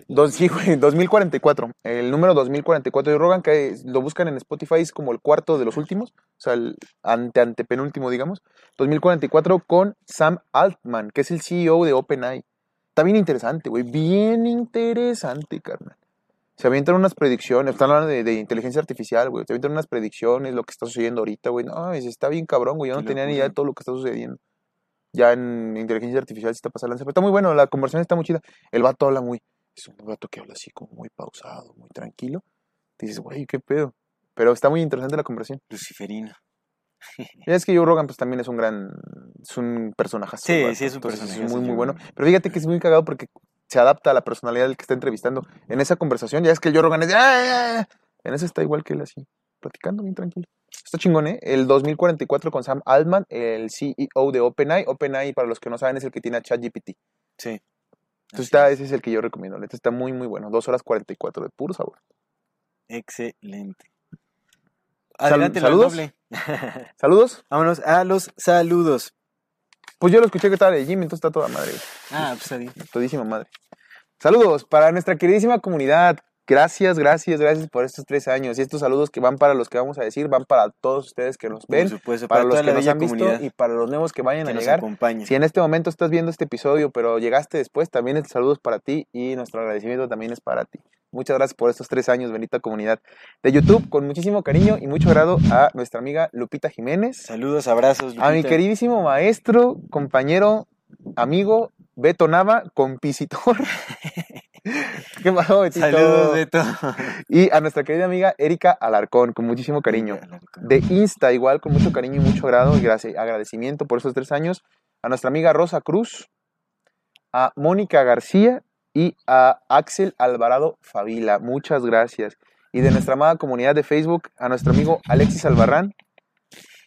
Dos, sí, güey, 2044. El número 2044 de Joe Rogan, que es- lo buscan en Spotify, es como el cuarto de los últimos. O sea, el ante antepenúltimo, digamos. 2044 con Sam Altman, que es el CEO de OpenAI. Está bien interesante, güey. Bien interesante, carnal. Se avientan unas predicciones, están hablando de, de inteligencia artificial, güey. Se avientan unas predicciones, lo que está sucediendo ahorita, güey. No, es- está bien cabrón, güey. Yo no tenía ni idea de todo lo que está sucediendo. Ya en inteligencia artificial sí está pasando Pero está muy bueno, la conversación está muy chida. El vato habla muy. Es un vato que habla así como muy pausado, muy tranquilo. Dices, güey, qué pedo. Pero está muy interesante la conversación. Luciferino. Ya es que Joe Rogan, pues también es un gran. Es un personaje. Sí, sí, es un personajazo, muy, muy Joe bueno. Pero fíjate que es muy cagado porque se adapta a la personalidad del que está entrevistando. En esa conversación, ya es que el Joe Rogan es de. "Ah, ah, ah". En esa está igual que él así, platicando bien tranquilo. Está chingón, ¿eh? El 2044 con Sam Altman, el CEO de OpenAI. OpenAI, para los que no saben, es el que tiene a ChatGPT. Sí. Entonces, está, es. ese es el que yo recomiendo. Este está muy, muy bueno. Dos horas 44 de puro sabor. Excelente. Sal- Adelante, la ¿saludos? doble. Saludos. Vámonos a los saludos. Pues yo lo escuché que estaba de Jim, entonces está toda madre. güey. Ah, pues adiós. Todísima madre. Saludos para nuestra queridísima comunidad. Gracias, gracias, gracias por estos tres años. Y estos saludos que van para los que vamos a decir, van para todos ustedes que nos ven, Por supuesto, para para, los que nos han visto y para los nuevos que vayan que a llegar. Si en este momento estás viendo este episodio, pero llegaste después, también el saludo es para ti y nuestro agradecimiento también es para ti. Muchas gracias por estos tres años, bendita comunidad de YouTube, con muchísimo cariño y mucho agrado a nuestra amiga Lupita Jiménez, Saludos, abrazos. a mi Lupita. queridísimo maestro, compañero, amigo Beto Nava, compositor. ¿Qué pasó, Betito? Saludos, Beto. Y a nuestra querida amiga Erika Alarcón, con muchísimo cariño. De Insta, igual, con mucho cariño y mucho agrado y agradecimiento por esos tres años. A nuestra amiga Rosa Cruz, a Mónica García y a Axel Alvarado Favila. Muchas gracias. Y de nuestra amada comunidad de Facebook, a nuestro amigo Alexis Albarrán,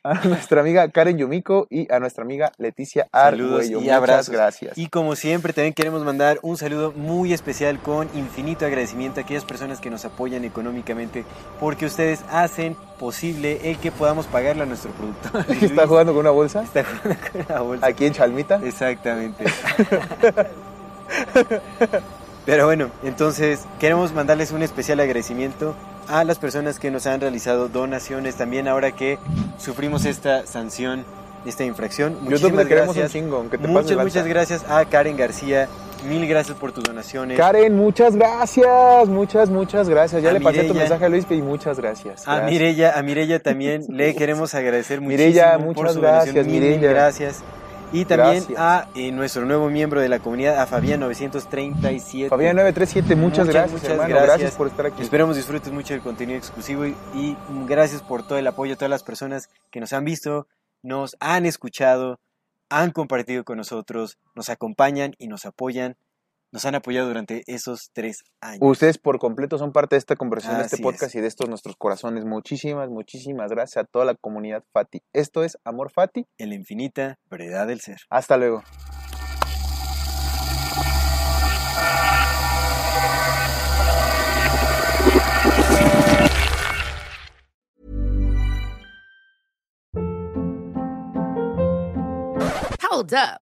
a nuestra amiga Karen Yumiko y a nuestra amiga Leticia Saludos Arguello. y Muchas abrazos. gracias. Y como siempre, también queremos mandar un saludo muy especial con infinito agradecimiento a aquellas personas que nos apoyan económicamente, porque ustedes hacen posible el que podamos pagarle a nuestro productor. ¿Está Luis. jugando con una bolsa? Está jugando con la bolsa. Aquí en Chalmita. Exactamente. Pero bueno, entonces queremos mandarles un especial agradecimiento a las personas que nos han realizado donaciones también ahora que sufrimos esta sanción, esta infracción. Yo Muchísimas también queremos un gracias. chingo, aunque te Muchas, muchas gracias a Karen García. Mil gracias por tus donaciones. Karen, muchas gracias, muchas, muchas gracias. Ya A le pasé tu mensaje a Luis y muchas gracias. A Gracias. Mirella, a Mirella también le queremos agradecer muchísimo Mireya, por muchas su donación. gracias, Mil, mil Mireya. gracias. Y también Gracias. a eh, nuestro nuevo miembro de la comunidad, a Fabián 937. Fabián 937, muchas, Muchas, gracias, muchas hermano. gracias. Gracias. por estar aquí. Esperamos disfrutes mucho del contenido exclusivo y, y gracias por todo el apoyo a todas las personas que nos han visto, nos han escuchado, han compartido con nosotros, nos acompañan y nos apoyan, nos han apoyado durante esos tres años. Ustedes por completo son parte de esta conversación, de este podcast es. y de estos nuestros corazones. Muchísimas, muchísimas gracias a toda la comunidad Fati. Esto es Amor Fati. En la infinita brevedad del ser. Hasta luego. Hold up.